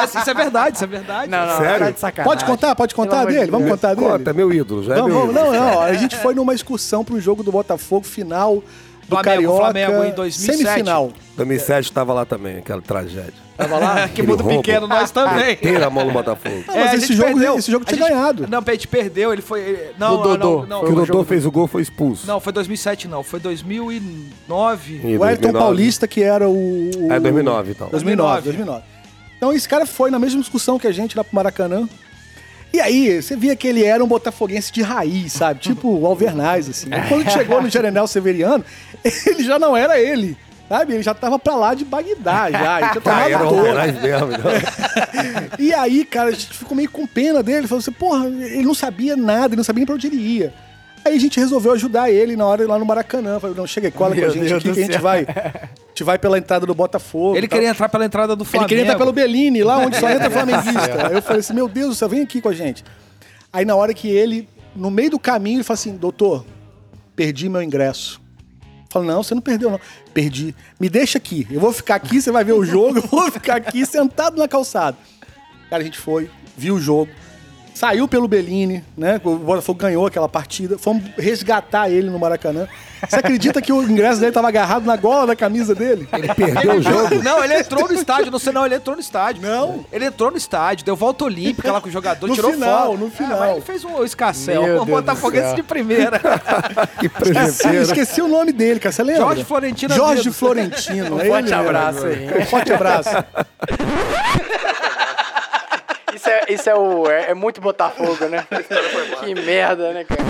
isso é verdade, isso é verdade. Não, não, Sério? Pode contar? Pode contar dele? Vamos contar dele? Conta, meu ídolo, já é Vamos, meu vamos, ídolo. não, não. A gente foi numa excursão pro jogo do Botafogo, final do Flamengo, Carioca. Flamengo em 2007. Semifinal. 2007 tava lá também, aquela tragédia. Tava lá? que mundo roubo. pequeno, nós também. Inteira a mão no Botafogo. Ah, mas a esse jogo- perdeu. esse jogo tinha gente- ganhado. Não, a gente perdeu, ele foi... ele- Não, Do Dodô. não, não, que o não, doutor fez o gol foi expulso. não, foi 2007 não, foi 2009. Em O Ayrton 2009. Paulista, que era o. o- É 2009, então. 2009, 2009. Então esse cara foi na mesma discussão que a gente lá pro Maracanã. E aí, você via que ele era um botafoguense de raiz, sabe? Tipo o Alvernaz, assim. E quando chegou no General Severiano, ele já não era ele, sabe? Ele já tava pra lá de Bagdá, já. Ele tinha Ah, tomado era. Alvernaz mesmo. então. E aí, cara, a gente ficou meio com pena dele. Falou assim, porra, ele não sabia nada, ele não sabia nem pra onde ele ia. Aí a gente resolveu ajudar ele na hora lá no Maracanã. Falei, não, chega aí, cola com a Meu gente Deus aqui que a gente céu. vai. A gente vai pela entrada do Botafogo. Ele e queria entrar pela entrada do Ele Flamengo. queria entrar pelo Bellini, lá onde só entra flamenguista. Aí eu falei assim, meu Deus do céu, vem aqui com a gente. Aí na hora que ele, no meio do caminho, ele falou assim, doutor, perdi meu ingresso. Falei, não, você não perdeu, não. Perdi. Me deixa aqui. Eu vou ficar aqui, você vai ver o jogo, eu vou ficar aqui sentado na calçada. Cara, a gente foi, viu o jogo. Saiu pelo Bellini, né? O Botafogo ganhou aquela partida. Fomos resgatar ele no Maracanã. Você acredita que o ingresso dele tava agarrado na gola da camisa dele? Ele perdeu o jogo. Não, ele entrou no estádio. Não sei não, ele entrou no estádio. Não. Ele entrou no estádio, deu volta olímpica lá com o jogador, No tirou final, foto. no Ah, final. mas ele fez um escarcel, Meu um botafoguense de primeira. Que Esqueci, esqueci o nome dele, cara. Você lembra? Jorge Florentino Jorge. Florentino. Um forte abraço aí. Um forte abraço. Isso é, isso é o. É, é muito Botafogo, né? que merda, né, cara?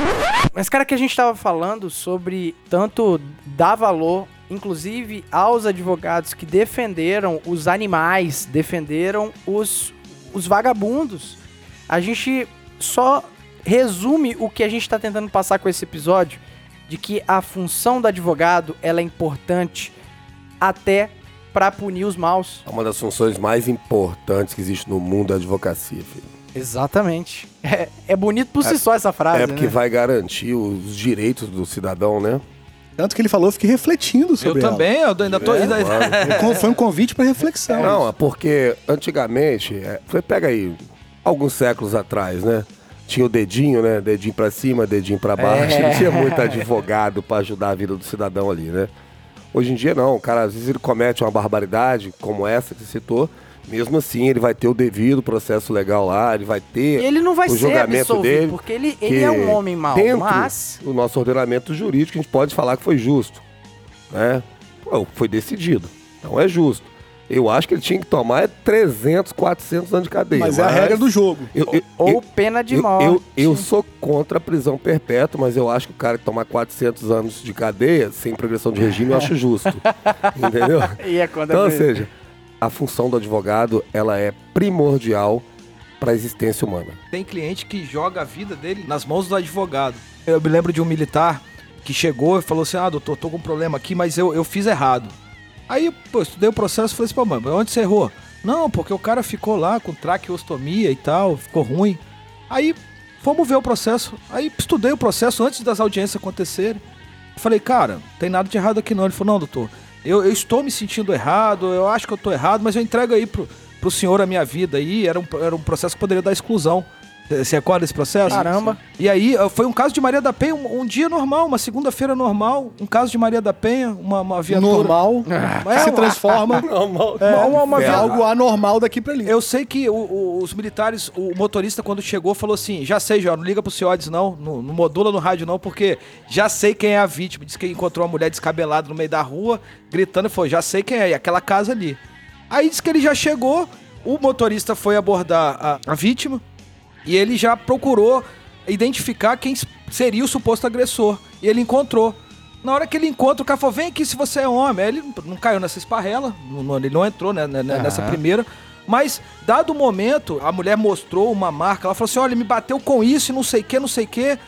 Mas, cara, que a gente tava falando sobre tanto dar valor, inclusive, aos advogados que defenderam os animais, defenderam os, os vagabundos. A gente só resume o que a gente tá tentando passar com esse episódio, de que a função do advogado ela é importante até pra punir os maus. É uma das funções mais importantes que existe no mundo da advocacia, filho. Exatamente. É, é bonito por si só essa frase, É porque né? vai garantir os direitos do cidadão, né? Tanto que ele falou, eu fiquei refletindo Eu sobre ela. também, eu ainda tô... ainda- Con- Foi um convite pra reflexão. Não, é porque antigamente, é, você pega aí, alguns séculos atrás, né? Tinha o dedinho, né? Dedinho pra cima, dedinho pra baixo. É. Não tinha muito advogado pra ajudar a vida do cidadão ali, né? Hoje em dia não, o cara às vezes ele comete uma barbaridade como essa que você citou, mesmo assim ele vai ter o devido processo legal lá, ele vai ter ele não vai o ser julgamento dele, porque ele, ele é um homem mau, dentro mas... do nosso ordenamento jurídico a gente pode falar que foi justo, né? Pô, foi decidido, então é justo. Eu acho que ele tinha que tomar é 300, 400 anos de cadeia. Mas é a regra do jogo. eu, eu- Ou eu- pena de eu, morte. eu, eu sou contra a prisão perpétua, mas eu acho que o cara que tomar 400 anos de cadeia, sem progressão de regime, eu acho justo. Entendeu? E é quando Então, é ou seja, a função do advogado, ela é primordial para a existência humana. Tem cliente que joga a vida dele nas mãos do advogado. Eu me lembro de um militar que chegou e falou assim: Ah, doutor, tô com um problema aqui, mas eu, eu fiz errado. Aí, pô, estudei o processo e falei assim: Pô, mano, onde você errou? Não, porque o cara ficou lá com traqueostomia e tal, ficou ruim. Aí, fomos ver o processo. Aí, estudei o processo antes das audiências acontecerem. Falei, cara, tem nada de errado aqui não. Ele falou: Não, doutor, eu, eu estou me sentindo errado, eu acho que eu tô errado, mas eu entrego aí pro, pro senhor a minha vida aí. Era um, era um processo que poderia dar exclusão. Você recorda desse processo? Caramba. E aí, foi um caso de Maria da Penha, um, um dia normal, uma segunda-feira normal, um caso de Maria da Penha, uma, uma viatura. Normal, É, se uma- transforma É, uma, uma é via- algo anormal daqui pra ali. Eu sei que o- o- os militares, o motorista, quando chegou, falou assim: já sei, já, não liga pro Ciodes, não, não, não modula no rádio, não, porque já sei quem é a vítima. Diz que encontrou uma mulher descabelada no meio da rua, gritando e falou: já sei quem é, e aquela casa ali. Aí disse que ele já chegou, o motorista foi abordar a, a vítima e ele já procurou identificar quem seria o suposto agressor. E ele encontrou. Na hora que ele encontra, o cara falou: vem aqui se você é homem. Aí ele não- caiu nessa esparrela, não- ele não entrou né, né, nessa primeira. Mas, dado o momento, a mulher mostrou uma marca, ela falou assim: olha, me bateu com isso e não sei o que, não sei o que.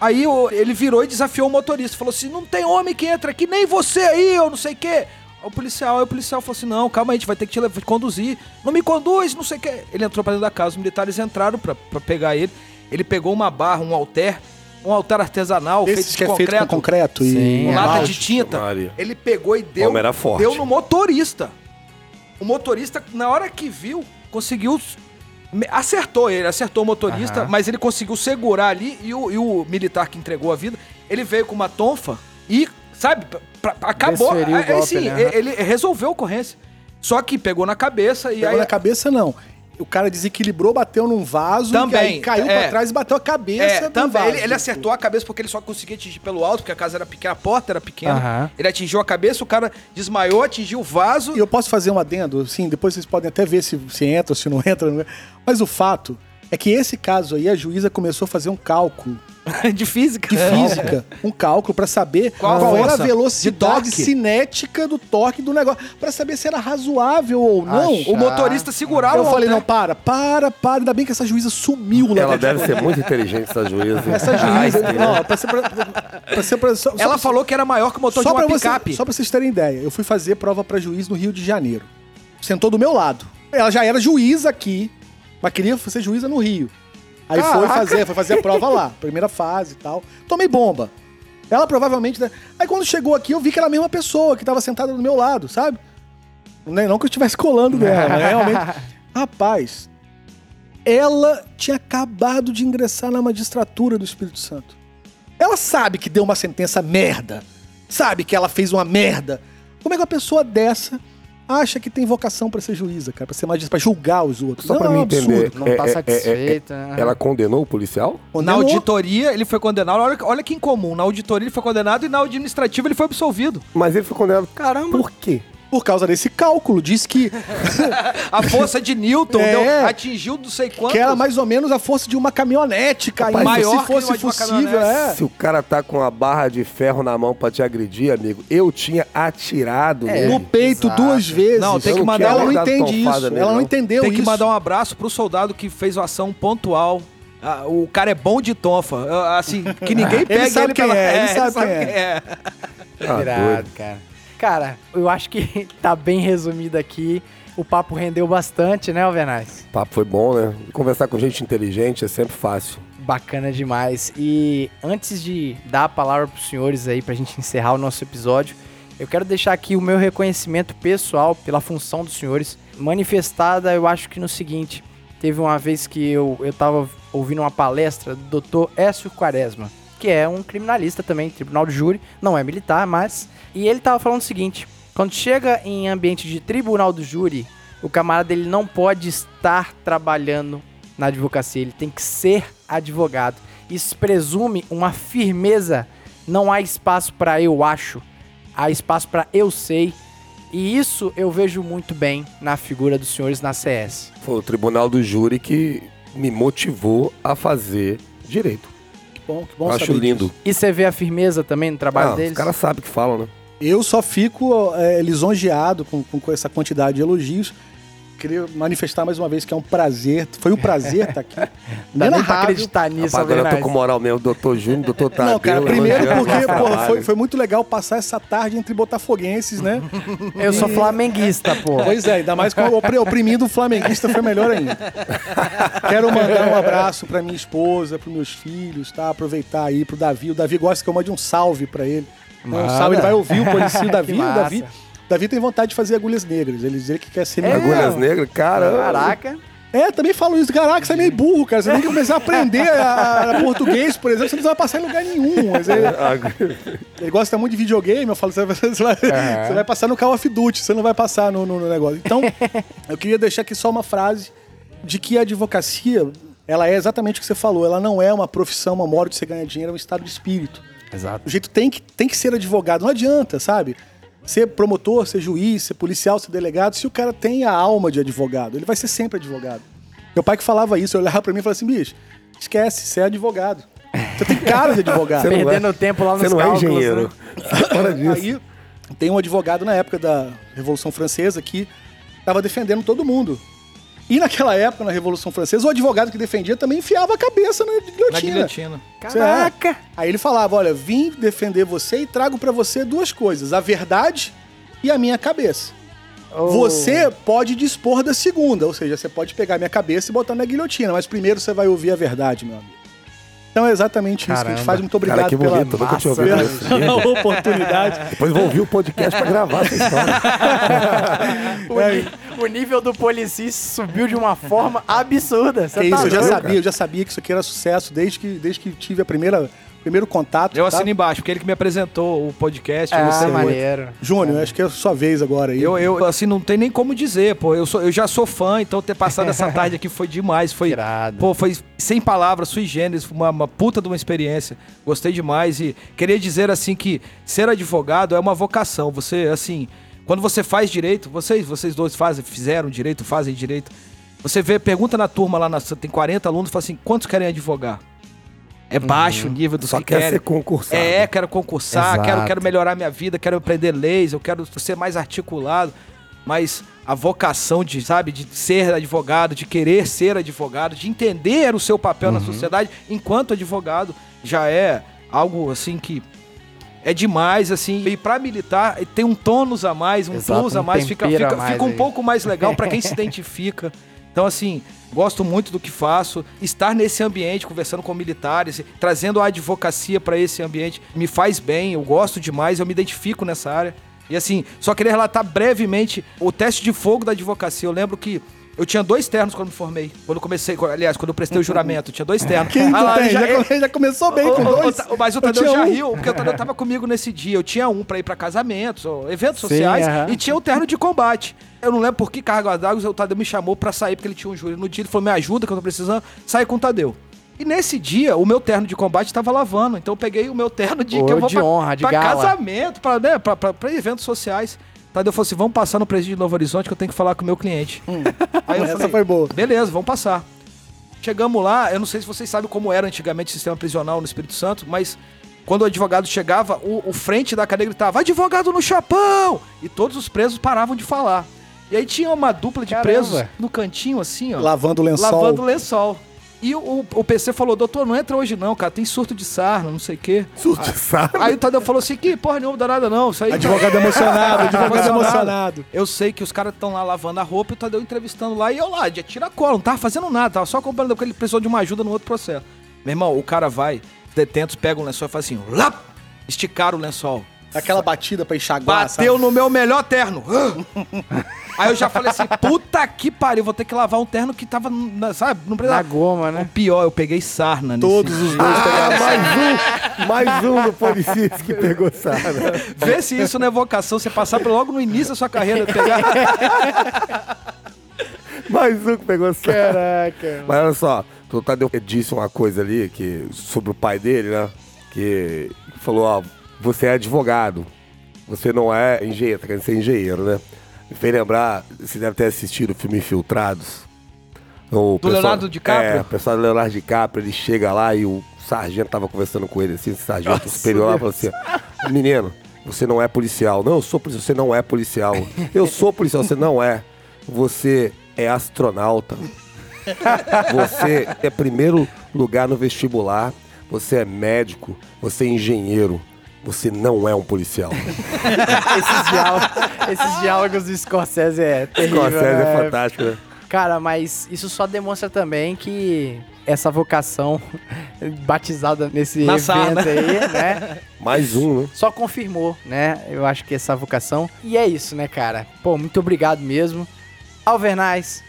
Aí ele virou e desafiou o motorista. Falou assim: não tem homem que entra aqui, nem você aí, eu não sei o que. O policial, aí o policial falou assim: não, calma aí, a gente vai ter que te levar- conduzir. Não me conduz, não sei o que. Ele entrou pra dentro da casa, os militares entraram pra, pra pegar ele. Ele pegou uma barra, um alter, um altar artesanal Esses feito que de é feito com concreto e Sim, é. lata de tinta. Maria. Ele pegou e deu, era forte. deu no motorista. O motorista, na hora que viu, conseguiu. Acertou ele, acertou o motorista, Aham. mas ele conseguiu segurar ali e o, e o militar que entregou a vida, ele veio com uma tonfa e, sabe, pra- acabou. Desferiu o É, é, golpe, sim, né? ele resolveu a ocorrência. Só que pegou na cabeça e Pegou aí. na cabeça, não. O cara desequilibrou, bateu num vaso, Também, e aí caiu é. pra trás e bateu a cabeça É, também. vaso. Ele, ele acertou a cabeça porque ele só conseguia atingir pelo alto, porque a casa era pequena, a porta era pequena. Aham. Ele atingiu a cabeça, o cara desmaiou, atingiu o vaso. E eu posso fazer um adendo? Sim, depois vocês podem até ver se, se entra ou se não entra. é? Mas o fato é que esse caso aí, a juíza começou a fazer um cálculo de física. de física, um cálculo pra saber Qual qual, era a velocidade cinética do torque do negócio, Pra saber se era razoável ou não. O motorista segurava Eu o falei, não, para, para, para. Ainda bem que essa juíza sumiu lá Ela deve ser muito inteligente, essa juíza. Essa Ai, juíza, né? não, pra ser, pra, pra ser pra- só- só Ela pra- falou que era maior que o motor só de uma pra, você, picape. só pra vocês terem ideia, eu fui fazer prova pra juiz no Rio de Janeiro. Sentou do meu lado. Ela já era juiz aqui, mas queria ser juíza no Rio. Aí foi Caraca. fazer, foi fazer a prova lá, primeira fase e tal. Tomei bomba. Ela provavelmente. né? Aí quando chegou aqui, eu vi que era a mesma pessoa que tava sentada do meu lado, sabe? Não, é- não que eu estivesse colando dela, mas realmente. Rapaz, ela tinha acabado de ingressar na magistratura do Espírito Santo. Ela sabe que deu uma sentença merda. Sabe que ela fez uma merda. Como é que uma pessoa dessa acha que tem vocação pra ser juíza, cara? Pra ser magistrada, pra julgar os outros? Só Não, pra é um mim absurdo. entender. Não é- tá é- satisfeita. é- Ela condenou o policial? Na auditoria, ele foi condenado. Olha, olha que incomum. Na auditoria, ele foi condenado e na administrativa, ele foi absolvido. Mas ele foi condenado. Caramba. Por quê? Por causa desse cálculo, diz que, A força de Newton É. deu- atingiu não sei quantos. que era mais ou menos a força de uma caminhonete caindo. maior se que fosse possível, é. Se o cara tá com a barra de ferro na mão pra te agredir, amigo, eu tinha atirado É. No peito Exato. duas vezes. Não, tem que mandar Ela não entende isso. nele, Ela não não. entendeu Tem que isso. mandar um abraço pro soldado que fez uma ação pontual. Ah, o cara é bom de tonfa. Ah, Assim, que ninguém pega ele, sabe quem pela... é, ele sabe quem é. Ah, Irado, doido. cara. Cara, eu acho que tá bem resumido aqui. O papo rendeu bastante, né, Alvernaz? O papo foi bom, né? Conversar com gente inteligente é sempre fácil. Bacana demais. E antes de dar a palavra pros senhores aí pra gente encerrar o nosso episódio, eu quero deixar aqui o meu reconhecimento pessoal pela função dos senhores, manifestada, eu acho que no seguinte, teve uma vez que eu, eu tava ouvindo uma palestra do Dr. Écio Quaresma, que é um criminalista também, tribunal de júri, não é militar, mas... E ele tava falando o seguinte, quando chega em ambiente de tribunal do júri, o camarada ele não pode estar trabalhando na advocacia, ele tem que ser advogado. Isso presume uma firmeza. Não há espaço para eu acho, há espaço para eu sei. E isso eu vejo muito bem na figura dos senhores na CS. Foi o tribunal do júri que me motivou a fazer direito. Que bom, que bom Eu acho lindo. disso. E você vê a firmeza também no trabalho Ah, deles? os caras sabem o que falam, né? Eu só fico é, lisonjeado com, com essa quantidade de elogios. Queria manifestar mais uma vez que é um prazer, foi um prazer estar aqui. Dá nem pra acreditar nisso, Rapaz, agora eu tô com moral mesmo, doutor Júnior, doutor Tadeu. Não, cara, primeiro porque trabalho. foi, foi muito legal passar essa tarde entre botafoguenses, né? Eu sou flamenguista, pô. Pois é, ainda mais com o opri- oprimindo o flamenguista foi melhor ainda. Quero mandar um abraço pra minha esposa, pros meus filhos, tá? Aproveitar aí pro Davi. O Davi gosta que eu mande um salve pra ele. Então, Um salve, ele vai ouvir o policia o Davi. O Davi, massa. Davi tem vontade de fazer agulhas negras. Ele diz ele que quer ser É? Agulhas negras, caramba. Caraca. É, também falo isso. Caraca, você é meio burro, cara. Você tem que começar a aprender a, a português, por exemplo. Você não vai passar em lugar nenhum. Mas ele, ele gosta muito de videogame. Eu falo, você vai, você vai- você vai passar no Call of Duty, você não vai passar no, no- no negócio. Então, eu queria deixar aqui só uma frase de que a advocacia, ela é exatamente o que você falou. Ela não é uma profissão, uma modo de você ganhar dinheiro, é um estado de espírito. Exato. O jeito tem que, tem que ser advogado. Não adianta, sabe? Ser promotor, ser juiz, ser policial, ser delegado, se o cara tem a alma de advogado, ele vai ser sempre advogado. Meu pai que falava isso, eu olhava pra mim e falava assim, bicho, esquece, você é advogado. Você tem cara de advogado. Você não Perdendo é- tempo lá nos Você não é cálculos, engenheiro. né? Aí tem um advogado na época da Revolução Francesa que estava defendendo todo mundo. E naquela época, na Revolução Francesa, o advogado que defendia também enfiava a cabeça na Na guilhotina. guilhotina. Caraca. Aí ele falava: Olha, vim defender você e trago pra você duas coisas: a verdade e a minha cabeça. Oh. Você pode dispor da segunda, ou seja, você pode pegar minha cabeça e botar na guilhotina, mas primeiro você vai ouvir a verdade, meu amigo. Então é exatamente isso que a Caramba. gente faz. Muito obrigado Cara, que pela, bonito, nunca tinha ouvido pela, isso. pela oportunidade. Depois vou ouvir o podcast pra gravar essa história. O, nível do policista subiu de uma forma absurda. Você Que tá isso, eu já sabia, eu já sabia que isso aqui era sucesso desde que, desde que tive a primeira, primeiro contato. Eu tá? assino embaixo, porque ele que me apresentou o podcast. eu Ah, muito. maneiro. Júnior, acho que é a sua vez agora aí. Eu, eu, assim, não tem nem como dizer, pô. Eu, sou, eu já sou fã, então ter passado essa tarde aqui foi demais. Foi, Irado. pô, foi sem palavras, sui generis, uma, uma puta de uma experiência. Gostei demais e queria dizer, assim, que ser advogado é uma vocação. Você, assim, quando você faz direito, vocês, vocês dois fazem, fizeram direito, fazem direito. Você vê, pergunta na turma lá, na, tem 40 alunos, fala assim, quantos querem advogar? É baixo o nível dos Só que quer querem. ser concursado. É, quero concursar, Exato. quero, quero melhorar minha vida, quero aprender leis, eu quero ser mais articulado. Mas a vocação de, sabe, de ser advogado, de querer ser advogado, de entender o seu papel Uhum. na sociedade enquanto advogado, já é algo assim que é demais, assim. E pra militar tem um tônus a mais, um Exato, plus a um mais, fica, fica, mais fica um aí. pouco mais legal pra quem se identifica. Então, assim, gosto muito do que faço. Estar nesse ambiente, conversando com militares, trazendo a advocacia para esse ambiente, me faz bem, eu gosto demais, eu me identifico nessa área. E assim, só queria relatar brevemente o teste de fogo da advocacia. Eu lembro que eu tinha dois ternos quando me formei. Quando comecei, aliás, quando eu prestei o juramento, tinha dois ternos. Quem Ah lá, tem? já- Já, come- já começou bem com o- o- dois. o- mas o Eu Tadeu já um. riu, porque o Tadeu tava comigo nesse dia. Eu tinha um pra ir pra casamentos, eventos Sim, sociais, aham. e tinha o terno de combate. Eu não lembro por que carga d'água, o Tadeu me chamou pra sair, porque ele tinha um júri no dia. Ele falou: me ajuda, que eu tô precisando. Saí com o Tadeu. E nesse dia, o meu terno de combate tava lavando. Então eu peguei o meu terno de Ô, que eu vou de pra, honra, de pra gala. casamento, pra, né, pra, pra, pra eventos sociais. Tadeu falou assim: vamos passar no presídio de Novo Horizonte que eu tenho que falar com o meu cliente. Aí eu Essa falei, foi boa. Beleza, vamos passar. Chegamos lá, eu não sei se vocês sabem como era antigamente o sistema prisional no Espírito Santo, mas quando o advogado chegava, o, o frente da cadeia gritava: advogado no chapão! E todos os presos paravam de falar. E aí tinha uma dupla de Caramba. presos no cantinho, assim, ó. Lavando o lençol. Lavando lençol. E o, o, PC falou: doutor, não entra hoje não, cara, tem surto de sarna, não sei o quê. Surto de sarna. Aí o Tadeu falou assim: que porra nenhuma danada não. Isso aí Advogado emocionado, advogado Emocionado. Eu sei que os caras estão lá lavando a roupa e o Tadeu entrevistando lá. E eu lá, de tira cola, não tava fazendo nada, tava só acompanhando porque ele precisou de uma ajuda no outro processo. Meu irmão, o cara vai, os detentos pegam o lençol e faz assim, lá, esticaram o lençol. Aquela batida pra enxaguar, Bateu no meu melhor terno. Aí eu já falei assim, puta que pariu, vou ter que lavar um terno que tava, na- sabe, não Na goma, O né? pior, eu peguei sarna nesse Todos os dois pegaram. Ah, mais um, mais um do policista que pegou sarna. Vê se isso não é vocação, você passar logo no início da sua carreira, pegar... Mais um que pegou sarna. Caraca. Mas olha só, o Tadeu disse uma coisa ali que, sobre o pai dele, né? Que falou, ó, você é advogado, você não é engenheiro, tá querendo ser engenheiro, né? Me fez lembrar, você deve ter assistido o filme Infiltrados. O Do Leonardo DiCaprio? É, o pessoal do Leonardo DiCaprio, ele chega lá e o sargento tava conversando com ele, assim, esse sargento superior lá, falou assim, menino, você não é policial. Não, eu sou policial, você não é policial. Eu sou policial, você não é. Você é astronauta. Você é primeiro lugar no vestibular. Você é médico. Você é engenheiro. Você não é um policial. esses, diálogos, esses diálogos do Scorsese é terrível. Scorsese é né? fantástico, né? Cara, mas isso só demonstra também que essa vocação batizada nesse Na evento sala. aí, né? Mais um, né? Só confirmou, né? Eu acho que essa vocação. E é isso, né, cara? Pô, muito obrigado mesmo. Alvernais,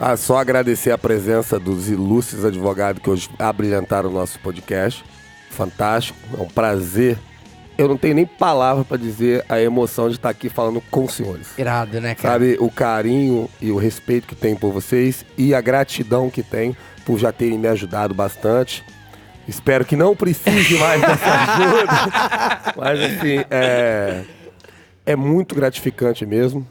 Ah, só agradecer a presença dos ilustres advogados que hoje abrilhantaram o nosso podcast. Fantástico, é um prazer. Eu não tenho nem palavra para dizer a emoção de estar aqui falando com os senhores. irado, né, cara? Sabe, o carinho e o respeito que tem por vocês e a gratidão que tem por já terem me ajudado bastante. Espero que não precise mais dessa ajuda. Mas, assim, é, é muito gratificante mesmo.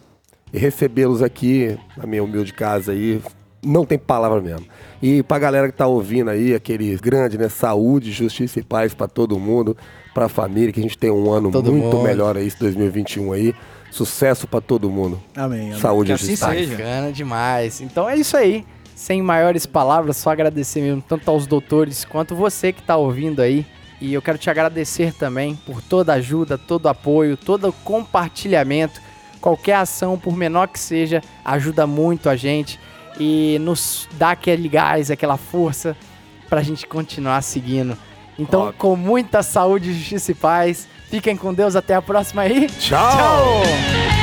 E recebê-los aqui, na minha humilde casa aí, não tem palavra mesmo. E pra galera que tá ouvindo aí, aquele grande, né? Saúde, justiça e paz pra todo mundo, pra família, que a gente tem um ano Todo muito mundo. melhor aí, esse 2021 aí. Sucesso pra todo mundo. Amém. amém. Saúde e assim seja. Bacana demais. Então é isso aí. Sem maiores palavras, só agradecer mesmo, tanto aos doutores quanto você que tá ouvindo aí. E eu quero te agradecer também por toda a ajuda, todo o apoio, todo o compartilhamento. Qualquer ação, por menor que seja, ajuda muito a gente e nos dá aquele gás, aquela força pra gente continuar seguindo. Então, Óbvio. com muita saúde, justiça e paz. Fiquem com Deus, até a próxima aí. Tchau! Tchau!